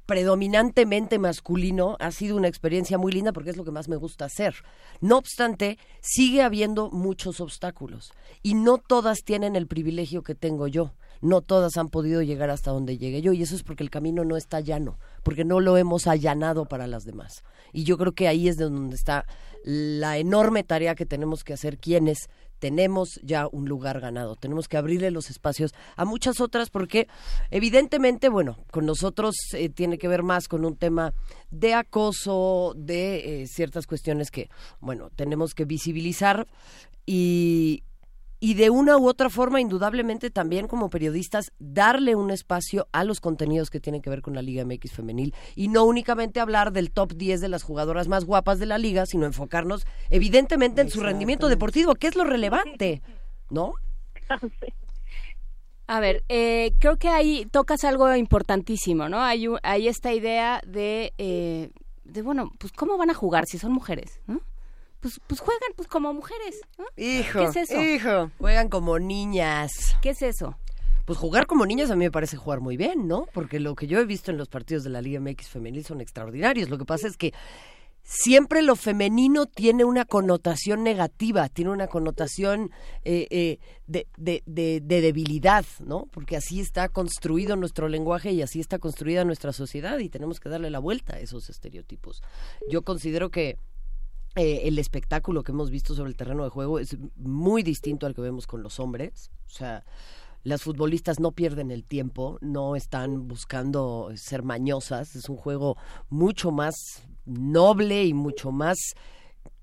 [SPEAKER 44] predominantemente masculino ha sido una experiencia muy linda porque es lo que más me gusta hacer. No obstante, sigue habiendo muchos obstáculos y no todas tienen el privilegio que tengo yo. No todas han podido llegar hasta donde llegué yo y eso es porque el camino no está llano, porque no lo hemos allanado para las demás. Y yo creo que ahí es de donde está la enorme tarea que tenemos que hacer quienes tenemos ya un lugar ganado. Tenemos que abrirle los espacios a muchas otras porque evidentemente, bueno, con nosotros eh, tiene que ver más con un tema de acoso, de eh, ciertas cuestiones que, bueno, tenemos que visibilizar y, y de una u otra forma, indudablemente también como periodistas, darle un espacio a los contenidos que tienen que ver con la Liga MX femenil y no únicamente hablar del top 10 de las jugadoras más guapas de la liga, sino enfocarnos evidentemente en su rendimiento deportivo, que es lo relevante, ¿no?
[SPEAKER 46] A ver, eh, creo que ahí tocas algo importantísimo, ¿no? Hay, hay esta idea de, eh, de, bueno, pues ¿cómo van a jugar si son mujeres? ¿no? Pues, pues juegan pues como mujeres. ¿no?
[SPEAKER 44] Hijo,
[SPEAKER 46] ¿Qué es eso?
[SPEAKER 44] hijo. Juegan como niñas.
[SPEAKER 46] ¿Qué es eso?
[SPEAKER 44] Pues jugar como niñas a mí me parece jugar muy bien, ¿no? Porque lo que yo he visto en los partidos de la Liga MX femenil son extraordinarios. Lo que pasa es que siempre lo femenino tiene una connotación negativa, tiene una connotación eh, eh, de, de- de- de debilidad, ¿no? Porque así está construido nuestro lenguaje y así está construida nuestra sociedad y tenemos que darle la vuelta a esos estereotipos. Yo considero que eh, el espectáculo que hemos visto sobre el terreno de juego es muy distinto al que vemos con los hombres. O sea, las futbolistas no pierden el tiempo, no están buscando ser mañosas. Es un juego mucho más noble y mucho más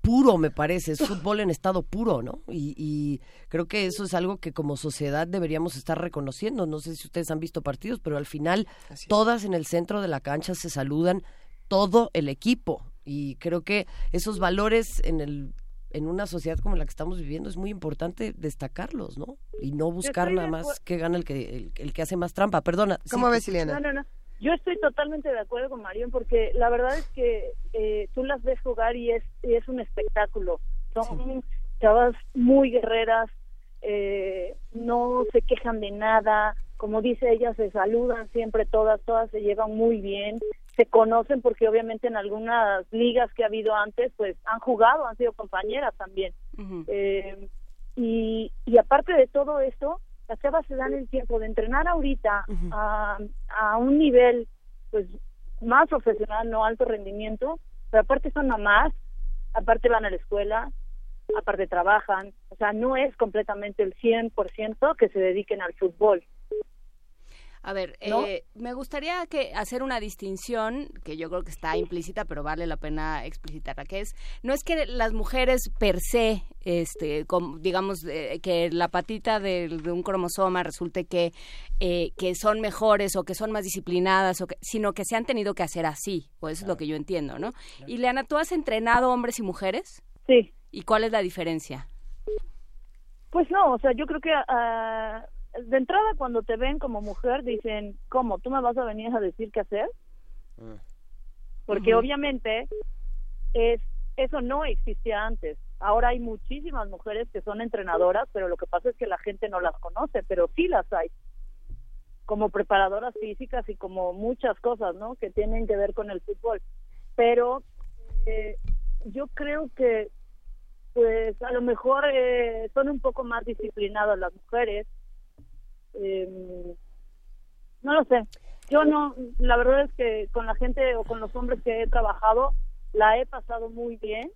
[SPEAKER 44] puro, me parece. Es fútbol en estado puro, ¿no? Y, y creo que eso es algo que como sociedad deberíamos estar reconociendo. No sé si ustedes han visto partidos, pero al final todas en el centro de la cancha se saludan, todo el equipo. Y creo que esos valores en el en una sociedad como la que estamos viviendo es muy importante destacarlos, ¿no? Y no buscar nada más que gana el que el, el que hace más trampa. Perdona.
[SPEAKER 1] ¿Cómo
[SPEAKER 44] sí,
[SPEAKER 1] ves, Ileana?
[SPEAKER 45] No, no, no. Yo estoy totalmente de acuerdo con Marion porque la verdad es que eh, tú las ves jugar y es, y es un espectáculo. Son chavas muy guerreras, eh, no se quejan de nada, como dice ella, se saludan siempre todas, todas se llevan muy bien, se conocen porque obviamente en algunas ligas que ha habido antes pues han jugado, han sido compañeras también. Eh, y, y aparte de todo esto, las chavas se dan el tiempo de entrenar ahorita a, a un nivel pues más profesional, no alto rendimiento, pero aparte son mamás, aparte van a la escuela, aparte trabajan, o sea, no es completamente el 100% que se dediquen al fútbol.
[SPEAKER 46] A ver,
[SPEAKER 45] ¿No?
[SPEAKER 46] eh, me gustaría que hacer una distinción que yo creo que está implícita, pero vale la pena explicitarla, que es no es que las mujeres per se, este, com- digamos eh, que la patita de, de un cromosoma resulte que eh, que son mejores o que son más disciplinadas, o que, sino que se han tenido que hacer así, o eso es lo que yo entiendo, ¿no? Y Leana, ¿tú has entrenado hombres y mujeres?
[SPEAKER 45] Sí.
[SPEAKER 46] ¿Y cuál es la diferencia?
[SPEAKER 45] Pues no, o sea, yo creo que ah, de entrada cuando te ven como mujer dicen, ¿cómo? ¿Tú me vas a venir a decir qué hacer? Porque
[SPEAKER 47] Ujú.
[SPEAKER 45] obviamente es eso no existía antes. Ahora hay muchísimas mujeres que son entrenadoras, pero lo que pasa es que la gente no las conoce, pero sí las hay. Como preparadoras físicas y como muchas cosas, ¿no? Que tienen que ver con el fútbol. Pero eh, yo creo que pues a lo mejor eh, son un poco más disciplinadas las mujeres. Eh, no lo sé. yo no, la verdad es que con la gente o con los hombres que he trabajado, la he pasado muy bien.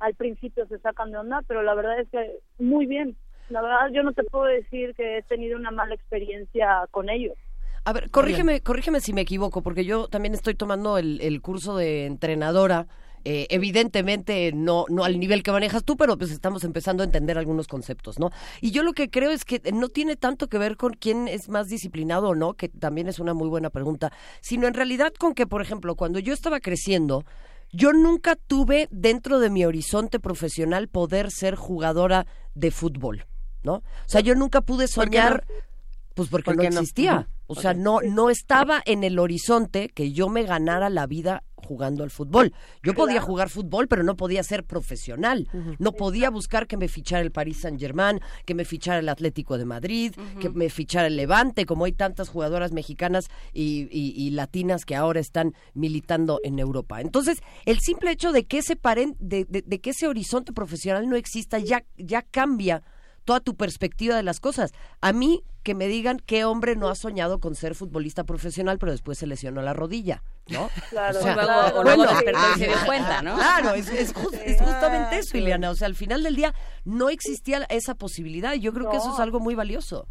[SPEAKER 45] Al principio se sacan de onda, pero la verdad es que muy bien. La verdad yo no te puedo decir que he tenido una mala experiencia con ellos.
[SPEAKER 44] A ver, corrígeme, corrígeme si me equivoco, porque yo también estoy tomando el, el curso de entrenadora. Eh, evidentemente no no al nivel que manejas tú, pero pues estamos empezando a entender algunos conceptos, ¿no? Y yo lo que creo es que no tiene tanto que ver con quién es más disciplinado o no, que también es una muy buena pregunta, sino en realidad con que, por ejemplo, cuando yo estaba creciendo, yo nunca tuve dentro de mi horizonte profesional poder ser jugadora de fútbol, ¿no? O sea, yo nunca pude
[SPEAKER 1] ¿Por qué no?
[SPEAKER 44] soñar, pues porque
[SPEAKER 1] ¿Por
[SPEAKER 44] no existía. O sea, no, no estaba en el horizonte que yo me ganara la vida jugando al fútbol. Yo podía jugar fútbol, pero no podía ser profesional. No podía buscar que me fichara el Paris Saint Germain, que me fichara el Atlético de Madrid, que me fichara el Levante, como hay tantas jugadoras mexicanas y, y- y latinas que ahora están militando en Europa. Entonces, el simple hecho de que ese paren- de, de- de que ese horizonte profesional no exista, ya, ya cambia toda tu perspectiva de las cosas. A mí que me digan qué hombre no ha soñado con ser futbolista profesional, pero después se lesionó la rodilla, ¿no? (laughs)
[SPEAKER 45] Claro,
[SPEAKER 3] O luego- o luego despertó y se dio cuenta, ¿no?
[SPEAKER 44] Claro, es, es es justamente eso, Ileana. O sea, al final del día no existía esa posibilidad y yo creo que eso es algo muy valioso.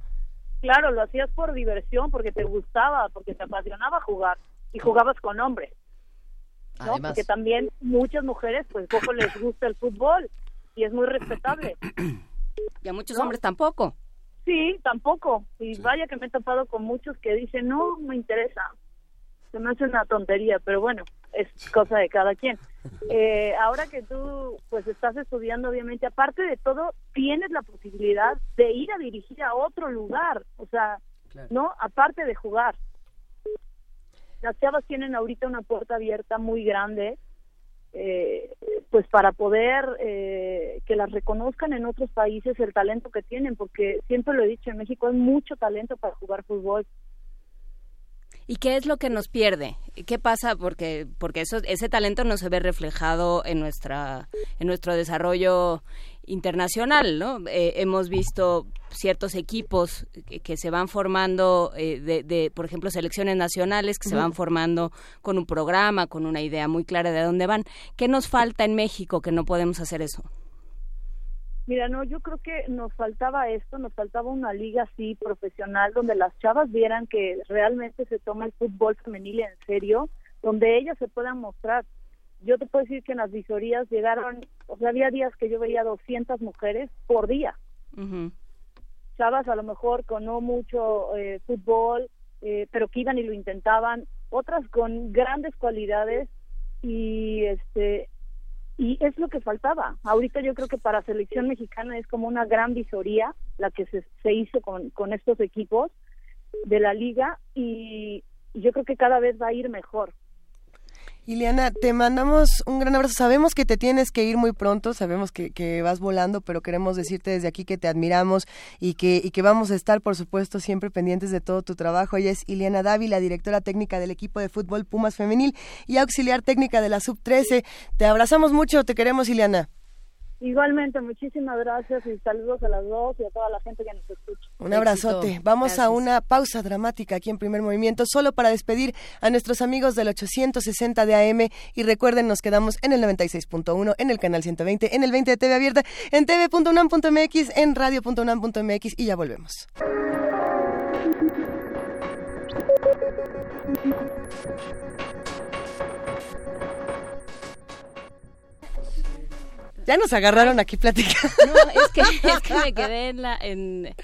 [SPEAKER 45] Claro, lo hacías por diversión, porque te gustaba, porque te apasionaba jugar y jugabas con hombres. ¿no?
[SPEAKER 44] Además.
[SPEAKER 45] Porque también muchas mujeres, pues poco les gusta el fútbol y es muy respetable. (clears throat)
[SPEAKER 3] Y a muchos
[SPEAKER 45] ¿No?
[SPEAKER 3] hombres tampoco.
[SPEAKER 45] Sí, tampoco. Y vaya que me he topado con muchos que dicen, no, me interesa. Se me hace una tontería, pero bueno, es cosa de cada quien. (laughs) Eh, ahora que tú pues estás estudiando, obviamente, aparte de todo, tienes la posibilidad de ir a dirigir a otro lugar. O sea, ¿no? Aparte de jugar. Las chavas tienen ahorita una puerta abierta muy grande eh, pues para poder eh, que las reconozcan en otros países el talento que tienen, porque siempre lo he dicho, en México hay mucho talento para jugar fútbol.
[SPEAKER 3] ¿Y qué es lo que nos pierde? ¿Qué pasa? Porque, porque eso, ese talento no se ve reflejado en, nuestra, en nuestro desarrollo internacional, ¿no? Eh, hemos visto ciertos equipos que, que se van formando, eh, de, de, por ejemplo, selecciones nacionales que se van formando con un programa, con una idea muy clara de dónde van. ¿Qué nos falta en México que no podemos hacer eso?
[SPEAKER 45] Mira, no, yo creo que nos faltaba esto, nos faltaba una liga así profesional donde las chavas vieran que realmente se toma el fútbol femenil en serio, donde ellas se puedan mostrar. Yo te puedo decir que en las visorías llegaron, o sea, había días que yo veía 200 mujeres por día. Chavas a lo mejor con no mucho eh, fútbol, eh, pero que iban y lo intentaban, otras con grandes cualidades y este y es lo que faltaba. Ahorita yo creo que para selección mexicana es como una gran visoría la que se, se hizo con, con estos equipos de la liga y, y yo creo que cada vez va a ir mejor.
[SPEAKER 1] Ileana, te mandamos un gran abrazo. Sabemos que te tienes que ir muy pronto, sabemos que, que vas volando, pero queremos decirte desde aquí que te admiramos y que, y que vamos a estar, por supuesto, siempre pendientes de todo tu trabajo. Ella es Ileana Dávila, directora técnica del equipo de fútbol Pumas Femenil y auxiliar técnica de la Sub-13. Te abrazamos mucho, te queremos, Ileana.
[SPEAKER 45] Igualmente, muchísimas gracias y saludos a las dos y a toda la gente que nos escucha.
[SPEAKER 1] Un abrazote. Vamos a una pausa dramática aquí en Primer Movimiento, solo para despedir a nuestros amigos del 860 de AM. Y recuerden, nos quedamos en el 96.1, en el canal 120, en el 20 de TV Abierta, en tv.unam.mx, en radio.unam.mx y ya volvemos. Ya nos agarraron aquí platicando.
[SPEAKER 3] No, es que, (laughs) es que me quedé en la, en,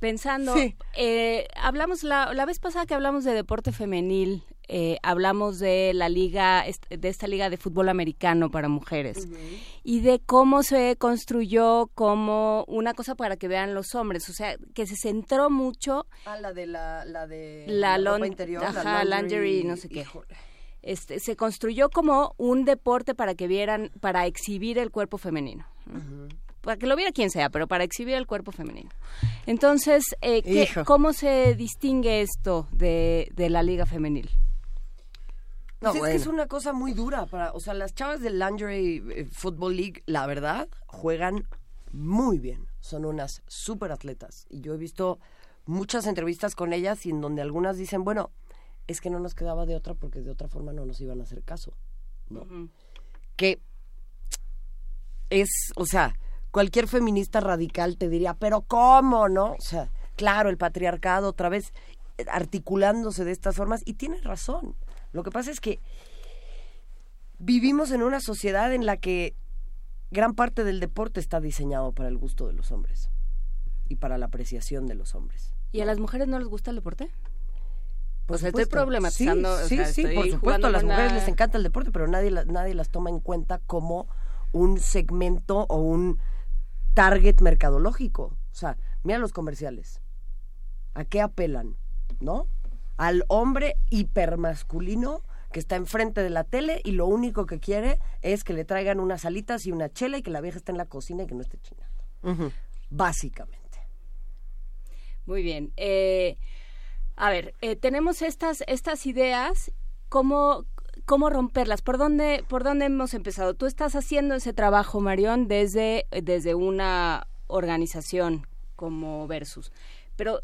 [SPEAKER 3] pensando.
[SPEAKER 1] Sí.
[SPEAKER 3] eh, hablamos la, la vez pasada que hablamos de deporte femenil, eh, hablamos de la liga, de esta liga de fútbol americano para mujeres y de cómo se construyó como una cosa para que vean los hombres, o sea, que se centró mucho
[SPEAKER 44] Ah, la de la, la de
[SPEAKER 3] la,
[SPEAKER 44] ropa
[SPEAKER 3] lon-
[SPEAKER 44] interior,
[SPEAKER 3] ajá,
[SPEAKER 44] la
[SPEAKER 3] lingerie, no sé qué. Este, se construyó como un deporte para que vieran, para exhibir el cuerpo femenino. ¿no? Para que lo viera quien sea, pero para exhibir el cuerpo femenino. Entonces, eh, ¿qué-
[SPEAKER 1] Hijo.
[SPEAKER 3] ¿cómo se distingue esto de, de la liga femenil?
[SPEAKER 44] Pues es
[SPEAKER 1] bueno.
[SPEAKER 44] que es una cosa muy dura para, o sea, las chavas del Lingerie eh, Football League, la verdad, juegan muy bien. Son unas súper atletas. Y yo he visto muchas entrevistas con ellas y en donde algunas dicen, bueno, es que no nos quedaba de otra porque de otra forma no nos iban a hacer caso. ¿no? Que es, o sea, cualquier feminista radical te diría, pero ¿cómo, no? O sea, claro, el patriarcado otra vez eh, articulándose de estas formas y tiene razón. Lo que pasa es que vivimos en una sociedad en la que gran parte del deporte está diseñado para el gusto de los hombres y para la apreciación de los hombres.
[SPEAKER 46] ¿Y a las mujeres no les gusta el deporte? Pues estoy problematizando, o
[SPEAKER 44] Sí,
[SPEAKER 46] sea,
[SPEAKER 44] sí, sí, por supuesto, a las mujeres les encanta el deporte, pero nadie, nadie las toma en cuenta como un segmento o un target mercadológico. O sea, mira los comerciales. ¿A qué apelan? ¿No? Al hombre hipermasculino que está enfrente de la tele y lo único que quiere es que le traigan unas alitas y una chela y que la vieja esté en la cocina y que no esté chingando. Básicamente.
[SPEAKER 46] Muy bien. Eh, a ver, eh, tenemos estas, estas ideas, ¿cómo, ¿cómo romperlas? ¿Por dónde, ¿Por dónde hemos empezado? Tú estás haciendo ese trabajo, Marión, desde, desde una organización como Versus. Pero,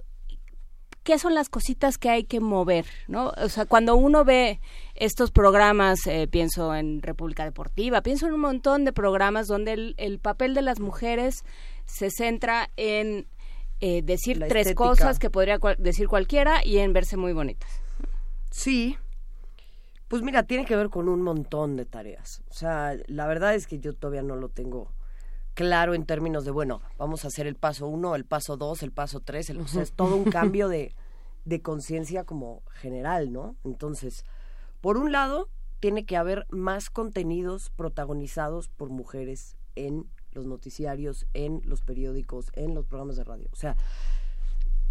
[SPEAKER 46] ¿qué son las cositas que hay que mover? ¿no? O sea, cuando uno ve estos programas, eh, pienso en República Deportiva, pienso en un montón de programas donde el, el papel de las mujeres se centra en eh, decir
[SPEAKER 44] La
[SPEAKER 46] tres
[SPEAKER 44] estética.
[SPEAKER 46] cosas que podría cual- decir cualquiera y en verse muy bonitas.
[SPEAKER 44] Sí. Pues mira, tiene que ver con un montón de tareas. O sea, la verdad es que yo todavía no lo tengo claro en términos de, bueno, vamos a hacer el paso uno, el paso dos, el paso tres. El, o sea, es todo un (laughs) cambio de, de conciencia como general, ¿no? Entonces, por un lado, tiene que haber más contenidos protagonizados por mujeres en los noticiarios, en los periódicos, en los programas de radio. O sea,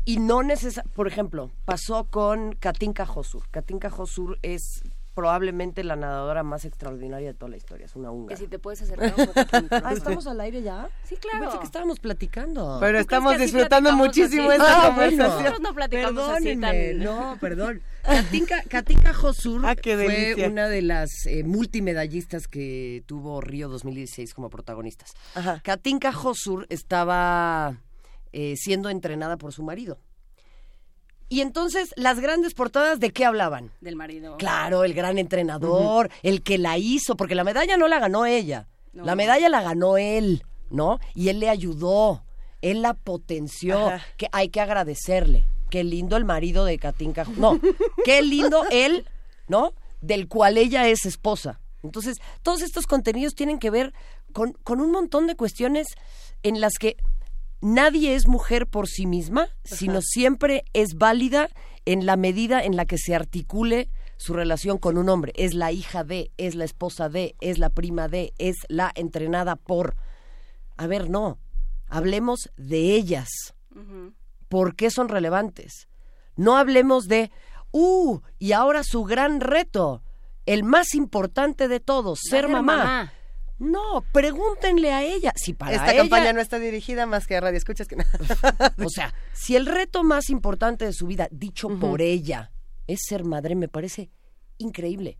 [SPEAKER 44] y no necesariamente, por ejemplo, pasó con Katinka Hosur. Katinka Hosur es probablemente la nadadora más extraordinaria de toda la historia, es una
[SPEAKER 46] Que
[SPEAKER 44] húngara.
[SPEAKER 46] si te puedes acercar un poco. (laughs)
[SPEAKER 44] Ah, ¿estamos al aire ya?
[SPEAKER 46] Sí, claro.
[SPEAKER 44] Pensé que estábamos platicando.
[SPEAKER 1] Pero
[SPEAKER 46] ¿Tú
[SPEAKER 1] estamos
[SPEAKER 46] que
[SPEAKER 1] disfrutando muchísimo
[SPEAKER 46] así?
[SPEAKER 1] esta
[SPEAKER 46] Ah,
[SPEAKER 1] conversación.
[SPEAKER 46] bueno. Nosotros no platicamos así tan...
[SPEAKER 44] No, perdón. Katinka, Katinka Hosur
[SPEAKER 1] Ah,
[SPEAKER 44] fue
[SPEAKER 1] delicia.
[SPEAKER 44] una de las eh, multimedallistas que tuvo Río 2016 como protagonistas.
[SPEAKER 1] Ajá.
[SPEAKER 44] Katinka Hosur estaba eh, siendo entrenada por su marido. Y entonces, las grandes portadas, ¿de qué hablaban?
[SPEAKER 46] Del marido.
[SPEAKER 44] Claro, el gran entrenador, el que la hizo, porque la medalla no la ganó ella,
[SPEAKER 46] No.
[SPEAKER 44] la medalla la ganó él, ¿no? Y él le ayudó, él la potenció,
[SPEAKER 1] Ajá.
[SPEAKER 44] que hay que agradecerle. Qué lindo el marido de Katinka. No, qué lindo él, ¿no? Del cual ella es esposa. Entonces, todos estos contenidos tienen que ver con, con un montón de cuestiones en las que nadie es mujer por sí misma, sino siempre es válida en la medida en la que se articule su relación con un hombre. Es la hija de, es la esposa de, es la prima de, es la entrenada por. A ver, no. Hablemos de ellas. ¿Por qué son relevantes? No hablemos de, uh, y ahora su gran reto, el más importante de todos, ser
[SPEAKER 46] ser
[SPEAKER 44] mamá.
[SPEAKER 46] mamá.
[SPEAKER 44] No, pregúntenle a ella. Si para
[SPEAKER 1] Esta
[SPEAKER 44] ella,
[SPEAKER 1] campaña no está dirigida más que a Radio Escuchas que nada.
[SPEAKER 44] o sea, si el reto más importante de su vida, dicho por ella, es ser madre, me parece increíble.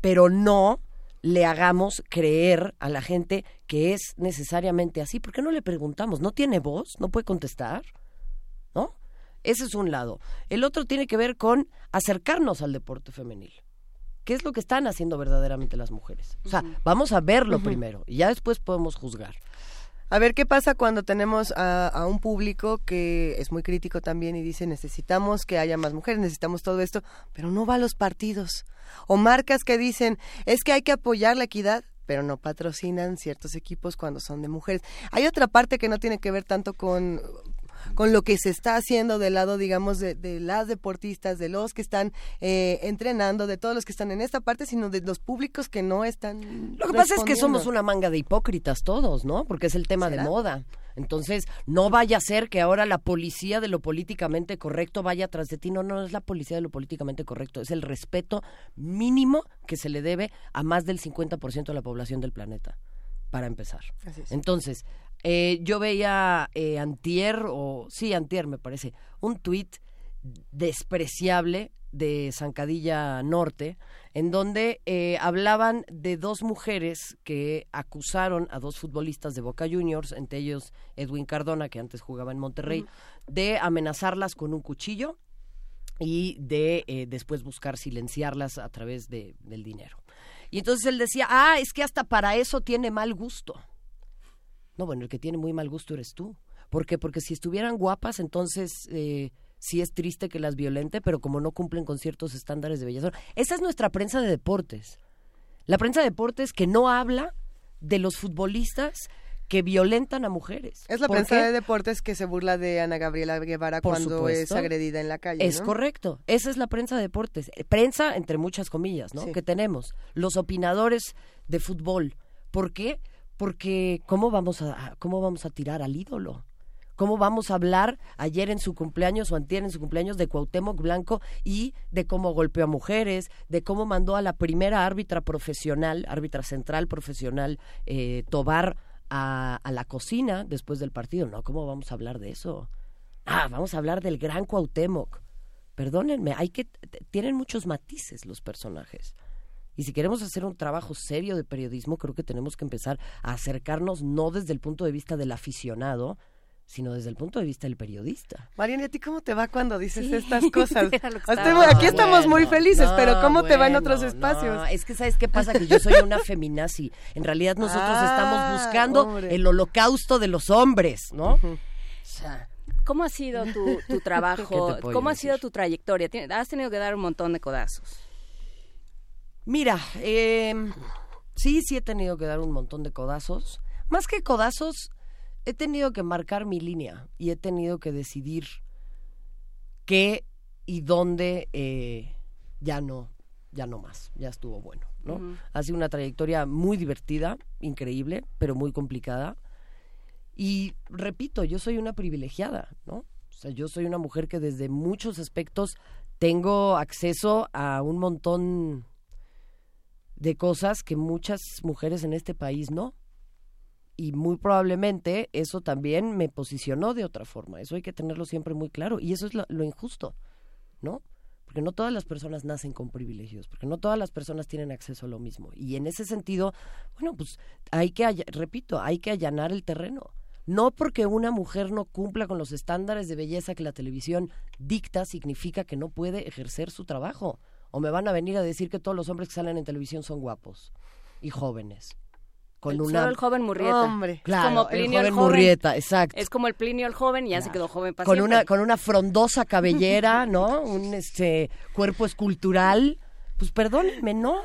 [SPEAKER 44] Pero no le hagamos creer a la gente que es necesariamente así. ¿Por qué no le preguntamos? ¿No tiene voz? ¿No puede contestar? Ese es un lado. El otro tiene que ver con acercarnos al deporte femenil. ¿Qué es lo que están haciendo verdaderamente las mujeres? O sea, vamos a verlo primero y ya después podemos juzgar.
[SPEAKER 1] A ver qué pasa cuando tenemos a, a un público que es muy crítico también y dice necesitamos que haya más mujeres, necesitamos todo esto, pero no va a los partidos. O marcas que dicen es que hay que apoyar la equidad, pero no patrocinan ciertos equipos cuando son de mujeres. Hay otra parte que no tiene que ver tanto con con lo que se está haciendo del lado, digamos, de, de las deportistas, de los que están eh, entrenando, de todos los que están en esta parte, sino de los públicos que no están.
[SPEAKER 44] Lo que pasa es que somos una manga de hipócritas todos, ¿no? Porque es el tema de moda. Entonces, no vaya a ser que ahora la policía de lo políticamente correcto vaya tras de ti. No, no es la policía de lo políticamente correcto. Es el respeto mínimo que se le debe a más del 50% de la población del planeta, para empezar.
[SPEAKER 1] Así es.
[SPEAKER 44] Entonces, eh, yo veía eh, antier, o sí, antier me parece, un tuit despreciable de Zancadilla Norte, en donde eh, hablaban de dos mujeres que acusaron a dos futbolistas de Boca Juniors, entre ellos Edwin Cardona, que antes jugaba en Monterrey, de amenazarlas con un cuchillo y de eh, después buscar silenciarlas a través de, del dinero. Y entonces él decía, ah, es que hasta para eso tiene mal gusto. No, bueno, el que tiene muy mal gusto eres tú. ¿Por qué? Porque si estuvieran guapas, entonces eh, sí es triste que las violente, pero como no cumplen con ciertos estándares de belleza. Esa es nuestra prensa de deportes. La prensa de deportes que no habla de los futbolistas que violentan a mujeres.
[SPEAKER 1] Es la
[SPEAKER 44] ¿Por
[SPEAKER 1] prensa
[SPEAKER 44] qué?
[SPEAKER 1] de deportes que se burla de Ana Gabriela Guevara
[SPEAKER 44] Por
[SPEAKER 1] cuando es agredida en la calle.
[SPEAKER 44] Es
[SPEAKER 1] ¿no?
[SPEAKER 44] correcto. Esa es la prensa de deportes. Eh, Prensa entre muchas comillas, ¿no?
[SPEAKER 1] Sí.
[SPEAKER 44] Que tenemos. Los opinadores de fútbol. ¿Por qué? Porque ¿cómo vamos a, cómo vamos a tirar al ídolo? ¿Cómo vamos a hablar ayer en su cumpleaños o antier en su cumpleaños de Cuauhtémoc Blanco y de cómo golpeó a mujeres, de cómo mandó a la primera árbitra profesional, árbitra central profesional, eh, Tobar, a, a la cocina después del partido? No, ¿cómo vamos a hablar de eso? Ah, vamos a hablar del gran Cuauhtémoc. Perdónenme, hay que tienen muchos matices los personajes. Y si queremos hacer un trabajo serio de periodismo, creo que tenemos que empezar a acercarnos no desde el punto de vista del aficionado, sino desde el punto de vista del periodista.
[SPEAKER 1] Mariana, ¿y a ti cómo te va cuando dices
[SPEAKER 44] Sí,
[SPEAKER 1] estas (laughs) cosas? Estamos- aquí estamos
[SPEAKER 44] bueno,
[SPEAKER 1] muy felices,
[SPEAKER 44] no,
[SPEAKER 1] pero ¿cómo te va en otros espacios?
[SPEAKER 44] no, es que ¿sabes qué pasa? Que yo soy una feminazi. En realidad nosotros
[SPEAKER 1] Ah,
[SPEAKER 44] estamos buscando
[SPEAKER 1] hombre.
[SPEAKER 44] el holocausto de los hombres, ¿no? O sea,
[SPEAKER 46] ¿Cómo ha sido tu, tu trabajo? (laughs)
[SPEAKER 44] ¿Qué te puedo
[SPEAKER 46] ¿Cómo ha sido tu trayectoria? Has tenido que dar un montón de codazos.
[SPEAKER 44] Mira, eh, sí, sí he tenido que dar un montón de codazos. Más que codazos, he tenido que marcar mi línea y he tenido que decidir qué y dónde eh, ya no, ya no más, ya estuvo bueno, ¿no? Ha sido una trayectoria muy divertida, increíble, pero muy complicada. Y repito, yo soy una privilegiada, ¿no? O sea, yo soy una mujer que desde muchos aspectos tengo acceso a un montón de cosas que muchas mujeres en este país no. Y muy probablemente eso también me posicionó de otra forma. Eso hay que tenerlo siempre muy claro. Y eso es lo, injusto, ¿no? Porque no todas las personas nacen con privilegios, porque no todas las personas tienen acceso a lo mismo. Y en ese sentido, bueno, pues hay que, repito, hay que allanar el terreno. No porque una mujer no cumpla con los estándares de belleza que la televisión dicta, significa que no puede ejercer su trabajo. O me van a venir a decir que todos los hombres que salen en televisión son guapos y jóvenes. Con
[SPEAKER 46] El-
[SPEAKER 44] una...
[SPEAKER 46] Solo el joven Murrieta.
[SPEAKER 1] Hombre.
[SPEAKER 44] Claro,
[SPEAKER 46] es como
[SPEAKER 44] el
[SPEAKER 46] Plinio
[SPEAKER 44] joven Murrieta, exacto.
[SPEAKER 46] Es como el Plinio el joven y ya se quedó joven para
[SPEAKER 44] con
[SPEAKER 46] siempre.
[SPEAKER 44] una con una frondosa cabellera, (laughs) ¿no? Un este cuerpo escultural. Pues perdónenme, ¿no?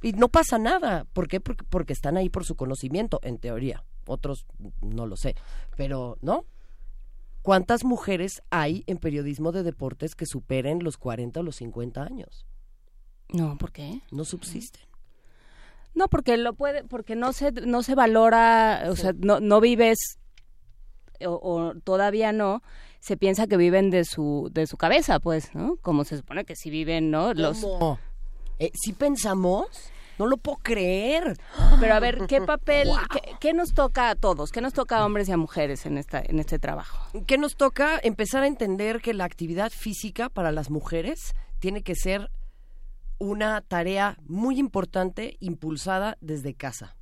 [SPEAKER 44] Y no pasa nada. ¿Por qué? Porque, porque están ahí por su conocimiento, en teoría. Otros no lo sé. Pero, ¿no? ¿Cuántas mujeres hay en periodismo de deportes que superen los 40 o los 50 años?
[SPEAKER 46] No, ¿por qué?
[SPEAKER 44] No subsisten.
[SPEAKER 46] No, porque lo puede, porque no se, no se valora, o sea, no, no vives o, o todavía no, se piensa que viven de su, de su cabeza, pues, ¿no? Como se supone que sí viven, ¿no? Los,
[SPEAKER 44] ¿Cómo? Eh, ¿Sí pensamos? No lo puedo creer. (gasps)
[SPEAKER 46] pero a ver, ¿qué papel, qué, qué nos toca a todos? ¿Qué nos toca a hombres y a mujeres en esta, en este trabajo?
[SPEAKER 44] ¿Qué nos toca? Empezar a entender que la actividad física para las mujeres tiene que ser una tarea muy importante impulsada desde casa.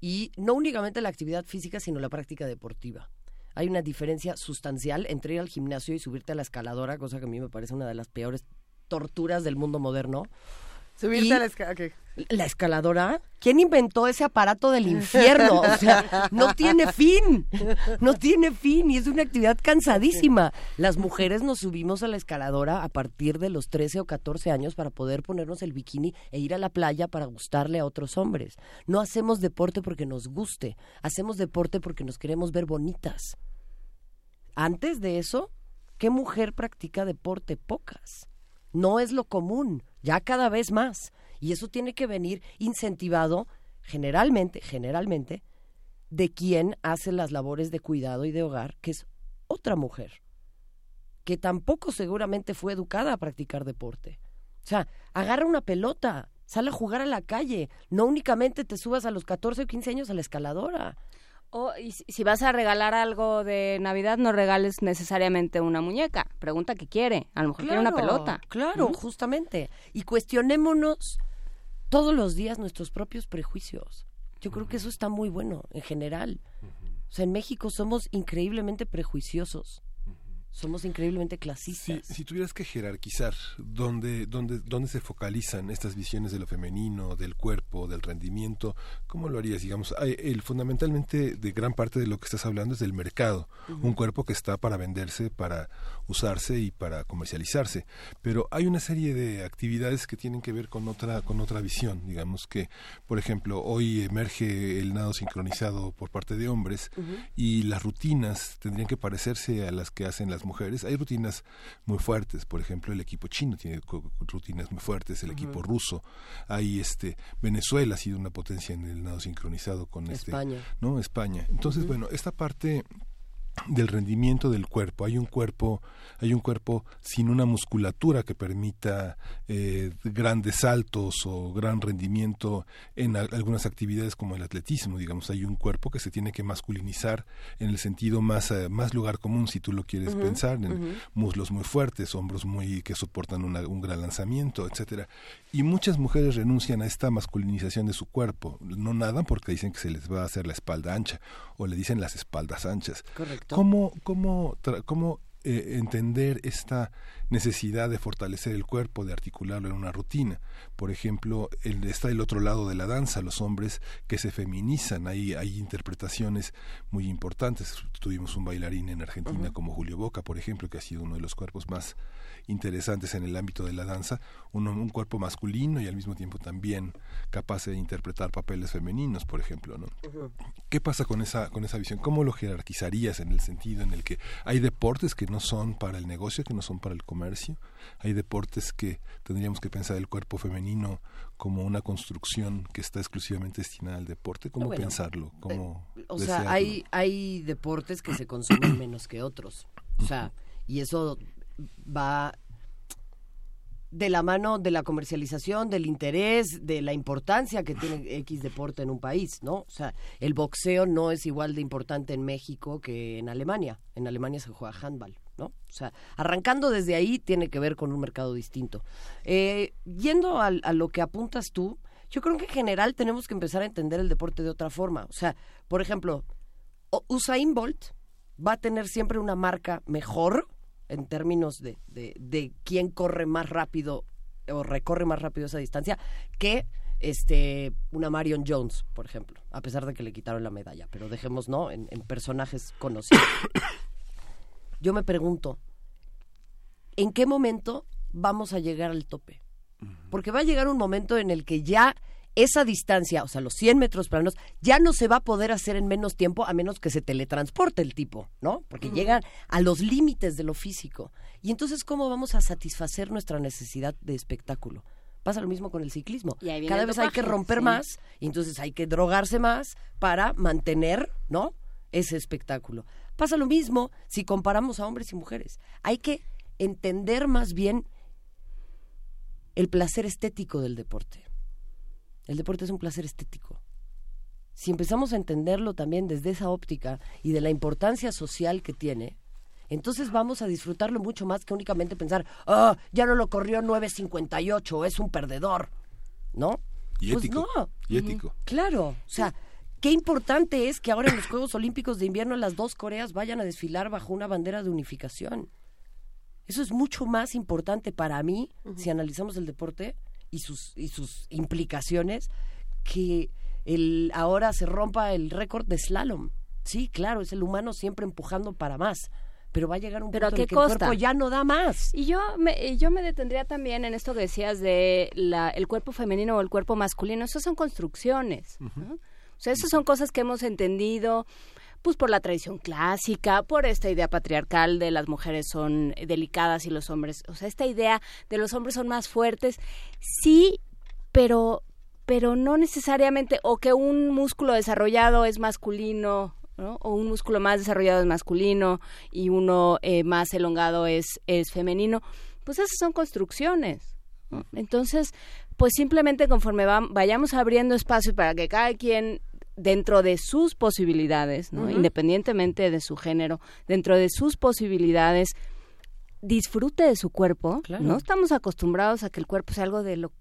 [SPEAKER 44] Y no únicamente la actividad física, sino la práctica deportiva. Hay una diferencia sustancial entre ir al gimnasio y subirte a la escaladora, cosa que a mí me parece una de las peores torturas del mundo moderno.
[SPEAKER 1] Subirte
[SPEAKER 44] Y-
[SPEAKER 1] a la escala.
[SPEAKER 44] ¿La escaladora? ¿Quién inventó ese aparato del infierno? O sea, no tiene fin. No tiene fin y es una actividad cansadísima. Las mujeres nos subimos a la escaladora a partir de los 13 o 14 años para poder ponernos el bikini e ir a la playa para gustarle a otros hombres. No hacemos deporte porque nos guste, hacemos deporte porque nos queremos ver bonitas. Antes de eso, ¿qué mujer practica deporte? Pocas. No es lo común, ya cada vez más. Y eso tiene que venir incentivado generalmente, generalmente, de quien hace las labores de cuidado y de hogar, que es otra mujer, que tampoco seguramente fue educada a practicar deporte. O sea, agarra una pelota, sale a jugar a la calle, no únicamente te subas a los 14 o 15 años a la escaladora.
[SPEAKER 46] O, y si vas a regalar algo de Navidad, no regales necesariamente una muñeca. Pregunta qué quiere. A lo mejor quiere una pelota.
[SPEAKER 44] Claro, justamente. Y cuestionémonos todos los días nuestros propios prejuicios. Yo creo que eso está muy bueno en general. O sea, en México somos increíblemente prejuiciosos. Somos increíblemente clasistas.
[SPEAKER 2] Si, si tuvieras que jerarquizar dónde, dónde, dónde se focalizan estas visiones de lo femenino, del cuerpo, del rendimiento, ¿cómo lo harías? Digamos, el, fundamentalmente de gran parte de lo que estás hablando es del mercado, un cuerpo que está para venderse, para usarse y para comercializarse. Pero hay una serie de actividades que tienen que ver con otra, con otra visión. Digamos que, por ejemplo, hoy emerge el nado sincronizado por parte de hombres y las rutinas tendrían que parecerse a las que hacen las mujeres. Hay rutinas muy fuertes, por ejemplo, el equipo chino tiene rutinas muy fuertes, el equipo ruso, hay este Venezuela ha sido una potencia en el nado sincronizado con
[SPEAKER 44] España.
[SPEAKER 2] este, ¿no? España. Entonces, bueno, esta parte del rendimiento del cuerpo. Hay un cuerpo, hay un cuerpo sin una musculatura que permita eh, grandes saltos o gran rendimiento en a- algunas actividades como el atletismo. Digamos, hay un cuerpo que se tiene que masculinizar en el sentido más, eh, más lugar común, si tú lo quieres pensar, en muslos muy fuertes, hombros muy que soportan una- un gran lanzamiento, etcétera. Y muchas mujeres renuncian a esta masculinización de su cuerpo. No nadan porque dicen que se les va a hacer la espalda ancha o le dicen las espaldas anchas.
[SPEAKER 44] Correcto.
[SPEAKER 2] ¿Cómo, cómo, cómo eh, entender esta necesidad de fortalecer el cuerpo, de articularlo en una rutina? Por ejemplo, el, está el otro lado de la danza, los hombres que se feminizan. Hay, hay interpretaciones muy importantes. Tuvimos un bailarín en Argentina como Julio Boca, por ejemplo, que ha sido uno de los cuerpos más interesantes en el ámbito de la danza, un, un cuerpo masculino y al mismo tiempo también capaz de interpretar papeles femeninos, por ejemplo, ¿no? ¿Qué pasa con esa con esa visión? ¿Cómo lo jerarquizarías en el sentido en el que hay deportes que no son para el negocio, que no son para el comercio? Hay deportes que tendríamos que pensar el cuerpo femenino como una construcción que está exclusivamente destinada al deporte. ¿Cómo
[SPEAKER 44] bueno,
[SPEAKER 2] pensarlo? ¿Cómo
[SPEAKER 44] O
[SPEAKER 2] desearlo?
[SPEAKER 44] sea, hay, hay deportes que se consumen (coughs) menos que otros. O sea, y eso va de la mano de la comercialización, del interés, de la importancia que tiene X deporte en un país, ¿no? O sea, el boxeo no es igual de importante en México que en Alemania. En Alemania se juega handball, ¿no? O sea, arrancando desde ahí tiene que ver con un mercado distinto. Eh, yendo a, lo que apuntas tú, yo creo que en general tenemos que empezar a entender el deporte de otra forma. O sea, por ejemplo, Usain Bolt va a tener siempre una marca mejor en términos de, de, de quién corre más rápido o recorre más rápido esa distancia que este una Marion Jones, por ejemplo, a pesar de que le quitaron la medalla, pero dejemos no en, en personajes conocidos. (coughs) Yo me pregunto, ¿en qué momento vamos a llegar al tope? Porque va a llegar un momento en el que ya esa distancia, o sea, los 100 metros planos, ya no se va a poder hacer en menos tiempo a menos que se teletransporte el tipo, ¿no? Porque llegan a los límites de lo físico. Y entonces, ¿cómo vamos a satisfacer nuestra necesidad de espectáculo? Pasa lo mismo con el ciclismo. Cada vez hay que romper
[SPEAKER 3] sí.
[SPEAKER 44] más y entonces hay que drogarse más para mantener, ¿no? Ese espectáculo. Pasa lo mismo si comparamos a hombres y mujeres. Hay que entender más bien el placer estético del deporte. El deporte es un placer estético. Si empezamos a entenderlo también desde esa óptica y de la importancia social que tiene, entonces vamos a disfrutarlo mucho más que únicamente pensar, ah, ya no lo corrió 9.58, es un perdedor, ¿no?
[SPEAKER 2] Y
[SPEAKER 44] Pues
[SPEAKER 2] ético.
[SPEAKER 44] no.
[SPEAKER 2] Y ético.
[SPEAKER 44] Claro, o sea, qué importante es que ahora en los Juegos Olímpicos de Invierno las dos Coreas vayan a desfilar bajo una bandera de unificación. Eso es mucho más importante para mí, si analizamos el deporte y sus, y sus implicaciones, que el ahora se rompa el récord de slalom. Sí, claro, es el humano siempre empujando para más, pero va a llegar un
[SPEAKER 3] ¿Pero a
[SPEAKER 44] punto
[SPEAKER 3] qué
[SPEAKER 44] en el que el cuerpo ya no da más.
[SPEAKER 3] Y yo me, yo me detendría también en esto que decías de la, el cuerpo femenino o el cuerpo masculino. Eso son construcciones. ¿no? O sea, esas son cosas que hemos entendido pues por la tradición clásica, por esta idea patriarcal de las mujeres son delicadas y los hombres, o sea, esta idea de los hombres son más fuertes, sí, pero pero no necesariamente o que un músculo desarrollado es masculino ¿no? o un músculo más desarrollado es masculino y uno eh, más elongado es, es femenino, pues esas son construcciones. ¿no? Entonces, pues simplemente conforme va- vayamos abriendo espacio para que cada quien dentro de sus posibilidades, ¿no? Independientemente de su género, dentro de sus posibilidades,
[SPEAKER 46] disfrute de su cuerpo. No estamos acostumbrados a que el cuerpo sea algo de lo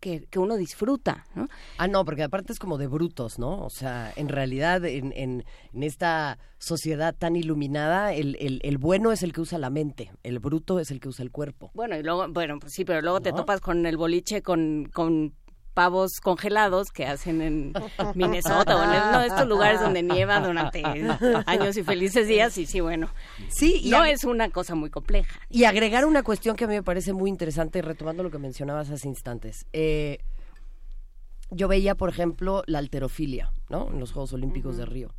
[SPEAKER 46] que, que uno disfruta, ¿no?
[SPEAKER 44] Ah, no, porque aparte es como de brutos, ¿no? O sea, en realidad en, en, en esta sociedad tan iluminada, el, el, el, bueno es el que usa la mente, el bruto es el que usa el cuerpo.
[SPEAKER 46] Bueno, y luego, bueno, pues sí, pero luego te topas con el boliche con, con pavos congelados que hacen en Minnesota o en uno de estos lugares donde nieva durante (laughs) años y felices días y sí, bueno, sí, no es una cosa muy compleja.
[SPEAKER 44] Y agregar una cuestión que a mí me parece muy interesante, retomando lo que mencionabas hace instantes. Eh, yo veía, por ejemplo, la alterofilia, ¿no? En los Juegos Olímpicos de Río.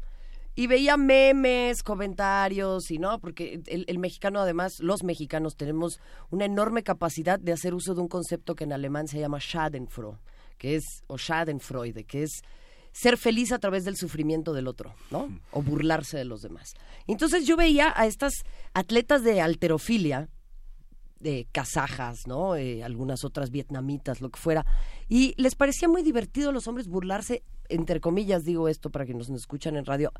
[SPEAKER 44] Y veía memes, comentarios, y no, porque el, el, mexicano, además, los mexicanos tenemos una enorme capacidad de hacer uso de un concepto que en alemán se llama Schadenfreude que es, o Schadenfreude, que es ser feliz a través del sufrimiento del otro, ¿no? O burlarse de los demás. Entonces yo veía a estas atletas de alterofilia, de kazajas, ¿no? Eh, algunas otras vietnamitas, lo que fuera, y les parecía muy divertido a los hombres burlarse, entre comillas digo esto para que nos escuchan en radio,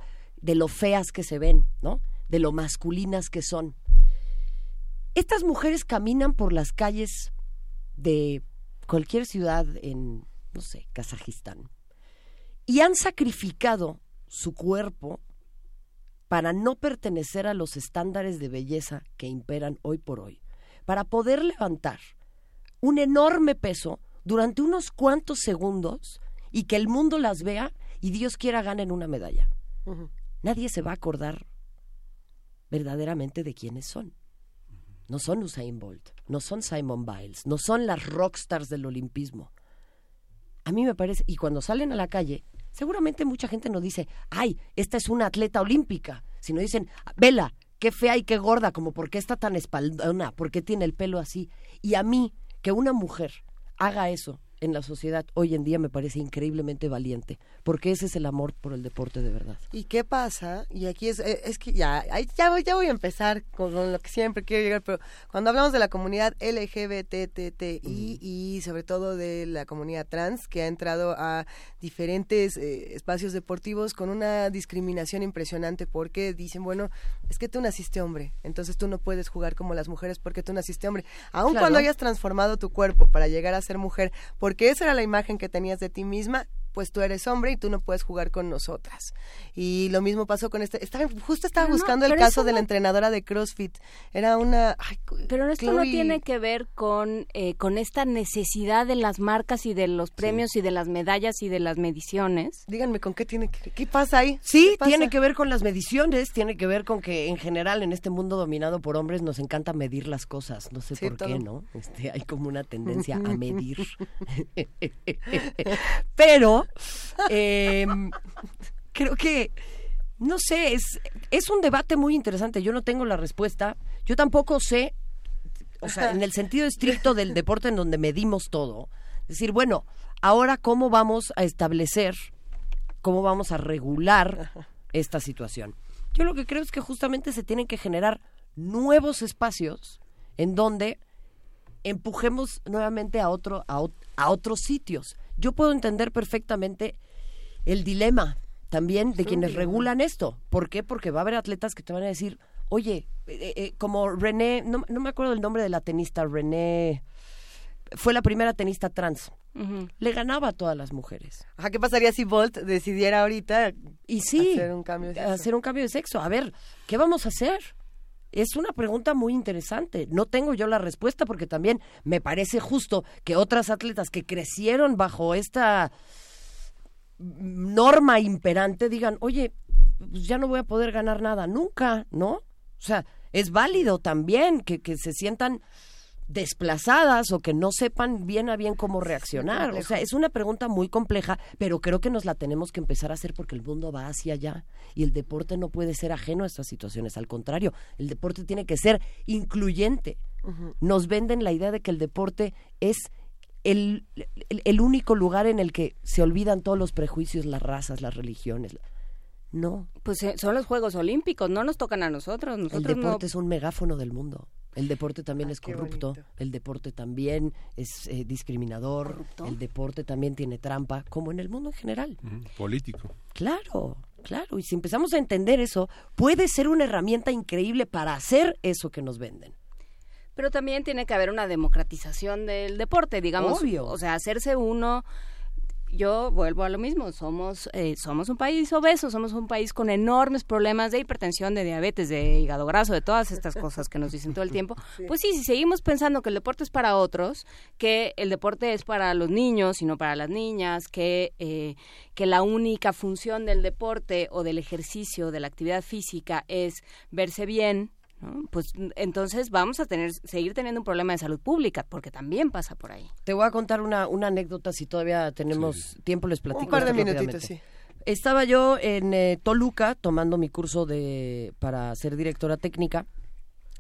[SPEAKER 44] de lo feas que se ven, ¿no? De lo masculinas que son. Estas mujeres caminan por las calles de cualquier ciudad en, no sé, Kazajistán, y han sacrificado su cuerpo para no pertenecer a los estándares de belleza que imperan hoy por hoy, para poder levantar un enorme peso durante unos cuantos segundos y que el mundo las vea y Dios quiera ganen una medalla. Nadie se va a acordar verdaderamente de quiénes son. No son Usain Bolt, no son Simon Biles, no son las rockstars del olimpismo. A mí me parece, y cuando salen a la calle, seguramente mucha gente no dice, ay, esta es una atleta olímpica, sino dicen, vela, qué fea y qué gorda, como por qué está tan espaldona, por qué tiene el pelo así. Y a mí, que una mujer haga eso en la sociedad hoy en día me parece increíblemente valiente, porque ese es el amor por el deporte de verdad.
[SPEAKER 1] ¿Y qué pasa? Y aquí es, eh, es que ya, ya, voy, ya voy a empezar con, lo que siempre quiero llegar, pero cuando hablamos de la comunidad LGBTTI y sobre todo de la comunidad trans, que ha entrado a diferentes eh, espacios deportivos con una discriminación impresionante, porque dicen, bueno, es que tú naciste hombre, entonces tú no puedes jugar como las mujeres porque tú naciste hombre, aun cuando hayas transformado tu cuerpo para llegar a ser mujer, porque esa era la imagen que tenías de ti misma, pues tú eres hombre y tú no puedes jugar con nosotras. Y lo mismo pasó con este, estaba, justo estaba buscando el caso de la entrenadora de CrossFit. Era una...
[SPEAKER 46] pero esto no tiene que ver con, eh, con esta necesidad de las marcas y de los premios y de las medallas y de las mediciones.
[SPEAKER 1] Díganme, ¿con qué tiene que, qué pasa ahí?
[SPEAKER 44] Sí, tiene que ver con las mediciones, tiene que ver con que en general en este mundo dominado por hombres nos encanta medir las cosas, no sé por qué, ¿no? Este, hay como una tendencia a (laughs) medir. (laughs) pero Em, creo que, no sé, es, es un debate muy interesante. Yo no tengo la respuesta. Yo tampoco sé, o sea, en el sentido estricto del deporte en donde medimos todo. decir, bueno, ahora cómo vamos a establecer, cómo vamos a regular esta situación. Yo lo que creo es que justamente se tienen que generar nuevos espacios en donde empujemos nuevamente a otro a, a otros sitios yo puedo entender perfectamente el dilema también de quienes regulan esto. ¿Por qué? Porque va a haber atletas que te van a decir, oye, eh, eh, como René, no, me acuerdo el nombre de la tenista, René, fue la primera tenista trans. Le ganaba a todas las mujeres.
[SPEAKER 1] Ajá, ¿qué pasaría si Bolt decidiera ahorita
[SPEAKER 44] y sí,
[SPEAKER 1] hacer un cambio de sexo?
[SPEAKER 44] Hacer un cambio de sexo. A ver, ¿qué vamos a hacer? Es una pregunta muy interesante. No tengo yo la respuesta porque también me parece justo que otras atletas que crecieron bajo esta norma imperante digan, oye, pues ya no voy a poder ganar nada nunca, ¿no? O sea, es válido también que, que se sientan desplazadas o que no sepan bien a bien cómo reaccionar. O sea, es una pregunta muy compleja, pero creo que nos la tenemos que empezar a hacer porque el mundo va hacia allá y el deporte no puede ser ajeno a estas situaciones. Al contrario, el deporte tiene que ser incluyente. Nos venden la idea de que el deporte es el, el, único lugar en el que se olvidan todos los prejuicios, las razas, las religiones. No.
[SPEAKER 46] Pues eh, son los Juegos Olímpicos, no nos tocan a nosotros. nosotros
[SPEAKER 44] el deporte es un megáfono del mundo. El deporte también es corrupto, el deporte también es eh, discriminador, el deporte también tiene trampa, como en el mundo en general.
[SPEAKER 48] político.
[SPEAKER 44] Claro, claro. Y si empezamos a entender eso, puede ser una herramienta increíble para hacer eso que nos venden.
[SPEAKER 3] Pero también tiene que haber una democratización del deporte, digamos.
[SPEAKER 44] Obvio.
[SPEAKER 3] O sea, hacerse uno yo vuelvo a lo mismo, somos, eh, somos un país obeso, somos un país con enormes problemas de hipertensión, de diabetes, de hígado graso, de todas estas cosas que nos dicen todo el tiempo. (laughs) Pues sí, si seguimos pensando que el deporte es para otros, que el deporte es para los niños y no para las niñas, que, eh, que la única función del deporte o del ejercicio, de la actividad física es verse bien, ¿no? pues entonces vamos a tener seguir teniendo un problema de salud pública porque también pasa por ahí
[SPEAKER 44] Te voy a contar una, una anécdota, si todavía tenemos tiempo, les platico.
[SPEAKER 1] Un par de minutitos, sí.
[SPEAKER 44] Estaba yo en eh, Toluca tomando mi curso de para ser directora técnica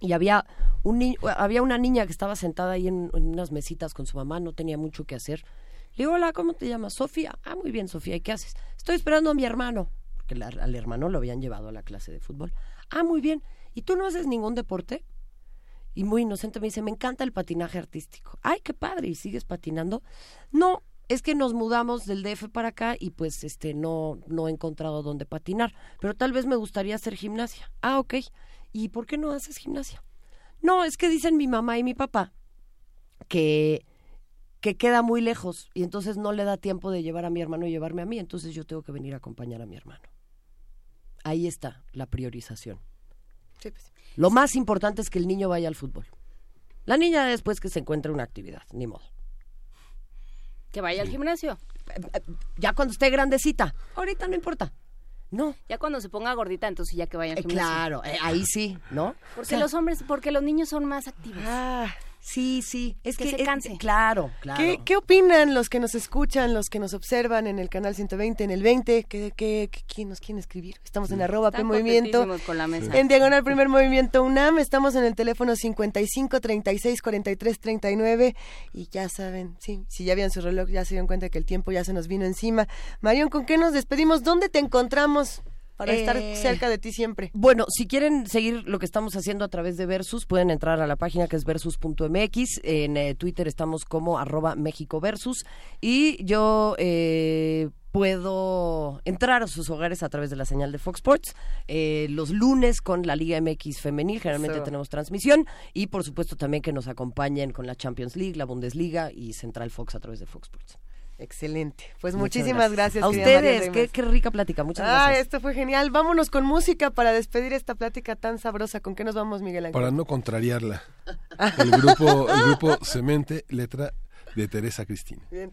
[SPEAKER 44] y había un ni- había una niña que estaba sentada ahí en, en unas mesitas con su mamá, no tenía mucho que hacer. Le digo, hola, ¿cómo te llamas? Sofía. Ah, muy bien, Sofía, ¿y qué haces? Estoy esperando a mi hermano, porque la- al hermano lo habían llevado a la clase de fútbol. Ah, muy bien. ¿Y tú no haces ningún deporte? Y muy inocente me dice, me encanta el patinaje artístico. Ay, qué padre, ¿y sigues patinando? No, es que nos mudamos del DF para acá y pues este no, no he encontrado dónde patinar, pero tal vez me gustaría hacer gimnasia. Ah, ok. ¿Y por qué no haces gimnasia? No, es que dicen mi mamá y mi papá que, que queda muy lejos y entonces no le da tiempo de llevar a mi hermano y llevarme a mí, entonces yo tengo que venir a acompañar a mi hermano. Ahí está la priorización.
[SPEAKER 1] Sí, pues.
[SPEAKER 44] Lo más importante es que el niño vaya al fútbol. La niña después que se encuentre una actividad, ni modo.
[SPEAKER 3] que vaya al gimnasio
[SPEAKER 44] Ya cuando esté grandecita, ahorita no importa. No.
[SPEAKER 3] ya cuando se ponga gordita entonces ya que vaya al
[SPEAKER 44] Eh,
[SPEAKER 3] gimnasio
[SPEAKER 44] claro, eh, ahí sí, ¿no?
[SPEAKER 3] porque
[SPEAKER 44] O sea,
[SPEAKER 3] los hombres porque los niños son más activos
[SPEAKER 44] Ah, sí, sí. Es
[SPEAKER 3] que,
[SPEAKER 44] que
[SPEAKER 3] se
[SPEAKER 44] es-
[SPEAKER 3] canse
[SPEAKER 44] Claro, claro.
[SPEAKER 1] ¿Qué, ¿Qué opinan los que nos escuchan, los que nos observan en el canal 120, en el 20? ¿Qué, qué, qué- quién nos quiere escribir? Estamos en arroba P Movimiento.
[SPEAKER 3] con la mesa.
[SPEAKER 1] En Diagonal Primer Movimiento UNAM. Estamos en el teléfono 55 36 43 39. Y ya saben, sí, si ya vieron su reloj, ya se dieron cuenta que el tiempo ya se nos vino encima. Marión, ¿con qué nos despedimos? ¿Dónde te encontramos para estar
[SPEAKER 44] Eh,
[SPEAKER 1] cerca de ti siempre?
[SPEAKER 44] Bueno, si quieren seguir lo que estamos haciendo a través de Versus, pueden entrar a la página que es versus.mx. En eh, Twitter estamos como arroba México Versus. Y yo eh, puedo entrar a sus hogares a través de la señal de Fox Sports. eh, los lunes con la Liga MX femenil, generalmente tenemos transmisión. Y por supuesto también que nos acompañen con la Champions League, la Bundesliga y Central Fox a través de Fox Sports.
[SPEAKER 1] Excelente. Pues
[SPEAKER 44] Muchas
[SPEAKER 1] muchísimas gracias.
[SPEAKER 44] A
[SPEAKER 1] querida María
[SPEAKER 44] ustedes, qué, qué rica plática. Muchas
[SPEAKER 1] Ah,
[SPEAKER 44] gracias.
[SPEAKER 1] esto fue genial. Vámonos con música para despedir esta plática tan sabrosa. ¿Con qué nos vamos, Miguel Ángel?
[SPEAKER 2] Para no contrariarla. (laughs) El grupo, el grupo Cemente, letra de Teresa Cristina.
[SPEAKER 1] Bien,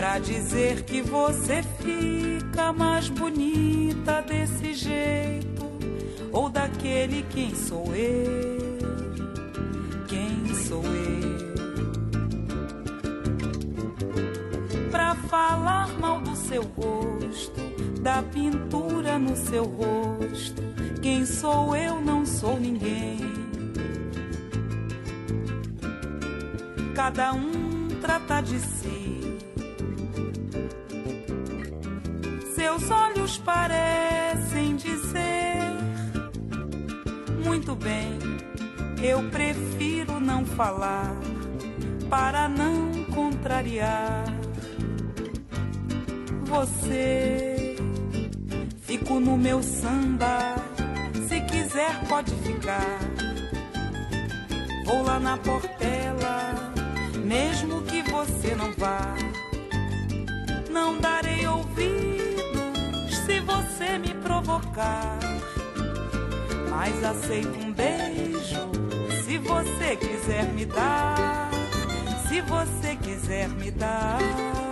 [SPEAKER 47] pra dizer que você fica mais bonita desse jeito ou daquele? Quem sou eu? Quem sou eu pra falar mal do seu rosto, da pintura no seu rosto? Quem sou eu? Não sou ninguém. cada um trata de si. Seus olhos parecem dizer: Muito bem, eu prefiro não falar para não contrariar você. Fico no meu samba, se quiser pode ficar. Vou lá na portela, mesmo que você não vá. Não darei ouvidos se você me provocar. Mas aceito um beijo se você quiser me dar. Se você quiser me dar.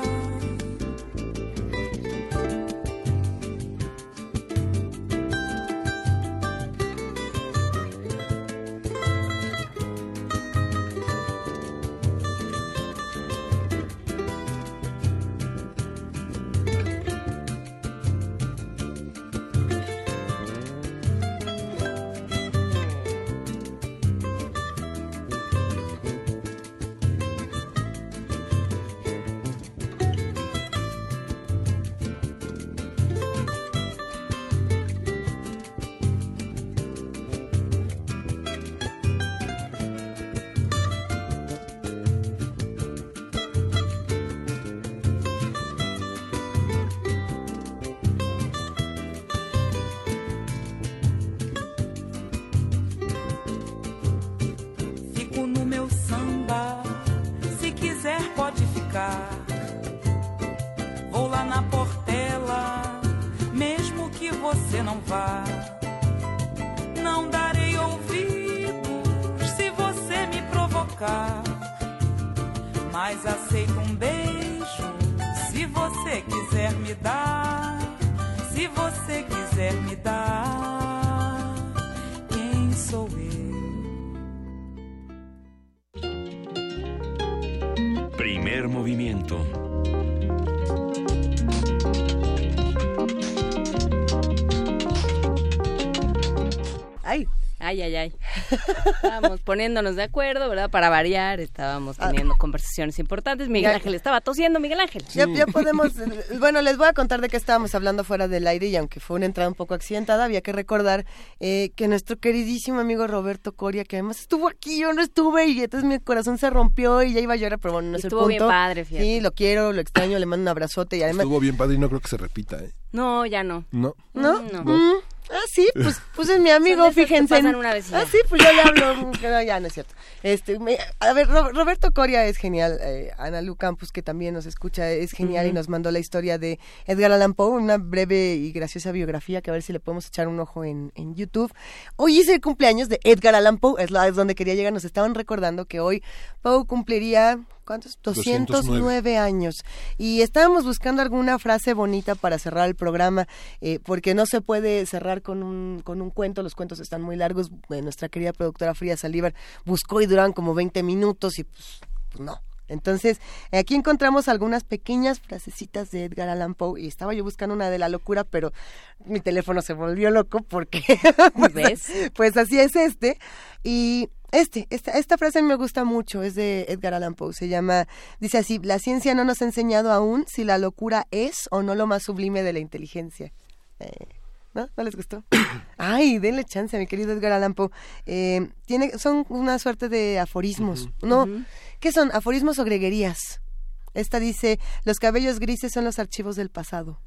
[SPEAKER 3] Poniéndonos de acuerdo, ¿verdad? Para variar, estábamos teniendo conversaciones importantes. Miguel Ángel estaba tosiendo, Miguel Ángel.
[SPEAKER 1] Ya, ya podemos, eh, bueno, les voy a contar de qué estábamos hablando fuera del aire y aunque fue una entrada un poco accidentada, había que recordar eh, que nuestro queridísimo amigo Roberto Coria, que además estuvo aquí, yo no estuve y entonces mi corazón se rompió y ya iba a llorar, pero bueno, no es el
[SPEAKER 3] Estuvo
[SPEAKER 1] punto.
[SPEAKER 3] bien padre, fíjate.
[SPEAKER 1] Sí, lo quiero, lo extraño, le mando un abrazote y además...
[SPEAKER 2] Estuvo bien padre y no creo que se repita, ¿eh?
[SPEAKER 3] No, ya no.
[SPEAKER 2] No.
[SPEAKER 1] ¿No?
[SPEAKER 3] No.
[SPEAKER 1] Mm, Ah, sí, pues, pues es mi amigo, fíjense.
[SPEAKER 3] pasan una vez.
[SPEAKER 1] Ah, sí, pues yo le hablo. No, ya, no es cierto. Este, me- a ver, Ro- Roberto Coria es genial. eh, Ana Lu Campos, que también nos escucha, es genial y nos mandó la historia de Edgar Allan Poe, una breve y graciosa biografía que a ver si le podemos echar un ojo en, en YouTube. Hoy es el cumpleaños de Edgar Allan Poe, es, la, es donde quería llegar. Nos estaban recordando que hoy Poe cumpliría, ¿cuántos? 209,
[SPEAKER 2] 209
[SPEAKER 1] años. Y estábamos buscando alguna frase bonita para cerrar el programa, eh, porque no se puede cerrar con un, con un cuento, los cuentos están muy largos. Eh, nuestra querida productora Frida Saldívar buscó y duraban como 20 minutos y pues, pues no. Entonces, aquí encontramos algunas pequeñas frasecitas de Edgar Allan Poe y estaba yo buscando una de la locura, pero mi teléfono se volvió loco porque (laughs) pues,
[SPEAKER 3] ¿Ves?
[SPEAKER 1] pues así es este. Y este, esta, esta frase me gusta mucho, es de Edgar Allan Poe, se llama, dice así, la ciencia no nos ha enseñado aún si la locura es o no lo más sublime de la inteligencia. Eh, ¿No? ¿No les gustó? (coughs) Ay, denle chance a mi querido Edgar Allan Poe. Eh, tiene, son una suerte de aforismos. ¿No? ¿Qué son? ¿Aforismos o greguerías? Esta dice, los cabellos grises son los archivos del pasado,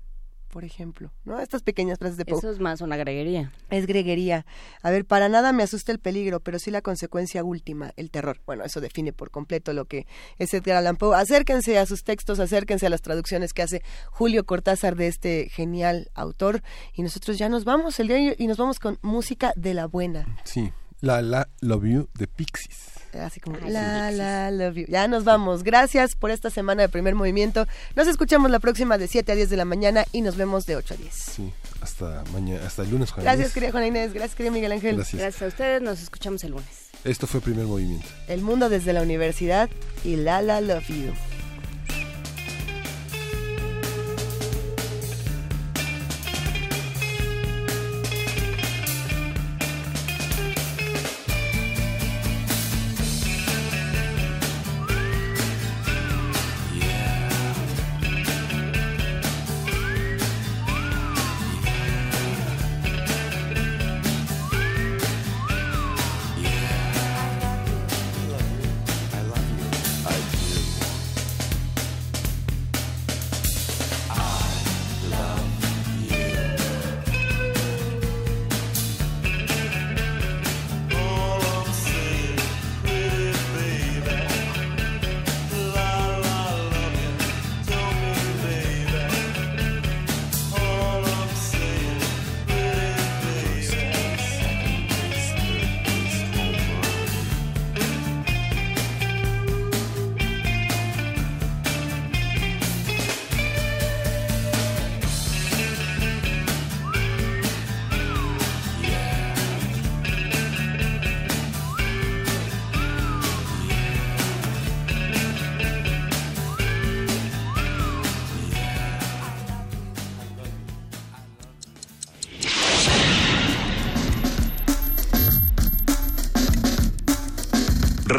[SPEAKER 1] por ejemplo. ¿No? Estas pequeñas frases de Poe.
[SPEAKER 3] Eso es más una greguería.
[SPEAKER 1] Es greguería. A ver, para nada me asusta el peligro, pero sí la consecuencia última, el terror. Bueno, eso define por completo lo que es Edgar Allan Poe. Acérquense a sus textos, acérquense a las traducciones que hace Julio Cortázar de este genial autor. Y nosotros ya nos vamos el día y nos vamos con música de la buena.
[SPEAKER 2] Sí. La La Love You de Pixies.
[SPEAKER 1] Así como, la, la, love you. Ya nos vamos. Gracias por esta semana de primer movimiento. Nos escuchamos la próxima de 7 a 10 de la mañana y nos vemos de 8 a 10.
[SPEAKER 2] Sí. Hasta mañana, hasta el lunes, Juan
[SPEAKER 1] Gracias,
[SPEAKER 2] Inés.
[SPEAKER 1] querida Juana Inés. Gracias, querida Miguel Ángel.
[SPEAKER 2] Gracias.
[SPEAKER 3] Gracias a ustedes, nos escuchamos el lunes.
[SPEAKER 2] Esto fue Primer Movimiento.
[SPEAKER 1] El mundo desde la universidad y La La Love You.